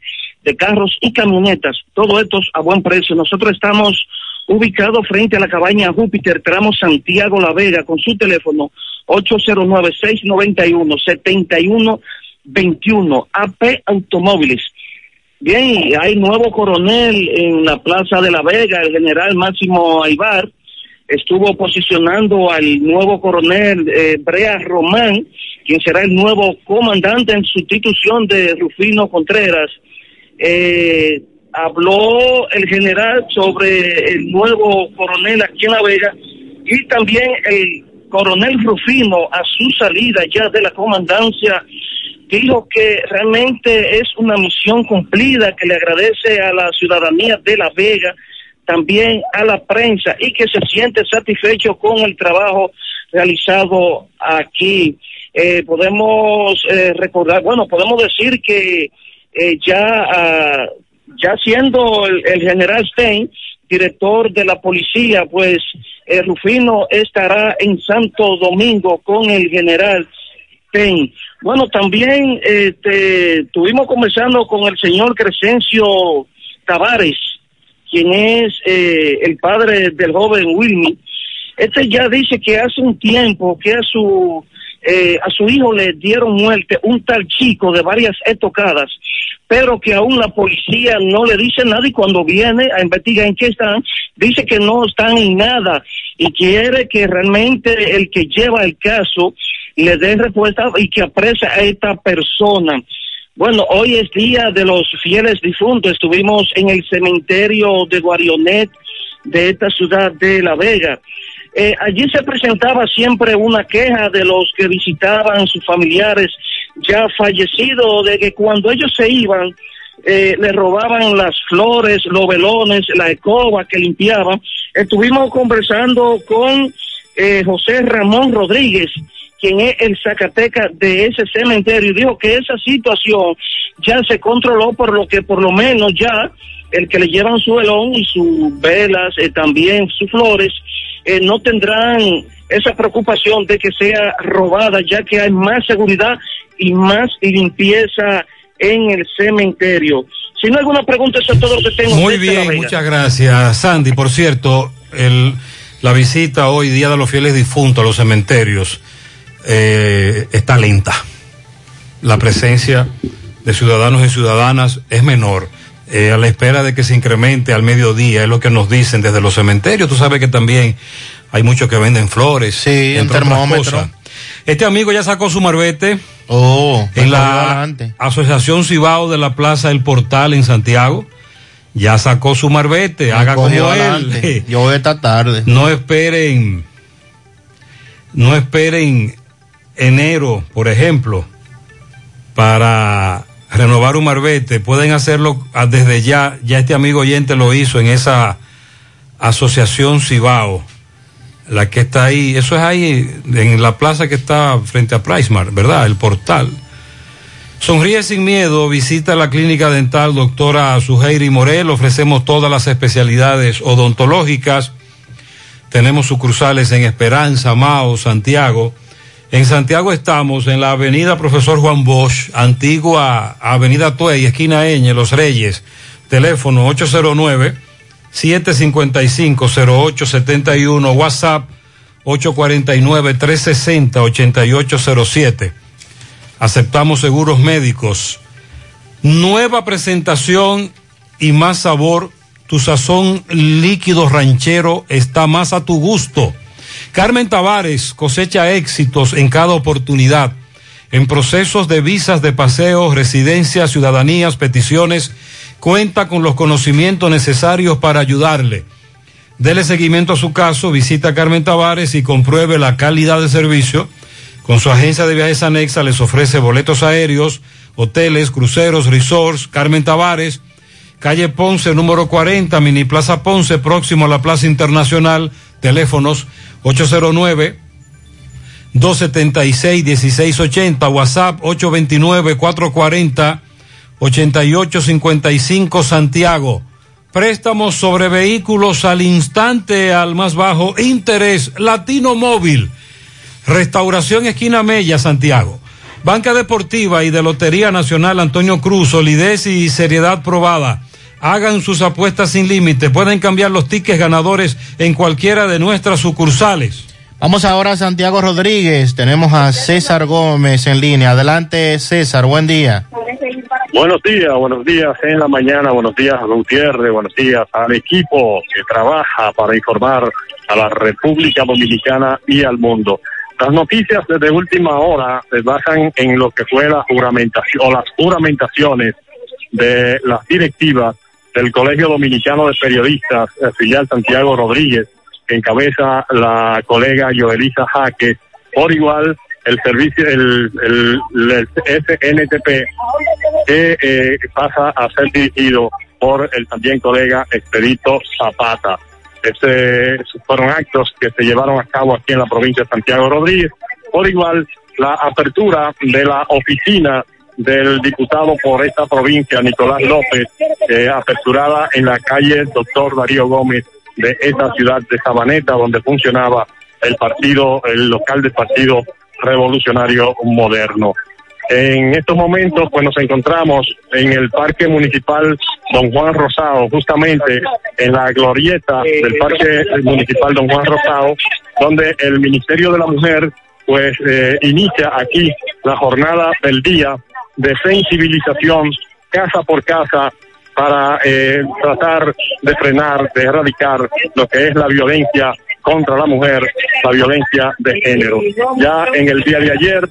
de carros y camionetas, todo esto a buen precio. Nosotros estamos ubicados frente a la cabaña Júpiter, tramo Santiago La Vega, con su teléfono 809-691-7121, AP Automóviles. Bien, hay nuevo coronel en la Plaza de La Vega, el general Máximo Aibar, estuvo posicionando al nuevo coronel eh, Brea Román, quien será el nuevo comandante en sustitución de Rufino Contreras. Eh, habló el general sobre el nuevo coronel aquí en La Vega y también el coronel Rufino a su salida ya de la comandancia dijo que realmente es una misión cumplida, que le agradece a la ciudadanía de La Vega, también a la prensa y que se siente satisfecho con el trabajo realizado aquí. Eh, podemos eh, recordar, bueno, podemos decir que eh, ya, ah, ya siendo el, general Stein, director de la policía, pues eh, Rufino estará en Santo Domingo con el general Stein. Bueno, también este, estuvimos conversando con el señor Crescencio Tavares, quien es eh, el padre del joven Wilmy. Este ya dice que hace un tiempo que a su eh, a su hijo le dieron muerte un tal chico de varias etocadas, pero que aún la policía no le dice nada y cuando viene a investigar en qué están, dice que no están en nada y quiere que realmente el que lleva el caso le dé respuesta y que apresa a esta persona. Bueno, hoy es día de los fieles difuntos. Estuvimos en el cementerio de Guarionet de esta ciudad de La Vega. Eh, allí se presentaba siempre una queja de los que visitaban sus familiares ya fallecidos, de que cuando ellos se iban, eh, le robaban las flores, los velones, la escoba que limpiaban. Estuvimos conversando con eh, José Ramón Rodríguez, quien es el Zacateca de ese cementerio, y dijo que esa situación ya se controló, por lo que por lo menos ya el que le llevan su velón y sus velas, eh, también sus flores, eh, no tendrán esa preocupación de que sea robada, ya que hay más seguridad y más limpieza en el cementerio. Si no hay alguna pregunta, eso es todo lo que tengo. Muy bien, muchas gracias. Sandy, por cierto, el, la visita hoy, Día de los Fieles Difuntos a los cementerios, eh, está lenta. La presencia de ciudadanos y ciudadanas es menor. Eh, a la espera de que se incremente al mediodía, es lo que nos dicen desde los cementerios. Tú sabes que también hay muchos que venden flores. Sí, el termómetro. Este amigo ya sacó su marbete. Oh, en la. Asociación Cibao de la Plaza El Portal en Santiago. Ya sacó su marbete. Haga como él. [laughs] Yo esta tarde. No esperen, no esperen enero, por ejemplo, para renovar un marbete. Pueden hacerlo ah, desde ya. Ya este amigo oyente lo hizo en esa asociación Cibao, la que está ahí. Eso es ahí en la plaza que está frente a Pricemart, ¿verdad? El portal. Sonríe sin miedo, visita la clínica dental doctora Suheiri Morel, ofrecemos todas las especialidades odontológicas, tenemos sucursales en Esperanza, Mao, Santiago. En Santiago estamos en la avenida Profesor Juan Bosch, antigua avenida Tuey, esquina Eñe, Los Reyes, teléfono 809-755-0871, WhatsApp 849-360-8807. Aceptamos seguros médicos. Nueva presentación y más sabor. Tu sazón líquido ranchero está más a tu gusto. Carmen Tavares cosecha éxitos en cada oportunidad. En procesos de visas de paseo, residencias, ciudadanías, peticiones, cuenta con los conocimientos necesarios para ayudarle. Dele seguimiento a su caso, visita a Carmen Tavares y compruebe la calidad de servicio. Con su agencia de viajes anexa les ofrece boletos aéreos, hoteles, cruceros, resorts. Carmen Tavares, calle Ponce número 40, Mini Plaza Ponce, próximo a la Plaza Internacional, teléfonos 809 276-1680, WhatsApp 829-440-8855 Santiago. Préstamos sobre vehículos al instante, al más bajo interés, Latino Móvil. Restauración Esquina Mella, Santiago. Banca Deportiva y de Lotería Nacional Antonio Cruz, solidez y seriedad probada. Hagan sus apuestas sin límite. Pueden cambiar los tickets ganadores en cualquiera de nuestras sucursales. Vamos ahora a Santiago Rodríguez. Tenemos a César Gómez en línea. Adelante, César. Buen día. Buenos días, buenos días en la mañana, buenos días a Gutiérrez, buenos días al equipo que trabaja para informar a la República Dominicana y al mundo. Las noticias desde última hora se basan en lo que fue la juramentación o las juramentaciones de las directivas del Colegio Dominicano de Periodistas, el filial Santiago Rodríguez, que encabeza la colega Joelisa Jaque, por igual el servicio, el, el, el SNTP, que eh, pasa a ser dirigido por el también colega Expedito Zapata. Fueron actos que se llevaron a cabo aquí en la provincia de Santiago Rodríguez. Por igual, la apertura de la oficina del diputado por esta provincia, Nicolás López, eh, aperturada en la calle Doctor Darío Gómez de esta ciudad de Sabaneta, donde funcionaba el partido, el local del Partido Revolucionario Moderno. En estos momentos, pues nos encontramos en el Parque Municipal Don Juan Rosado, justamente en la glorieta del Parque Municipal Don Juan Rosado, donde el Ministerio de la Mujer, pues, eh, inicia aquí la jornada del día de sensibilización casa por casa para eh, tratar de frenar, de erradicar lo que es la violencia contra la mujer, la violencia de género. Ya en el día de ayer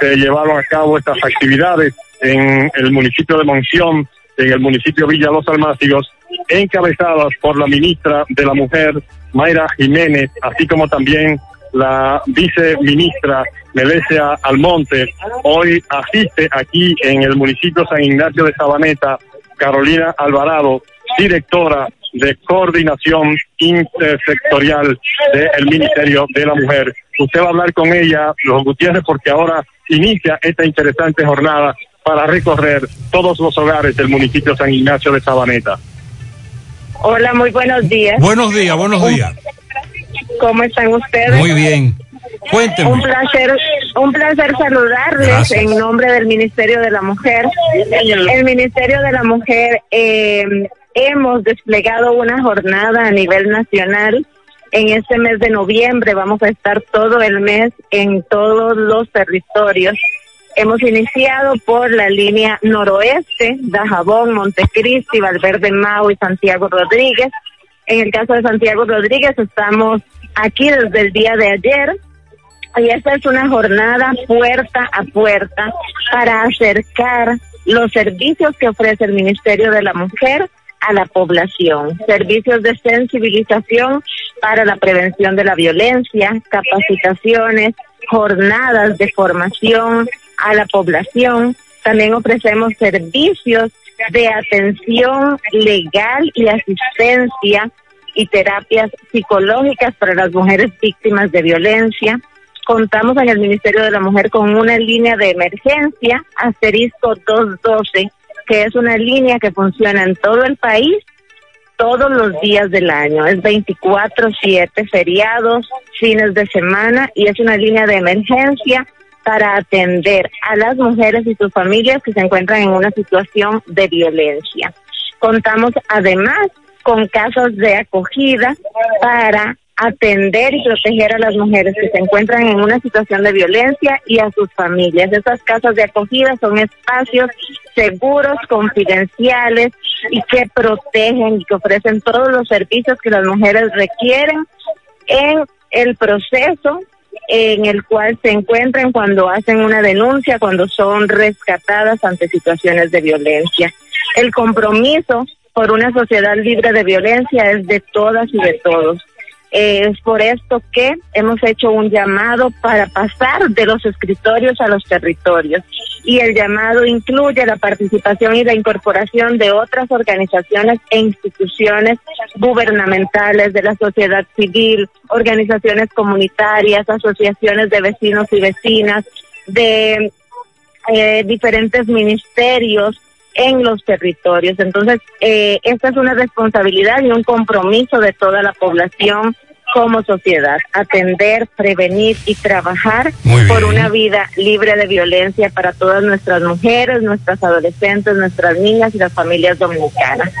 se llevaron a cabo estas actividades en el municipio de Monción, en el municipio Villa Los Almácigos, encabezadas por la ministra de la Mujer, Mayra Jiménez, así como también la viceministra Melesia Almonte. Hoy asiste aquí en el municipio San Ignacio de Sabaneta Carolina Alvarado, directora de coordinación intersectorial del Ministerio de la Mujer. Usted va a hablar con ella, los Gutiérrez, porque ahora inicia esta interesante jornada para recorrer todos los hogares del municipio San Ignacio de Sabaneta. Hola, muy buenos días. Buenos días, buenos días. ¿Cómo están ustedes? Muy bien. Cuéntenme. Un placer, un placer saludarles Gracias. en nombre del Ministerio de la Mujer. El Ministerio de la Mujer eh, hemos desplegado una jornada a nivel nacional. En este mes de noviembre vamos a estar todo el mes en todos los territorios. Hemos iniciado por la línea noroeste, Dajabón, Montecristi, Valverde Mau y Santiago Rodríguez. En el caso de Santiago Rodríguez estamos aquí desde el día de ayer y esta es una jornada puerta a puerta para acercar los servicios que ofrece el Ministerio de la Mujer a la población, servicios de sensibilización para la prevención de la violencia, capacitaciones, jornadas de formación a la población. También ofrecemos servicios de atención legal y asistencia y terapias psicológicas para las mujeres víctimas de violencia. Contamos en el Ministerio de la Mujer con una línea de emergencia, asterisco 212, que es una línea que funciona en todo el país todos los días del año. Es 24/7, feriados, fines de semana y es una línea de emergencia para atender a las mujeres y sus familias que se encuentran en una situación de violencia. Contamos además con casos de acogida para atender y proteger a las mujeres que se encuentran en una situación de violencia y a sus familias. Estas casas de acogida son espacios seguros, confidenciales y que protegen y que ofrecen todos los servicios que las mujeres requieren en el proceso en el cual se encuentran cuando hacen una denuncia, cuando son rescatadas ante situaciones de violencia. El compromiso por una sociedad libre de violencia es de todas y de todos. Es por esto que hemos hecho un llamado para pasar de los escritorios a los territorios. Y el llamado incluye la participación y la incorporación de otras organizaciones e instituciones gubernamentales, de la sociedad civil, organizaciones comunitarias, asociaciones de vecinos y vecinas, de eh, diferentes ministerios en los territorios. Entonces, eh, esta es una responsabilidad y un compromiso de toda la población como sociedad, atender, prevenir y trabajar por una vida libre de violencia para todas nuestras mujeres, nuestras adolescentes, nuestras niñas y las familias dominicanas.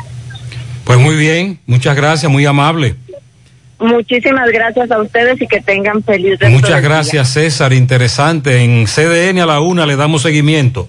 Pues muy bien, muchas gracias, muy amable. Muchísimas gracias a ustedes y que tengan feliz resto Muchas día. gracias, César, interesante. En CDN a la una le damos seguimiento.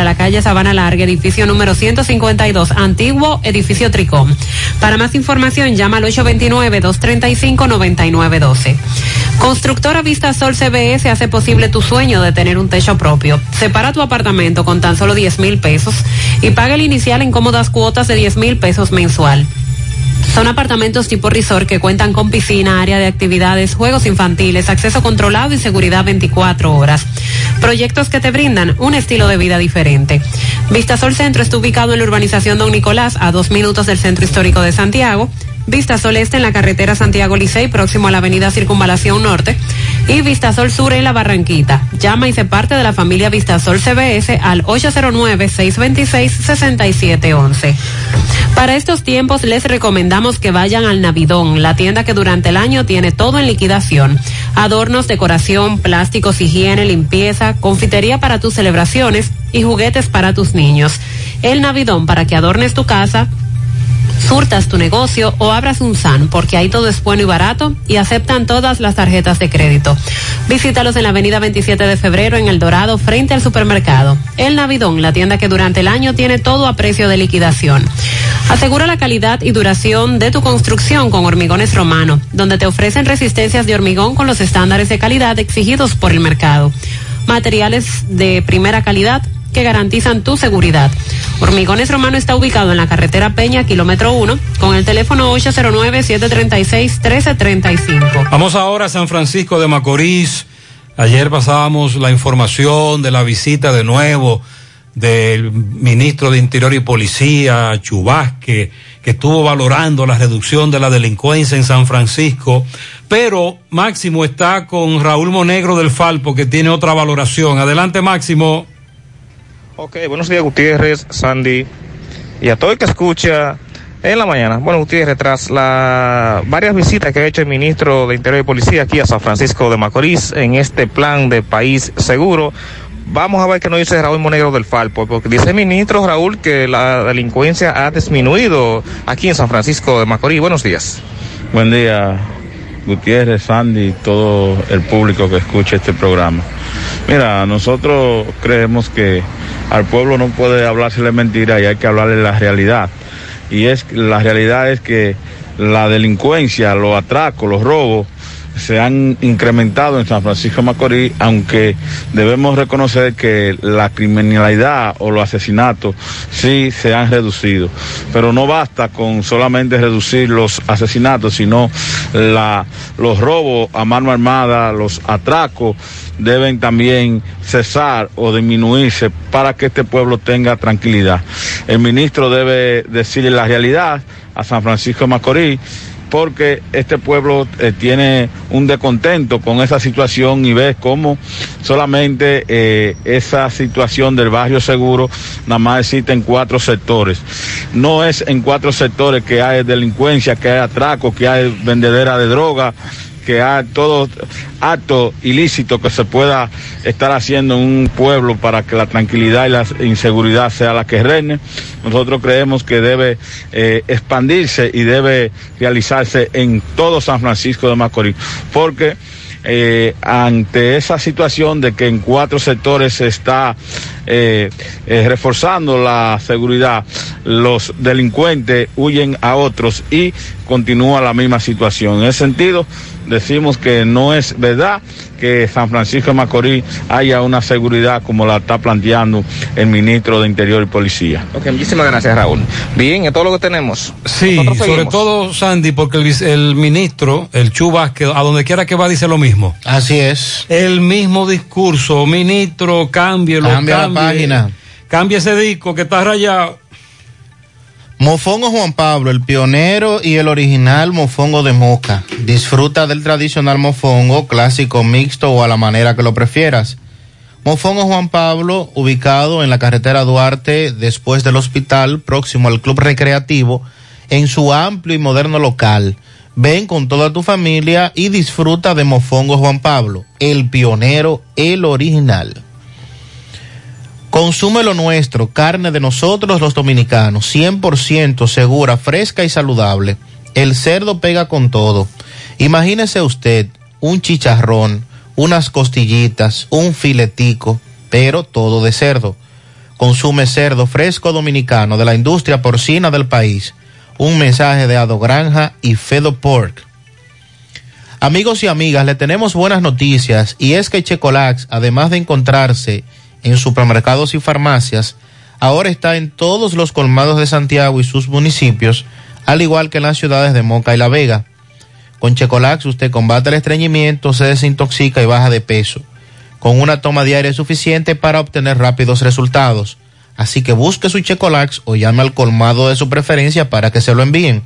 la calle Sabana Larga, edificio número 152, antiguo edificio Tricom. Para más información, llama al 829-235-9912. Constructora Vista Sol CBS hace posible tu sueño de tener un techo propio. Separa tu apartamento con tan solo 10 mil pesos y paga el inicial en cómodas cuotas de 10 mil pesos mensual. Son apartamentos tipo resort que cuentan con piscina, área de actividades, juegos infantiles, acceso controlado y seguridad 24 horas. Proyectos que te brindan un estilo de vida diferente. Vistasol Centro está ubicado en la urbanización Don Nicolás, a dos minutos del Centro Histórico de Santiago. Vistasol Este en la carretera Santiago Licey, próximo a la avenida Circunvalación Norte. Y Vistasol Sur en la Barranquita. Llama y se parte de la familia Vistasol CBS al 809-626-6711. Para estos tiempos les recomendamos que vayan al Navidón, la tienda que durante el año tiene todo en liquidación. Adornos, decoración, plásticos, higiene, limpieza, confitería para tus celebraciones y juguetes para tus niños. El Navidón para que adornes tu casa, surtas tu negocio o abras un SAN, porque ahí todo es bueno y barato y aceptan todas las tarjetas de crédito. Visítalos en la avenida 27 de febrero en El Dorado, frente al supermercado. El Navidón, la tienda que durante el año tiene todo a precio de liquidación. Asegura la calidad y duración de tu construcción con Hormigones Romano, donde te ofrecen resistencias de hormigón con los estándares de calidad exigidos por el mercado. Materiales de primera calidad que garantizan tu seguridad. Hormigones Romano está ubicado en la carretera Peña, kilómetro 1, con el teléfono 809-736-1335. Vamos ahora a San Francisco de Macorís. Ayer pasábamos la información de la visita de nuevo del ministro de Interior y Policía, Chubasque, que estuvo valorando la reducción de la delincuencia en San Francisco. Pero Máximo está con Raúl Monegro del Falpo, que tiene otra valoración. Adelante, Máximo. Ok, buenos días Gutiérrez, Sandy y a todo el que escucha en la mañana. Bueno, Gutiérrez, tras las varias visitas que ha hecho el ministro de Interior y Policía aquí a San Francisco de Macorís en este plan de país seguro, vamos a ver qué nos dice Raúl Monegro del Falpo, porque dice el ministro Raúl que la delincuencia ha disminuido aquí en San Francisco de Macorís. Buenos días. Buen día, Gutiérrez, Sandy y todo el público que escucha este programa. Mira, nosotros creemos que al pueblo no puede hablársele mentira y hay que hablarle la realidad. Y es la realidad es que la delincuencia, los atracos, los robos se han incrementado en San Francisco Macorís, aunque debemos reconocer que la criminalidad o los asesinatos sí se han reducido. Pero no basta con solamente reducir los asesinatos, sino la, los robos a mano armada, los atracos deben también cesar o disminuirse para que este pueblo tenga tranquilidad. El ministro debe decirle la realidad a San Francisco Macorís porque este pueblo eh, tiene un descontento con esa situación y ves cómo solamente eh, esa situación del barrio seguro nada más existe en cuatro sectores. No es en cuatro sectores que hay delincuencia, que hay atraco, que hay vendedera de droga, que a todo acto ilícito que se pueda estar haciendo en un pueblo para que la tranquilidad y la inseguridad sea la que reine. Nosotros creemos que debe eh, expandirse y debe realizarse en todo San Francisco de Macorís, porque eh, ante esa situación de que en cuatro sectores se está eh, reforzando la seguridad, los delincuentes huyen a otros y continúa la misma situación. En ese sentido, decimos que no es verdad que San Francisco de Macorís haya una seguridad como la está planteando el ministro de Interior y Policía. Ok, muchísimas gracias, Raúl. Bien, es todo lo que tenemos. Sí, sobre todo Sandy, porque el, ministro, el Chu Vázquez, a donde quiera que va dice lo mismo. Así es. El mismo discurso, ministro, cámbielo, Cambia la cambie, página. Cambia ese disco que está rayado. Mofongo Juan Pablo, el pionero y el original mofongo de Moca. Disfruta del tradicional mofongo, clásico, mixto o a la manera que lo prefieras. Mofongo Juan Pablo, ubicado en la carretera Duarte, después del hospital, próximo al club recreativo, en su amplio y moderno local. Ven con toda tu familia y disfruta de Mofongo Juan Pablo, el pionero, el original. Consume lo nuestro, carne de nosotros los dominicanos, 100% segura, fresca y saludable. El cerdo pega con todo. Imagínese usted un chicharrón, unas costillitas, un filetico, pero todo de cerdo. Consume cerdo fresco dominicano de la industria porcina del país. Un mensaje de Ado Granja y Fedo Pork. Amigos y amigas, le tenemos buenas noticias y es que Checolax, además de encontrarse en supermercados y farmacias, ahora está en todos los colmados de Santiago y sus municipios, al igual que en las ciudades de Moca y La Vega. Con Checolax usted combate el estreñimiento, se desintoxica y baja de peso, con una toma diaria suficiente para obtener rápidos resultados. Así que busque su Checolax o llame al colmado de su preferencia para que se lo envíen.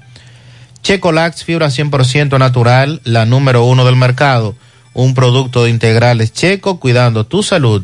Checolax fibra 100% natural, la número uno del mercado, un producto de integrales checo cuidando tu salud.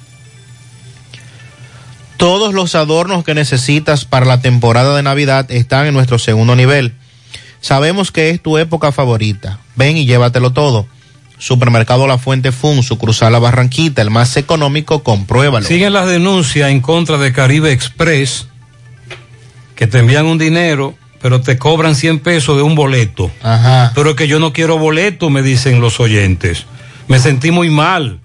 Todos los adornos que necesitas para la temporada de Navidad están en nuestro segundo nivel. Sabemos que es tu época favorita. Ven y llévatelo todo. Supermercado La Fuente Fun, sucursal La Barranquita, el más económico, compruébalo. Siguen las denuncias en contra de Caribe Express, que te envían un dinero, pero te cobran 100 pesos de un boleto. Ajá. Pero que yo no quiero boleto, me dicen los oyentes. Me sentí muy mal.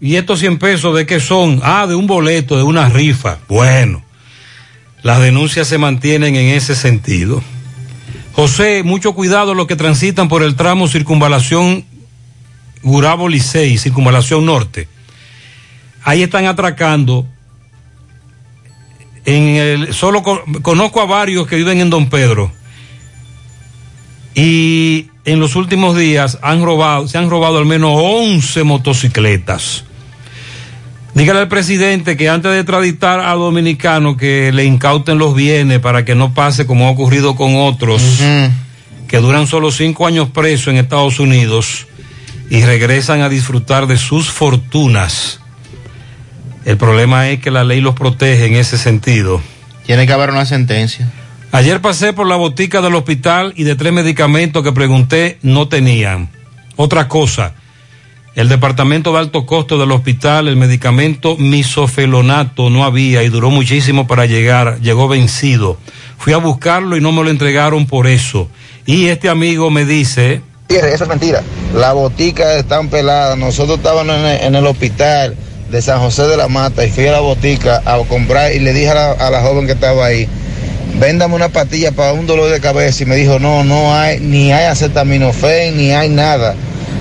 ¿Y estos 100 pesos de qué son? Ah, de un boleto, de una rifa. Bueno, las denuncias se mantienen en ese sentido. José, mucho cuidado los que transitan por el tramo circunvalación Gurabo Licey, circunvalación norte. Ahí están atracando. En el, solo con- conozco a varios que viven en Don Pedro. Y en los últimos días han robado, se han robado al menos 11 motocicletas. Dígale al presidente que antes de extraditar a dominicanos que le incauten los bienes para que no pase como ha ocurrido con otros que duran solo cinco años presos en Estados Unidos y regresan a disfrutar de sus fortunas. El problema es que la ley los protege en ese sentido. Tiene que haber una sentencia. Ayer pasé por la botica del hospital y de tres medicamentos que pregunté no tenían. Otra cosa, el departamento de alto costo del hospital, el medicamento misofelonato no había y duró muchísimo para llegar, llegó vencido. Fui a buscarlo y no me lo entregaron por eso. Y este amigo me dice, eso es mentira. Las boticas están peladas. Nosotros estábamos en el, hospital de San José de la Mata y fui a la botica a comprar y le dije a la, a la joven que estaba ahí, véndame una pastilla para un dolor de cabeza y me dijo, no, no hay, ni hay acetaminofén, ni hay nada.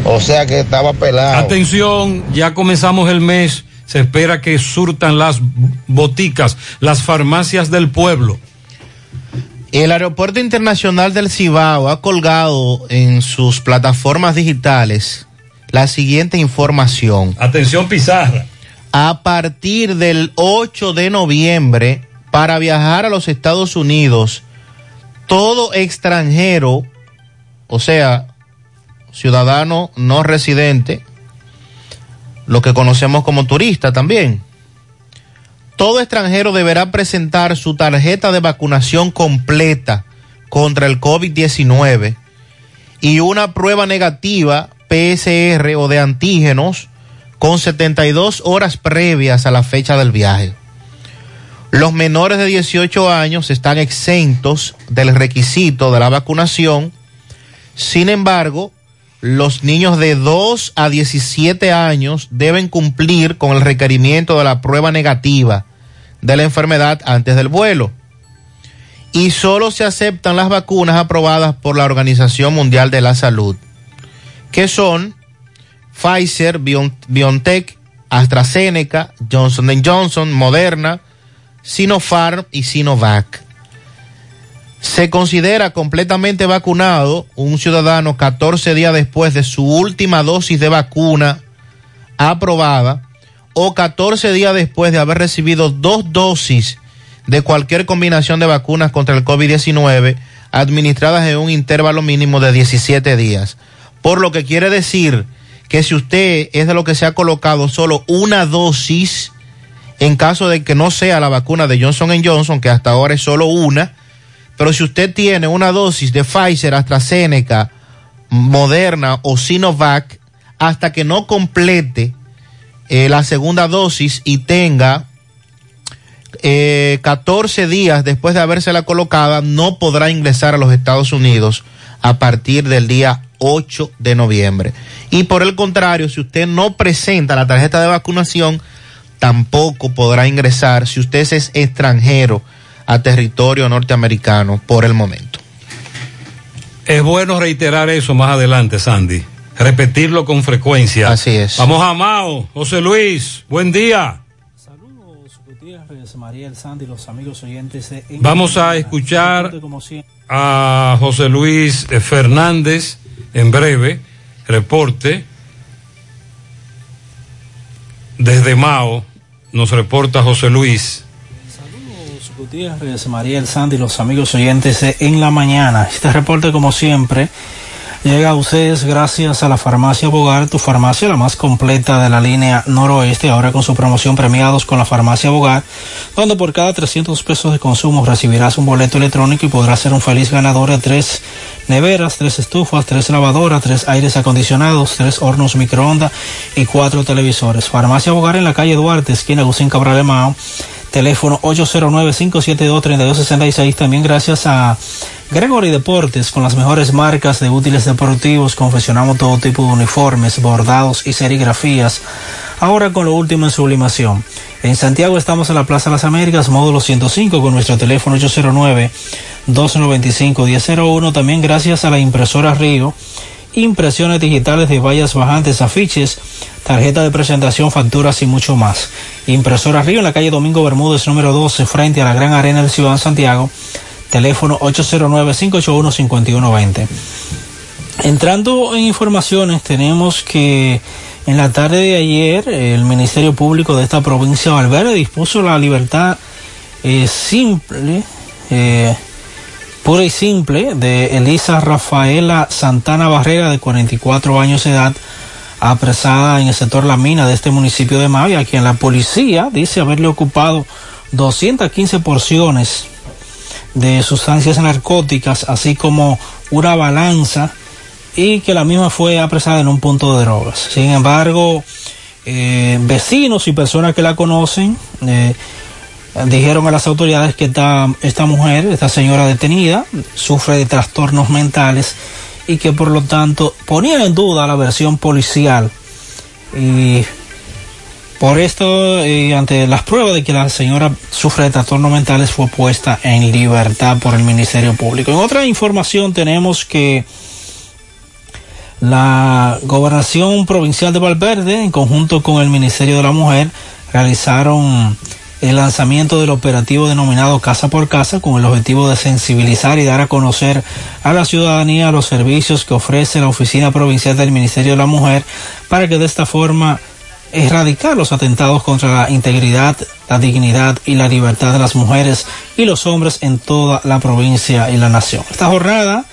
O sea que estaba pelado. Atención, ya comenzamos el mes. Se espera que surtan las boticas, las farmacias del pueblo. El Aeropuerto Internacional del Cibao ha colgado en sus plataformas digitales la siguiente información. Atención Pizarra. A partir del 8 de noviembre, para viajar a los Estados Unidos, todo extranjero, o sea, ciudadano no residente, lo que conocemos como turista también, todo extranjero deberá presentar su tarjeta de vacunación completa contra el COVID-19 y una prueba negativa PSR o de antígenos con 72 horas previas a la fecha del viaje. Los menores de 18 años están exentos del requisito de la vacunación. Sin embargo, los niños de 2 a 17 años deben cumplir con el requerimiento de la prueba negativa de la enfermedad antes del vuelo. Y solo se aceptan las vacunas aprobadas por la Organización Mundial de la Salud, que son Pfizer, BioNTech, AstraZeneca, Johnson Johnson, Moderna, Sinopharm y Sinovac. Se considera completamente vacunado un ciudadano 14 días después de su última dosis de vacuna aprobada o 14 días después de haber recibido dos dosis de cualquier combinación de vacunas contra el COVID-19 administradas en un intervalo mínimo de 17 días. Por lo que quiere decir que si usted es de lo que se ha colocado solo una dosis, en caso de que no sea la vacuna de Johnson Johnson, que hasta ahora es solo una, pero si usted tiene una dosis de Pfizer, AstraZeneca, Moderna o Sinovac, hasta que no complete eh, la segunda dosis y tenga eh, 14 días después de habérsela colocada, no podrá ingresar a los Estados Unidos a partir del día 8 de noviembre. Y por el contrario, si usted no presenta la tarjeta de vacunación, tampoco podrá ingresar si usted es extranjero a territorio norteamericano por el momento. Es bueno reiterar eso más adelante, Sandy. Repetirlo con frecuencia. Así es. Vamos a Mao. José Luis, buen día. María El Sandy, los amigos oyentes. Vamos a escuchar a José Luis Fernández en breve. Reporte desde Mao. Nos reporta José Luis. Gutiérrez, María El Sandy, los amigos oyentes en la mañana. Este reporte, como siempre, llega a ustedes gracias a la farmacia Bogar, tu farmacia la más completa de la línea noroeste, ahora con su promoción premiados con la farmacia Bogar, donde por cada 300 pesos de consumo recibirás un boleto electrónico y podrás ser un feliz ganador de tres neveras, tres estufas, tres lavadoras, tres aires acondicionados, tres hornos microondas y cuatro televisores. Farmacia Bogar en la calle Duarte, esquina Gusín Cabral Mao, teléfono 809-572-3266, también gracias a Gregory Deportes, con las mejores marcas de útiles deportivos, confeccionamos todo tipo de uniformes, bordados y serigrafías. Ahora con lo último en sublimación. En Santiago estamos en la Plaza de las Américas, módulo 105, con nuestro teléfono 809-295-1001. También gracias a la impresora Río, impresiones digitales de vallas bajantes, afiches, tarjeta de presentación, facturas y mucho más. Impresora Río en la calle Domingo Bermúdez, número 12, frente a la Gran Arena del Ciudad Santiago teléfono 809-581-5120. Entrando en informaciones, tenemos que en la tarde de ayer el Ministerio Público de esta provincia de Valverde dispuso la libertad eh, simple, eh, pura y simple, de Elisa Rafaela Santana Barrera, de 44 años de edad, apresada en el sector La Mina de este municipio de Mavia, a quien la policía dice haberle ocupado 215 porciones de sustancias narcóticas, así como una balanza y que la misma fue apresada en un punto de drogas. Sin embargo, eh, vecinos y personas que la conocen eh, dijeron a las autoridades que esta, esta mujer, esta señora detenida, sufre de trastornos mentales y que por lo tanto ponía en duda la versión policial y por esto, eh, ante las pruebas de que la señora sufre de trastornos mentales, fue puesta en libertad por el Ministerio Público. En otra información tenemos que la Gobernación Provincial de Valverde, en conjunto con el Ministerio de la Mujer, realizaron el lanzamiento del operativo denominado Casa por Casa con el objetivo de sensibilizar y dar a conocer a la ciudadanía los servicios que ofrece la Oficina Provincial del Ministerio de la Mujer para que de esta forma erradicar los atentados contra la integridad, la dignidad y la libertad de las mujeres y los hombres en toda la provincia y la nación. Esta jornada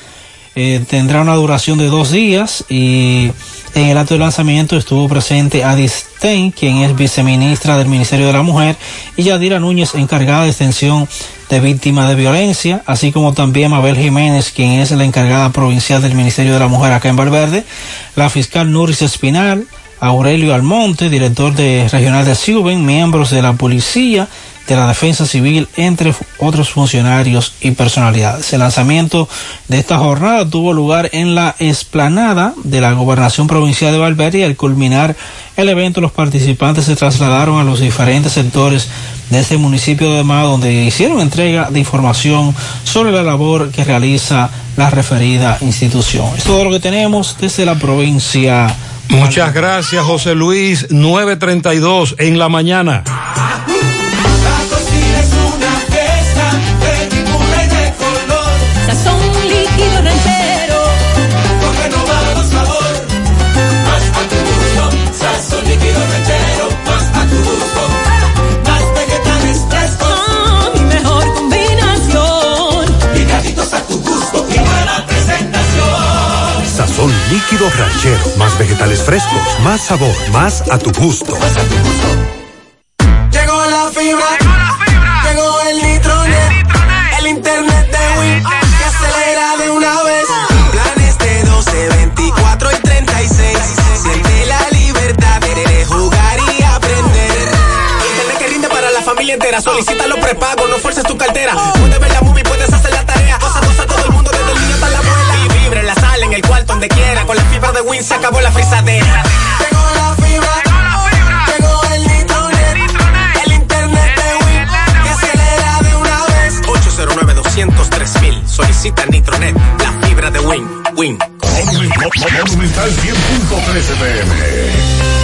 eh, tendrá una duración de dos días y en el acto de lanzamiento estuvo presente Adi Stein, quien es viceministra del Ministerio de la Mujer, y Yadira Núñez, encargada de extensión de víctimas de violencia, así como también Mabel Jiménez, quien es la encargada provincial del Ministerio de la Mujer acá en Valverde, la fiscal Nuris Espinal, Aurelio Almonte, director de regional de Siuben, miembros de la policía, de la Defensa Civil, entre otros funcionarios y personalidades. El lanzamiento de esta jornada tuvo lugar en la explanada de la Gobernación Provincial de Valverde y al culminar el evento los participantes se trasladaron a los diferentes sectores de este municipio de Mao donde hicieron entrega de información sobre la labor que realiza la referida institución. Es todo lo que tenemos desde la provincia. Muchas gracias, José Luis. 932 en la mañana. Líquido ranchero, más vegetales frescos, más sabor, más a tu gusto. Llegó la fibra. Llegó el nitronet. El internet de Win. Que acelera de una vez. Planes de 12, 24 y 36. Siente la libertad de jugar y aprender. Internet que rinde para la familia entera. Solicita los prepagos, no fuerces tu cartera. Con la fibra de Win se acabó la frisadera. Llegó la fibra. Llegó el nitronet. El internet de Win. Que acelera de una vez. 809 203 mil. Solicita Nitronet. La fibra de Win. Win. Monumental 100.13 pm.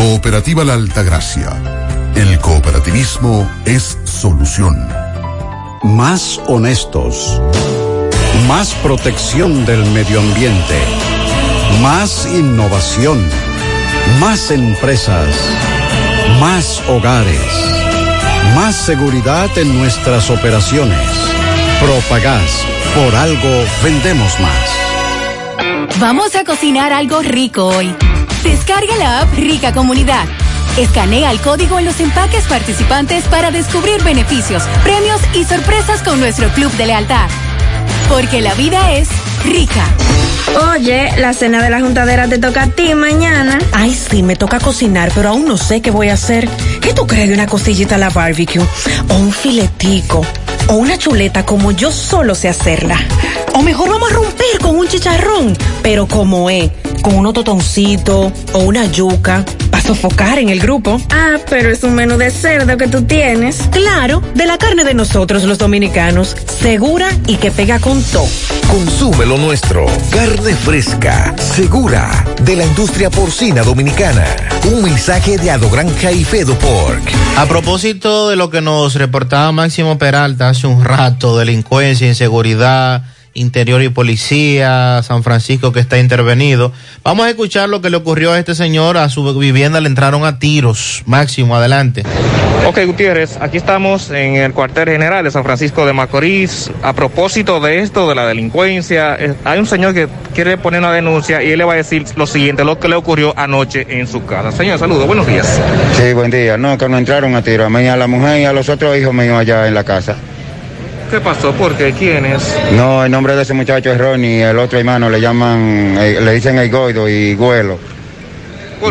Cooperativa La Altagracia. El cooperativismo es solución. Más honestos. Más protección del medio ambiente. Más innovación. Más empresas. Más hogares. Más seguridad en nuestras operaciones. Propagás. Por algo vendemos más. Vamos a cocinar algo rico hoy. Descarga la app Rica Comunidad. Escanea el código en los empaques participantes para descubrir beneficios, premios y sorpresas con nuestro club de lealtad. Porque la vida es rica. Oye, la cena de la juntadera te toca a ti mañana. Ay, sí, me toca cocinar, pero aún no sé qué voy a hacer. ¿Qué tú crees de una costillita a la barbecue? O un filetico. O una chuleta como yo solo sé hacerla. O mejor vamos a romper con un chicharrón, pero como es, con unos totoncitos o una yuca, para sofocar en el grupo. Ah, pero es un menú de cerdo que tú tienes. Claro, de la carne de nosotros los dominicanos, segura y que pega con todo. Consume lo nuestro. Carne fresca, segura, de la industria porcina dominicana. Un mensaje de Adogranja y Fedo Pork. A propósito de lo que nos reportaba Máximo Peralta hace un rato, delincuencia, inseguridad, interior y policía, San Francisco que está intervenido. Vamos a escuchar lo que le ocurrió a este señor, a su vivienda le entraron a tiros. Máximo, adelante. Ok, Gutiérrez, aquí estamos en el cuartel general de San Francisco de Macorís. A propósito de esto, de la delincuencia, eh, hay un señor que quiere poner una denuncia y él le va a decir lo siguiente, lo que le ocurrió anoche en su casa. Señor, saludos, buenos días. Sí, buen día. No, que nos entraron a tiro a mí, a la mujer y a los otros hijos míos allá en la casa. ¿Qué pasó? ¿Por qué? ¿Quién es? No, el nombre de ese muchacho es Ronnie, el otro hermano le llaman, eh, le dicen el goido y guelo.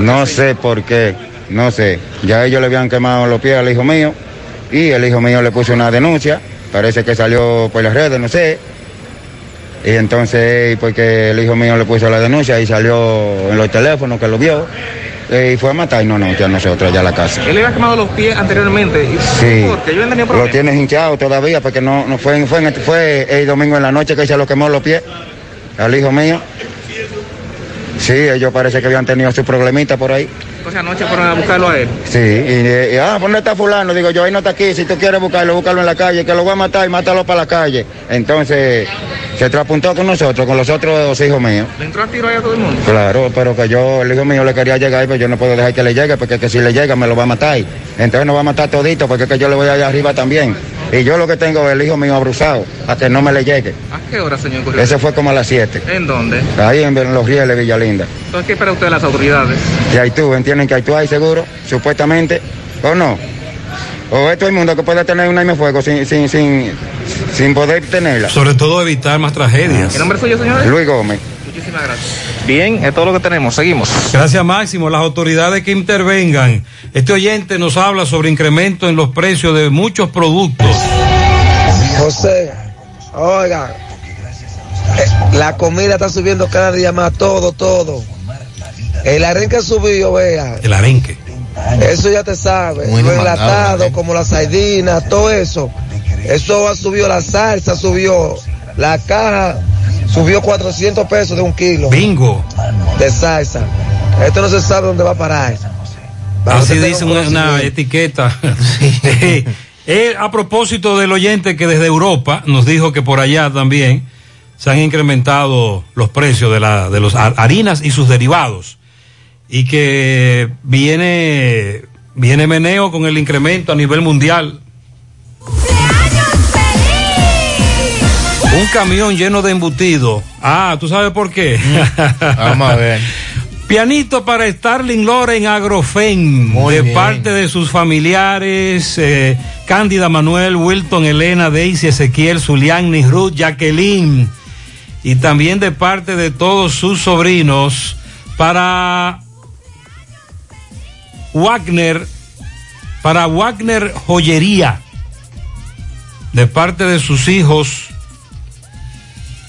No sé por qué, no sé. Ya ellos le habían quemado los pies al hijo mío y el hijo mío le puso una denuncia, parece que salió por las redes, no sé. Y entonces, porque el hijo mío le puso la denuncia y salió en los teléfonos que lo vio, eh, y fue a matarnos anoche a nosotros allá a la casa. Él le había quemado los pies anteriormente. ¿Y Sí. ¿Por qué? Yo no tenía Lo tienes hinchado todavía porque no, no fue, fue, fue el domingo en la noche que se lo quemó los pies al hijo mío. Sí, ellos parece que habían tenido su problemita por ahí. Entonces anoche fueron a buscarlo a él. Sí, y, y, ah, ¿dónde está fulano? Digo yo, ahí no está aquí, si tú quieres buscarlo, búscalo en la calle, que lo voy a matar y mátalo para la calle. Entonces, se trapuntó con nosotros, con los otros dos hijos míos. ¿Le entró a tiro ahí a todo el mundo? Claro, pero que yo, el hijo mío le quería llegar, pero yo no puedo dejar que le llegue, porque que si le llega me lo va a matar. Entonces nos va a matar todito, porque es que yo le voy allá arriba también. Y yo lo que tengo es el hijo mío abruzado, a que no me le llegue. ¿A qué hora, señor? Ese fue como a las 7. ¿En dónde? Ahí en Los Rieles, Villalinda. Entonces, ¿qué espera usted de las autoridades? Y ahí tú, entienden que ahí tú hay seguro, supuestamente, o no. O es todo el mundo que puede tener un arma de fuego sin, sin, sin, sin poder tenerla. Sobre todo evitar más tragedias. ¿Qué nombre suyo, señores? Luis Gómez. Muchísimas gracias. Bien, es todo lo que tenemos. Seguimos. Gracias, Máximo. Las autoridades que intervengan. Este oyente nos habla sobre incremento en los precios de muchos productos. José, oiga, eh, la comida está subiendo cada día más, todo, todo. El arenque subió, vea. El arenque. Eso ya te sabe. Muy Lo enlatado, como la sardina, todo eso. Eso ha subido la salsa, subió. La caja subió 400 pesos de un kilo. Bingo. De salsa. Esto no se sabe dónde va a parar. Para Así dice una, etiqueta. Eh, [laughs] eh, a propósito del oyente que desde Europa nos dijo que por allá también se han incrementado los precios de, la, de las harinas y sus derivados y que viene, viene meneo con el incremento a nivel mundial. Un camión lleno de embutido. Ah, ¿tú sabes por qué? Vamos a ver. [laughs] Pianito para Starling Loren Agrofen, de bien. parte de sus familiares, eh, Cándida Manuel, Wilton, Elena, Daisy, Ezequiel, Zuliani, Ruth, Jacqueline, y también de parte de todos sus sobrinos, para Wagner, para Wagner Joyería, de parte de sus hijos,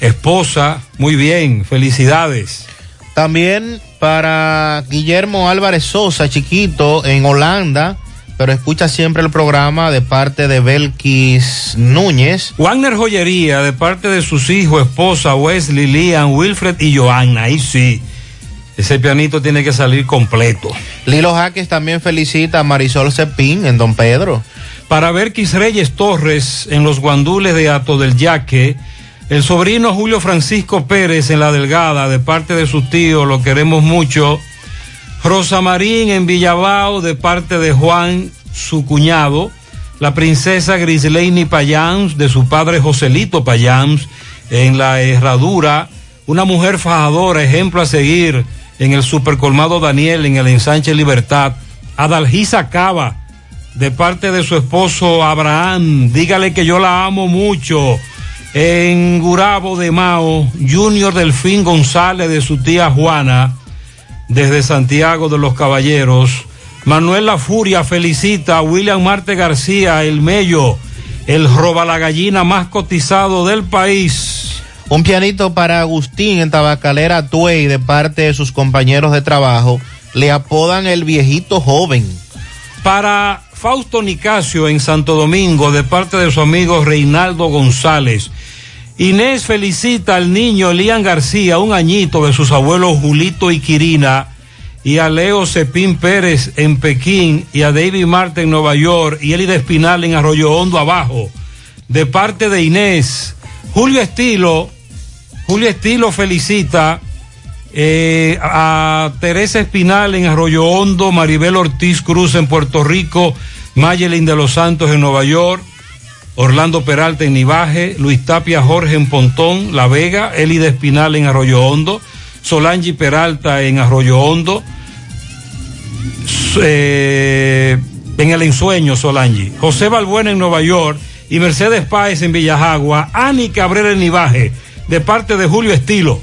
esposa, muy bien, felicidades. También para Guillermo Álvarez Sosa, chiquito, en Holanda, pero escucha siempre el programa de parte de Belkis Núñez. Wagner Joyería, de parte de sus hijos, esposa, Wesley, Lian, Wilfred y Joanna. Ahí sí, ese pianito tiene que salir completo. Lilo Jaques también felicita a Marisol Cepín en Don Pedro. Para ver Reyes Torres en los guandules de Ato del Yaque, el sobrino Julio Francisco Pérez en La Delgada, de parte de su tío, lo queremos mucho. Rosa Marín en Villabao, de parte de Juan, su cuñado. La princesa Grisleini Payams, de su padre Joselito Payams, en La Herradura. Una mujer fajadora, ejemplo a seguir en el supercolmado Daniel, en el ensanche Libertad. Adalgisa Cava, de parte de su esposo Abraham. Dígale que yo la amo mucho. En Gurabo de Mao, Junior Delfín González de su tía Juana, desde Santiago de los Caballeros. Manuel La Furia felicita a William Marte García, el Mello, el roba la gallina más cotizado del país. Un pianito para Agustín en Tabacalera Tuey de parte de sus compañeros de trabajo. Le apodan el viejito joven. Para Fausto Nicasio en Santo Domingo, de parte de su amigo Reinaldo González. Inés felicita al niño Lian García, un añito de sus abuelos Julito y Quirina, y a Leo Cepín Pérez en Pekín, y a David Marte en Nueva York, y Elida Espinal en Arroyo Hondo abajo. De parte de Inés, Julio Estilo, Julio Estilo felicita eh, a Teresa Espinal en Arroyo Hondo, Maribel Ortiz Cruz en Puerto Rico, Mayelin de los Santos en Nueva York, Orlando Peralta en Nivaje, Luis Tapia Jorge en Pontón, La Vega, Elida Espinal en Arroyo Hondo, Solangi Peralta en Arroyo Hondo, eh, en el ensueño Solangi, José Balbuena en Nueva York y Mercedes Páez en Villajagua, Ani Cabrera en Nivaje, de parte de Julio Estilo.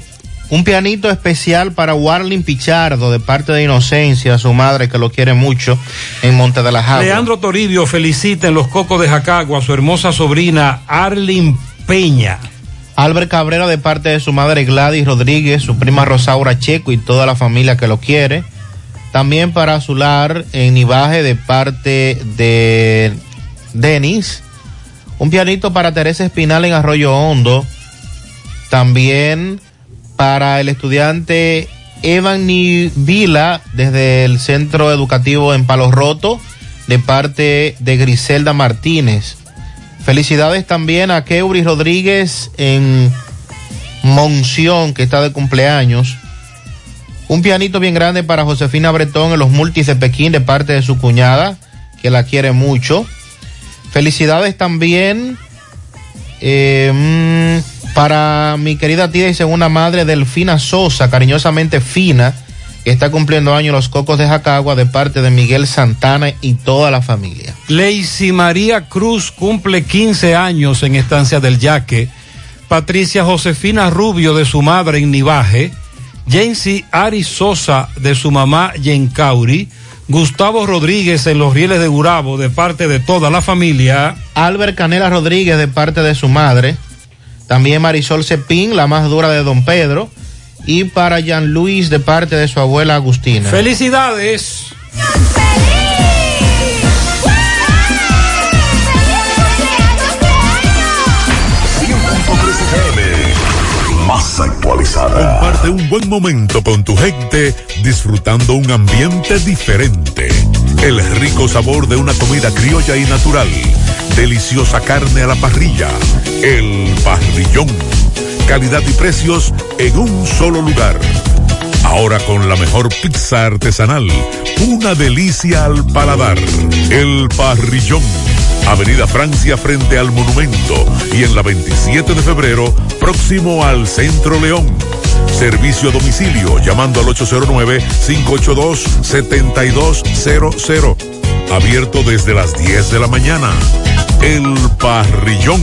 Un pianito especial para Warlin Pichardo de parte de Inocencia, su madre que lo quiere mucho en Monte de la Jagua. Leandro Toribio felicita en los Cocos de Jacagua a su hermosa sobrina Arlin Peña. Albert Cabrera de parte de su madre Gladys Rodríguez, su prima Rosaura Checo y toda la familia que lo quiere. También para su lar en Nivaje de parte de Denis. Un pianito para Teresa Espinal en Arroyo Hondo. También para el estudiante Evan Vila desde el Centro Educativo en Palo Roto de parte de Griselda Martínez. Felicidades también a Keuri Rodríguez en Monción, que está de cumpleaños. Un pianito bien grande para Josefina Bretón en los multis de Pekín de parte de su cuñada, que la quiere mucho. Felicidades también eh, para mi querida tía y segunda madre Delfina Sosa, cariñosamente fina, que está cumpliendo años los cocos de Jacagua de parte de Miguel Santana y toda la familia. Lacey María Cruz cumple 15 años en Estancia del Yaque. Patricia Josefina Rubio de su madre en Nivaje. Jensi Ari Sosa de su mamá Yencauri. Gustavo Rodríguez en los rieles de Gurabo de parte de toda la familia. Albert Canela Rodríguez de parte de su madre. También Marisol Cepín, la más dura de Don Pedro. Y para Jean Luis de parte de su abuela Agustina. Felicidades. más actualizada. Comparte un buen momento con tu gente disfrutando un ambiente diferente. El rico sabor de una comida criolla y natural. Deliciosa carne a la parrilla. El parrillón. Calidad y precios en un solo lugar. Ahora con la mejor pizza artesanal. Una delicia al paladar. El parrillón Avenida Francia frente al monumento y en la 27 de febrero próximo al Centro León. Servicio a domicilio llamando al 809-582-7200. Abierto desde las 10 de la mañana. El Parrillón.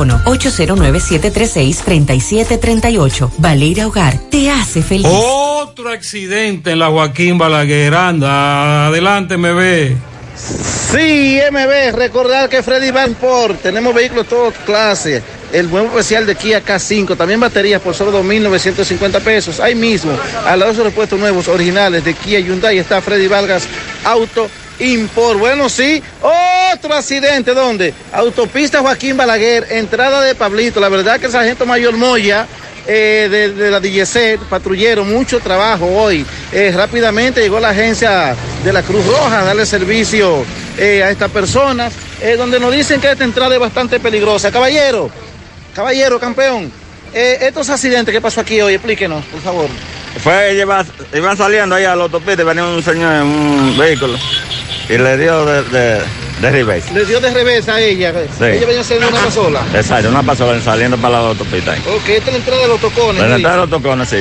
809-736-3738. Valeria Hogar te hace feliz. Otro accidente en la Joaquín Balaguer. Anda, adelante, me ve. Sí, MB, recordar que Freddy Banport, tenemos vehículos de todas clases. El nuevo especial de Kia K5, también baterías por solo 2.950 pesos. Ahí mismo, al lado de esos repuestos nuevos, originales de Kia Hyundai, está Freddy Vargas Auto Import. Bueno, sí, otro accidente, ¿dónde? Autopista Joaquín Balaguer, entrada de Pablito. La verdad que el sargento mayor Moya eh, de, la DGC, patrullero, mucho trabajo hoy. Eh, rápidamente llegó la agencia de la Cruz Roja a darle servicio eh, a estas personas, donde nos dicen que esta entrada es bastante peligrosa. Caballero, caballero, campeón, estos accidentes que pasó aquí hoy, explíquenos, por favor. Fue, iban saliendo ahí a la autopista y venía un señor en un vehículo y le dio de, de, de revés. Le dio de revés a ella. Sí. Ella venía haciendo una pasola. Exacto, una pasola saliendo para la autopista. Ok, esta es la entrada de los tocones. La entrada de los tocones, sí.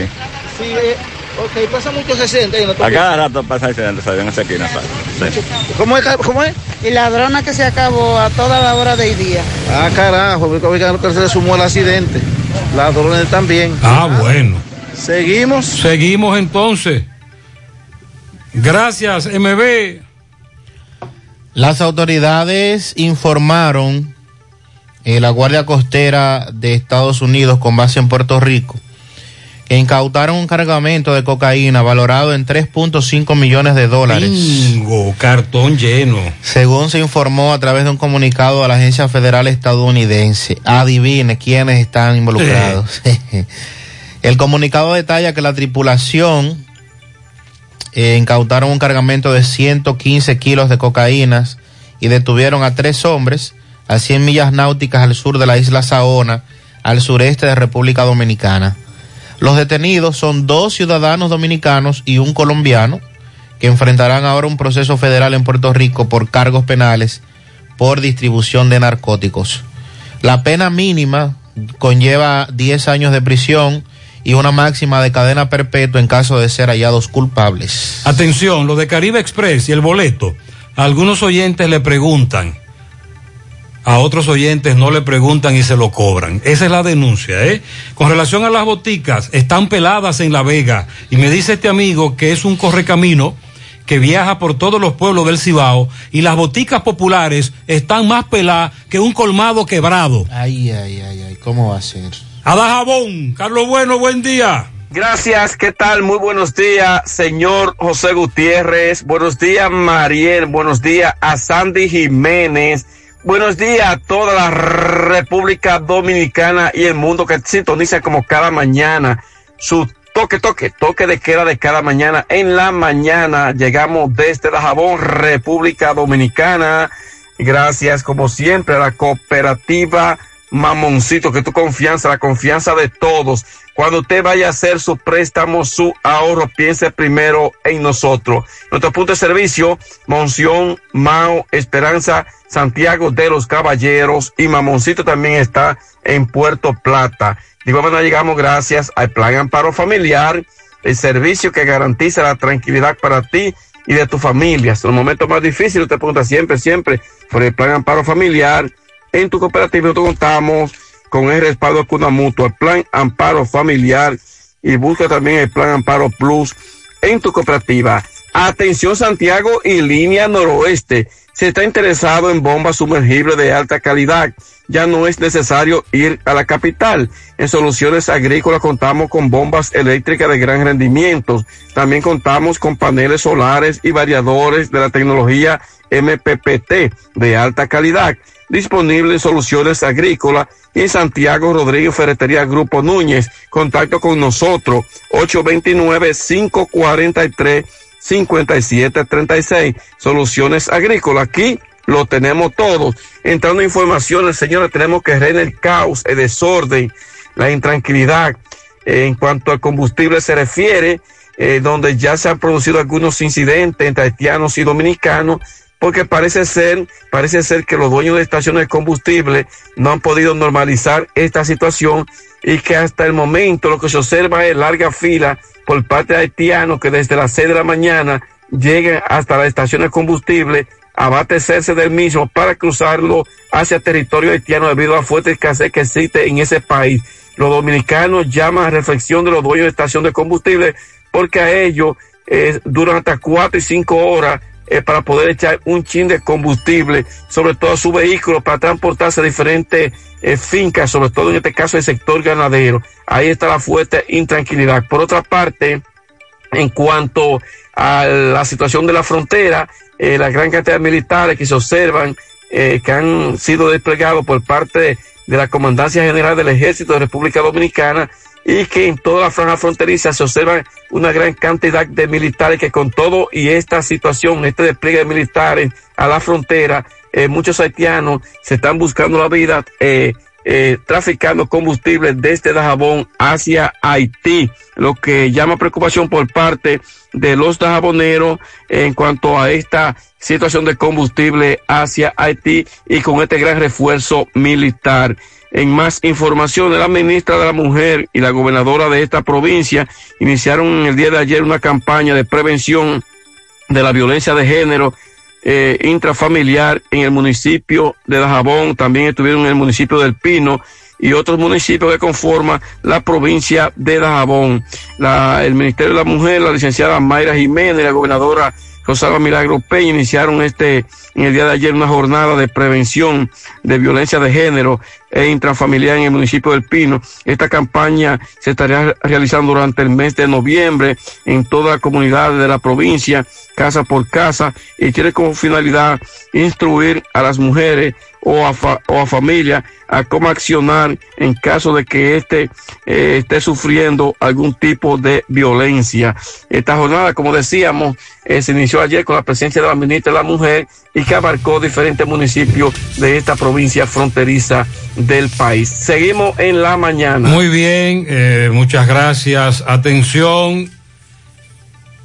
Sí, eh, ok, pasa muchos accidentes en la A cada rato pasa accidentes, en esa esquina. Sí. ¿Cómo es? ¿Cómo es? Y ladrona que se acabó a toda la hora del día. Ah, carajo, oigan que se le sumó el accidente. Ladrones también. Ah, bueno. Seguimos. Seguimos entonces. Gracias, MB. Las autoridades informaron eh, la Guardia Costera de Estados Unidos con base en Puerto Rico que incautaron un cargamento de cocaína valorado en 3.5 millones de dólares. Bingo, cartón lleno. Según se informó a través de un comunicado a la agencia federal estadounidense. Adivine quiénes están involucrados. [laughs] El comunicado detalla que la tripulación eh, incautaron un cargamento de 115 kilos de cocaínas y detuvieron a tres hombres a 100 millas náuticas al sur de la isla Saona, al sureste de República Dominicana. Los detenidos son dos ciudadanos dominicanos y un colombiano que enfrentarán ahora un proceso federal en Puerto Rico por cargos penales por distribución de narcóticos. La pena mínima conlleva 10 años de prisión y una máxima de cadena perpetua en caso de ser hallados culpables. Atención, lo de Caribe Express y el boleto. Algunos oyentes le preguntan, a otros oyentes no le preguntan y se lo cobran. Esa es la denuncia, ¿eh? Con relación a las boticas, están peladas en La Vega. Y me dice este amigo que es un correcamino que viaja por todos los pueblos del Cibao y las boticas populares están más peladas que un colmado quebrado. Ay, ay, ay, ay, ¿cómo va a ser? Ada Jabón, Carlos Bueno, buen día. Gracias, ¿qué tal? Muy buenos días, señor José Gutiérrez. Buenos días, Mariel. Buenos días a Sandy Jiménez. Buenos días a toda la República Dominicana y el mundo que sintoniza como cada mañana su toque, toque, toque de queda de cada mañana. En la mañana llegamos desde la Jabón, República Dominicana. Gracias, como siempre, a la cooperativa Mamoncito, que tu confianza, la confianza de todos. Cuando usted vaya a hacer su préstamo, su ahorro, piense primero en nosotros. Nuestro punto de servicio, Monción, Mao, Esperanza, Santiago de los Caballeros y Mamoncito también está en Puerto Plata. De igual llegamos gracias al Plan Amparo Familiar, el servicio que garantiza la tranquilidad para ti y de tu familia. En los momentos más difíciles, te pregunta siempre, siempre por el Plan Amparo Familiar. En tu cooperativa nosotros contamos con el respaldo Cuna Mutua, el Plan Amparo Familiar y busca también el Plan Amparo Plus en tu cooperativa. Atención Santiago y línea noroeste. Si está interesado en bombas sumergibles de alta calidad, ya no es necesario ir a la capital. En Soluciones Agrícolas contamos con bombas eléctricas de gran rendimiento. También contamos con paneles solares y variadores de la tecnología MPPT de alta calidad. Disponible en Soluciones Agrícolas y en Santiago Rodríguez Ferretería Grupo Núñez. Contacto con nosotros 829 543 5736. Soluciones Agrícolas. Aquí lo tenemos todos. Entrando informaciones, señores, tenemos que reinar el caos, el desorden, la intranquilidad. En cuanto al combustible se refiere, eh, donde ya se han producido algunos incidentes entre haitianos y dominicanos, porque parece ser, parece ser que los dueños de estaciones de combustible no han podido normalizar esta situación y que hasta el momento lo que se observa es larga fila por parte de haitianos que desde las seis de la mañana lleguen hasta la estación de combustible a abastecerse del mismo para cruzarlo hacia territorio haitiano debido a la fuerte escasez que existe en ese país. Los dominicanos llaman a reflexión de los dueños de estación de combustible porque a ellos eh, duran hasta cuatro y cinco horas eh, para poder echar un chin de combustible, sobre todo a su vehículo, para transportarse a diferentes eh, fincas, sobre todo en este caso el sector ganadero. Ahí está la fuerte intranquilidad. Por otra parte, en cuanto a la situación de la frontera, eh, la gran cantidad de militares que se observan, eh, que han sido desplegados por parte de la Comandancia General del Ejército de República Dominicana y que en toda la franja fronteriza se observan una gran cantidad de militares que con todo y esta situación, este despliegue de militares a la frontera, eh, muchos haitianos se están buscando la vida eh, eh, traficando combustible desde Dajabón hacia Haití, lo que llama preocupación por parte de los dajaboneros en cuanto a esta situación de combustible hacia Haití y con este gran refuerzo militar. En más información, la ministra de la Mujer y la gobernadora de esta provincia iniciaron el día de ayer una campaña de prevención de la violencia de género eh, intrafamiliar en el municipio de Dajabón, también estuvieron en el municipio del Pino y otros municipios que conforman la provincia de Dajabón. La, el Ministerio de la Mujer, la licenciada Mayra Jiménez, la gobernadora Rosalba Milagro Peña iniciaron este, en el día de ayer una jornada de prevención de violencia de género e intrafamiliar en el municipio del Pino. Esta campaña se estaría realizando durante el mes de noviembre en toda la comunidad de la provincia, casa por casa, y tiene como finalidad instruir a las mujeres o a, fa- o a familia a cómo accionar en caso de que éste eh, esté sufriendo algún tipo de violencia. Esta jornada, como decíamos, eh, se inició ayer con la presencia de la ministra de la Mujer y que abarcó diferentes municipios de esta provincia fronteriza del país. Seguimos en la mañana. Muy bien, eh, muchas gracias. Atención,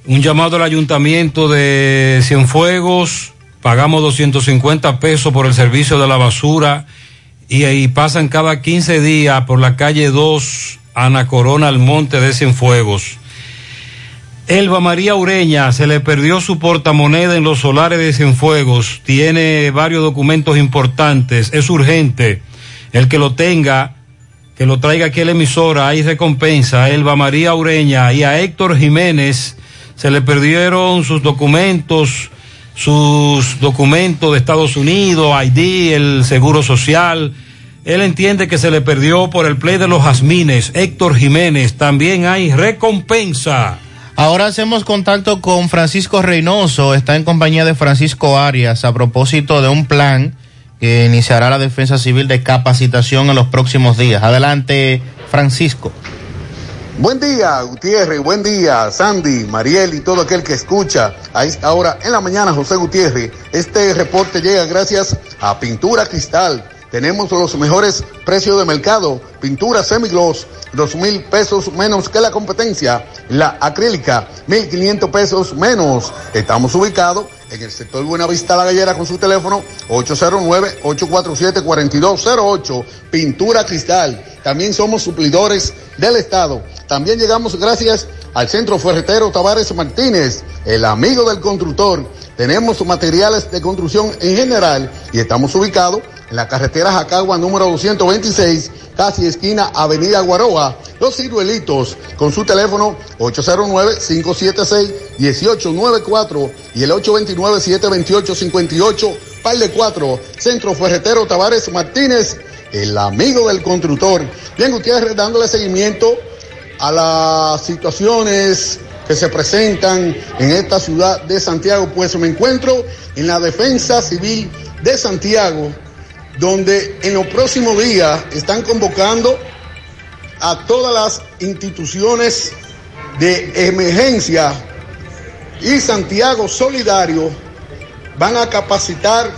un llamado al ayuntamiento de Cienfuegos. Pagamos 250 pesos por el servicio de la basura y ahí pasan cada 15 días por la calle 2, Ana Corona, al monte de Cienfuegos. Elba María Ureña se le perdió su portamoneda en los solares de Cienfuegos. Tiene varios documentos importantes. Es urgente. El que lo tenga, que lo traiga aquí a la emisora. Hay recompensa. A Elba María Ureña y a Héctor Jiménez se le perdieron sus documentos, sus documentos de Estados Unidos, ID, el Seguro Social. Él entiende que se le perdió por el play de los jazmines. Héctor Jiménez, también hay recompensa. Ahora hacemos contacto con Francisco Reynoso, está en compañía de Francisco Arias a propósito de un plan que iniciará la Defensa Civil de capacitación en los próximos días. Adelante, Francisco. Buen día, Gutiérrez, buen día, Sandy, Mariel y todo aquel que escucha a esta hora en la mañana, José Gutiérrez. Este reporte llega gracias a Pintura Cristal. Tenemos los mejores precios de mercado. Pintura semigloss, dos mil pesos menos que la competencia. La acrílica, mil quinientos pesos menos. Estamos ubicados en el sector Buenavista La Gallera con su teléfono 809-847-4208. Pintura Cristal. También somos suplidores del Estado. También llegamos gracias al Centro Ferretero Tavares Martínez, el amigo del constructor. Tenemos materiales de construcción en general y estamos ubicados en la carretera Jacagua número 226, casi esquina Avenida Guaroa, Los Ciruelitos, con su teléfono 809-576-1894 y el 829-728-58, par de 4, Centro Ferretero Tavares Martínez, el amigo del constructor. Bien, Gutiérrez, dándole seguimiento a las situaciones que se presentan en esta ciudad de Santiago, pues me encuentro en la defensa civil de Santiago, donde en los próximos días están convocando a todas las instituciones de emergencia y Santiago Solidario van a capacitar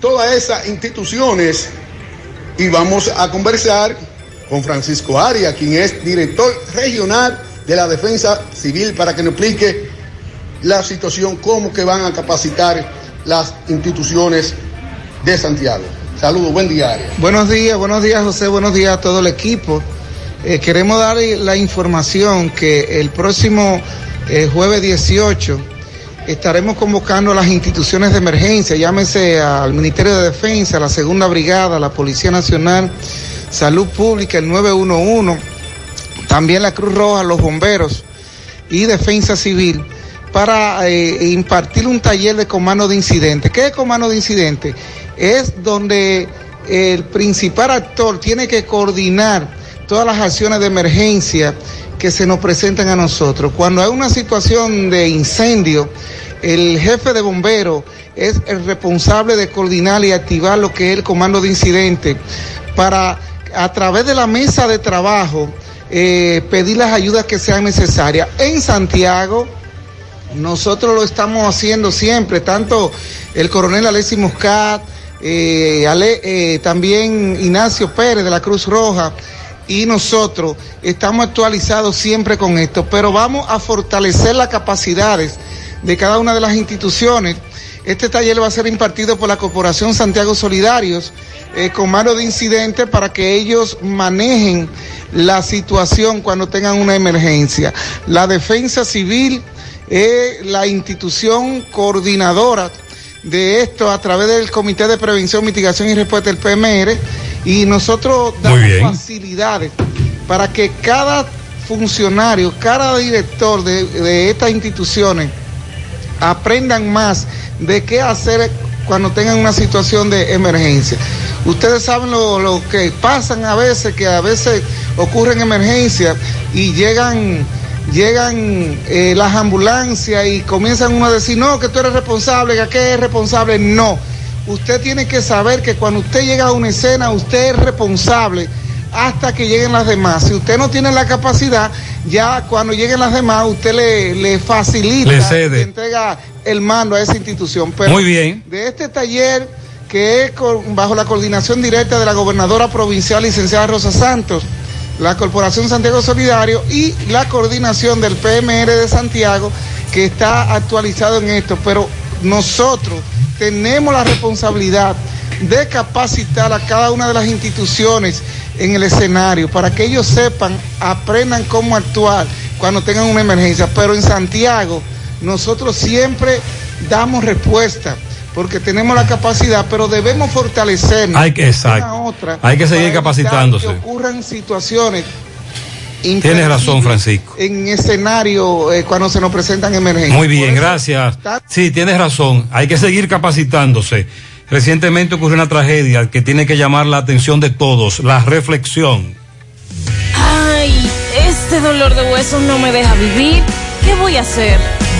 todas esas instituciones y vamos a conversar con Francisco Arias, quien es director regional de la Defensa Civil, para que nos explique la situación, cómo que van a capacitar las instituciones de Santiago. Saludos, buen día. Arias. Buenos días, buenos días José, buenos días a todo el equipo. Eh, queremos dar la información que el próximo eh, jueves 18 estaremos convocando a las instituciones de emergencia, llámese al Ministerio de Defensa, la Segunda Brigada, la Policía Nacional, Salud Pública, el 911, también la Cruz Roja, los bomberos y Defensa Civil para eh, impartir un taller de comando de incidente. ¿Qué es comando de incidente? Es donde el principal actor tiene que coordinar todas las acciones de emergencia que se nos presentan a nosotros. Cuando hay una situación de incendio, el jefe de bomberos es el responsable de coordinar y activar lo que es el comando de incidente para a través de la mesa de trabajo eh, pedir las ayudas que sean necesarias. En Santiago, nosotros lo estamos haciendo siempre, tanto el coronel Alessi Muscat, eh, Ale, eh, también Ignacio Pérez de la Cruz Roja y nosotros estamos actualizados siempre con esto, pero vamos a fortalecer las capacidades de cada una de las instituciones. Este taller va a ser impartido por la Corporación Santiago Solidarios, eh, con mano de incidente para que ellos manejen la situación cuando tengan una emergencia. La defensa civil es la institución coordinadora de esto a través del Comité de Prevención, Mitigación y Respuesta del PMR y nosotros damos facilidades para que cada funcionario, cada director de, de estas instituciones aprendan más de qué hacer cuando tengan una situación de emergencia. Ustedes saben lo, lo que pasan a veces, que a veces ocurren emergencias y llegan llegan eh, las ambulancias y comienzan uno a decir, no, que tú eres responsable, que aquel es responsable. No, usted tiene que saber que cuando usted llega a una escena, usted es responsable hasta que lleguen las demás. Si usted no tiene la capacidad, ya cuando lleguen las demás, usted le, le facilita, Le cede. le entrega el mando a esa institución. Pero Muy bien. De este taller, que es con- bajo la coordinación directa de la gobernadora provincial, licenciada Rosa Santos, la Corporación Santiago Solidario y la coordinación del PMR de Santiago, que está actualizado en esto. Pero nosotros tenemos la responsabilidad de capacitar a cada una de las instituciones en el escenario para que ellos sepan, aprendan cómo actuar cuando tengan una emergencia. Pero en Santiago nosotros siempre damos respuesta porque tenemos la capacidad, pero debemos fortalecernos. Hay que- exacto. una otra Hay que seguir capacitándose. Que ocurran situaciones. Tienes razón, Francisco. En escenario eh, cuando se nos presentan emergencias. Muy bien, gracias. Sí, tienes razón. Hay que seguir capacitándose. Recientemente ocurrió una tragedia que tiene que llamar la atención de todos, la reflexión. Ay, este dolor de huesos no me deja vivir. ¿Qué voy a hacer?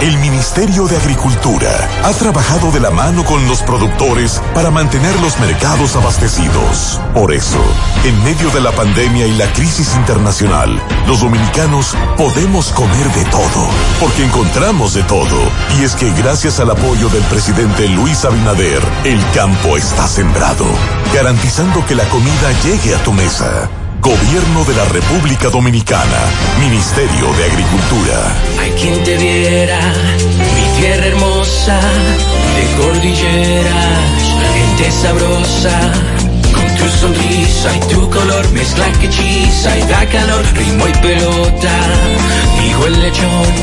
El Ministerio de Agricultura ha trabajado de la mano con los productores para mantener los mercados abastecidos. Por eso, en medio de la pandemia y la crisis internacional, los dominicanos podemos comer de todo, porque encontramos de todo. Y es que gracias al apoyo del presidente Luis Abinader, el campo está sembrado, garantizando que la comida llegue a tu mesa. Gobierno de la República Dominicana, Ministerio de Agricultura. Hay quien te viera, mi tierra hermosa, de cordilleras, gente sabrosa. Con tu sonrisa y tu color mezcla que hechiza y da calor, ritmo y pelota. Dijo el lechón,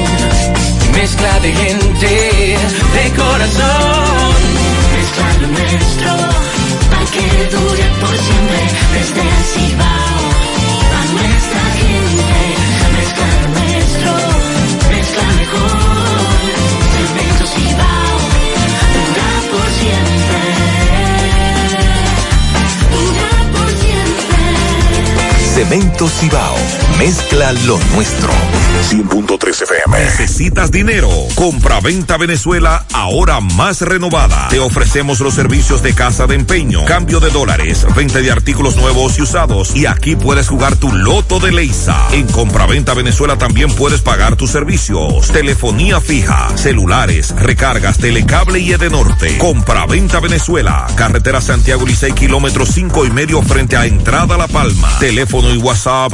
mezcla de gente, de corazón. Mezcla lo nuestro, que dure por siempre, desde el Cibao, a nuestra gente. Mezcla nuestro, mezcla mejor, Cemento Cibao, dura por siempre. Dura por siempre. Cemento Cibao. Mezcla lo nuestro. 100.3 FM. ¿Necesitas dinero? Compra-venta Venezuela ahora más renovada. Te ofrecemos los servicios de casa de empeño, cambio de dólares, venta de artículos nuevos y usados. Y aquí puedes jugar tu loto de Leisa. En Compra-venta Venezuela también puedes pagar tus servicios. Telefonía fija, celulares, recargas, telecable y Edenorte. Compra-venta Venezuela. Carretera Santiago Licey, kilómetro cinco y medio frente a Entrada La Palma. Teléfono y WhatsApp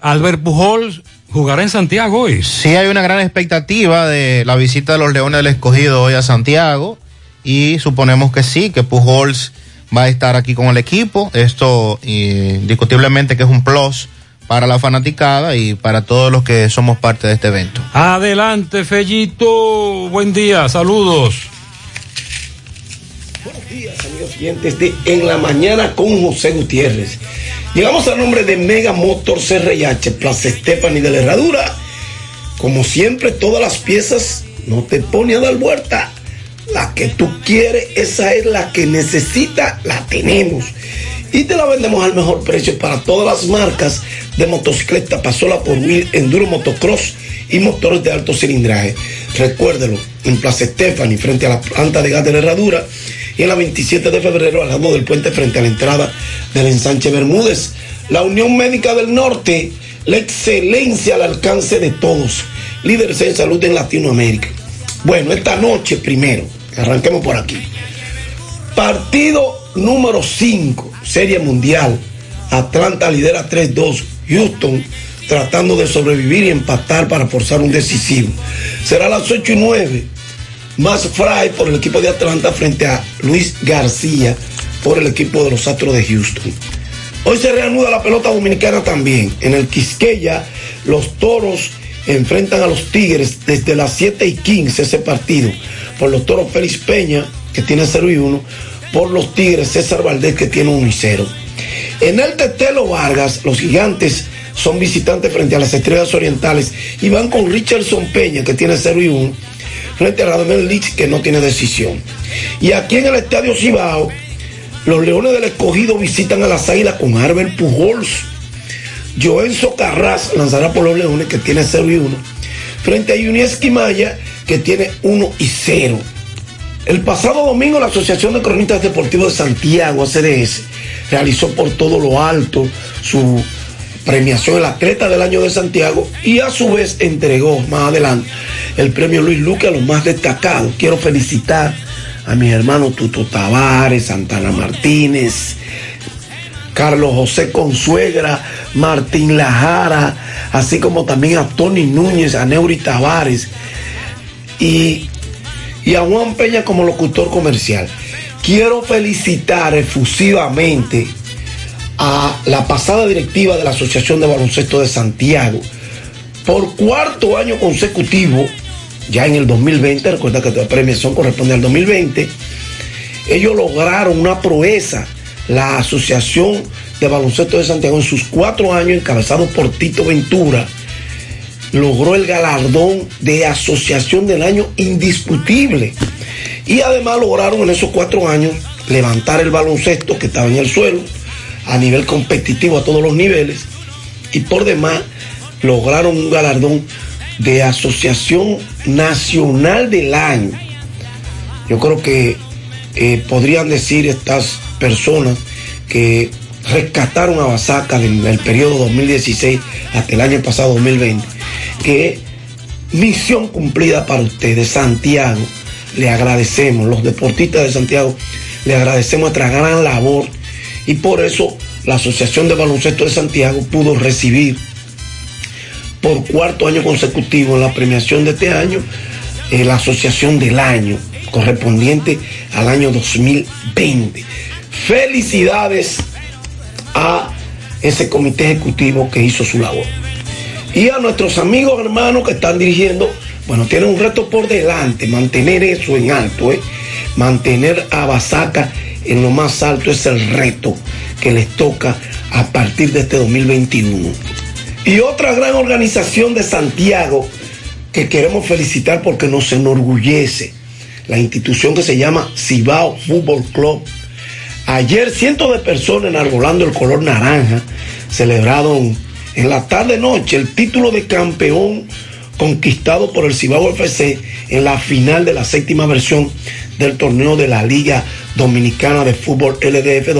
Albert Pujols jugará en Santiago hoy. Sí, hay una gran expectativa de la visita de los Leones del Escogido hoy a Santiago y suponemos que sí, que Pujols va a estar aquí con el equipo. Esto indiscutiblemente que es un plus para la fanaticada y para todos los que somos parte de este evento. Adelante, Fellito. Buen día, saludos. Días, amigos oyentes de En la Mañana con José Gutiérrez. Llegamos al nombre de Mega Motor CRH, Plaza Estefani de la Herradura. Como siempre, todas las piezas no te pone a dar vuelta. La que tú quieres, esa es la que necesita, la tenemos. Y te la vendemos al mejor precio para todas las marcas de motocicleta, pasola por mil, enduro motocross y motores de alto cilindraje. Recuérdelo, en Plaza Estefani, frente a la planta de gas de la Herradura y en la 27 de febrero al lado del puente frente a la entrada del ensanche Bermúdez. La Unión Médica del Norte, la excelencia al alcance de todos, líderes en salud en Latinoamérica. Bueno, esta noche primero, arranquemos por aquí. Partido número 5, Serie Mundial. Atlanta lidera 3-2. Houston tratando de sobrevivir y empatar para forzar un decisivo. Será las 8 y 9. Más Fry por el equipo de Atlanta frente a Luis García por el equipo de los Astros de Houston. Hoy se reanuda la pelota dominicana también. En el Quisqueya, los toros enfrentan a los Tigres desde las 7 y 15 ese partido. Por los toros Félix Peña, que tiene 0 y 1. Por los Tigres César Valdés, que tiene 1 y 0. En el Tetelo Vargas, los gigantes son visitantes frente a las Estrellas Orientales y van con Richardson Peña, que tiene 0 y 1 frente a Radamel Lich, que no tiene decisión. Y aquí en el Estadio Cibao, los Leones del Escogido visitan a las Águilas con Arbel Pujols. Joenzo Carras lanzará por los Leones, que tiene 0 y 1, frente a Yunieski Maya, que tiene 1 y 0. El pasado domingo la Asociación de Cronistas Deportivos de Santiago, ACDS, realizó por todo lo alto su premiación el atleta del año de Santiago y a su vez entregó más adelante el premio Luis Luque a los más destacados. Quiero felicitar a mis hermanos Tuto Tavares, Santana Martínez, Carlos José Consuegra, Martín Lajara, así como también a Tony Núñez, a Neuri Tavares y, y a Juan Peña como locutor comercial. Quiero felicitar efusivamente a la pasada directiva de la Asociación de Baloncesto de Santiago por cuarto año consecutivo, ya en el 2020, recuerda que la premiación corresponde al 2020, ellos lograron una proeza, la Asociación de Baloncesto de Santiago en sus cuatro años, encabezado por Tito Ventura, logró el galardón de Asociación del Año indiscutible. Y además lograron en esos cuatro años levantar el baloncesto que estaba en el suelo a nivel competitivo a todos los niveles y por demás lograron un galardón de Asociación Nacional del Año. Yo creo que eh, podrían decir estas personas que rescataron a Basaca en el periodo 2016 hasta el año pasado 2020, que misión cumplida para ustedes, Santiago. Le agradecemos, los deportistas de Santiago, le agradecemos nuestra gran labor y por eso la Asociación de Baloncesto de Santiago pudo recibir por cuarto año consecutivo la premiación de este año eh, la Asociación del Año correspondiente al año 2020. Felicidades a ese comité ejecutivo que hizo su labor. Y a nuestros amigos hermanos que están dirigiendo, bueno, tienen un reto por delante, mantener eso en alto, ¿eh? mantener a Basaca en lo más alto es el reto que les toca a partir de este 2021. Y otra gran organización de Santiago que queremos felicitar porque nos enorgullece, la institución que se llama Cibao Fútbol Club. Ayer cientos de personas enarbolando el color naranja celebraron en la tarde noche el título de campeón conquistado por el Cibao FC en la final de la séptima versión del torneo de la Liga Dominicana de Fútbol LDF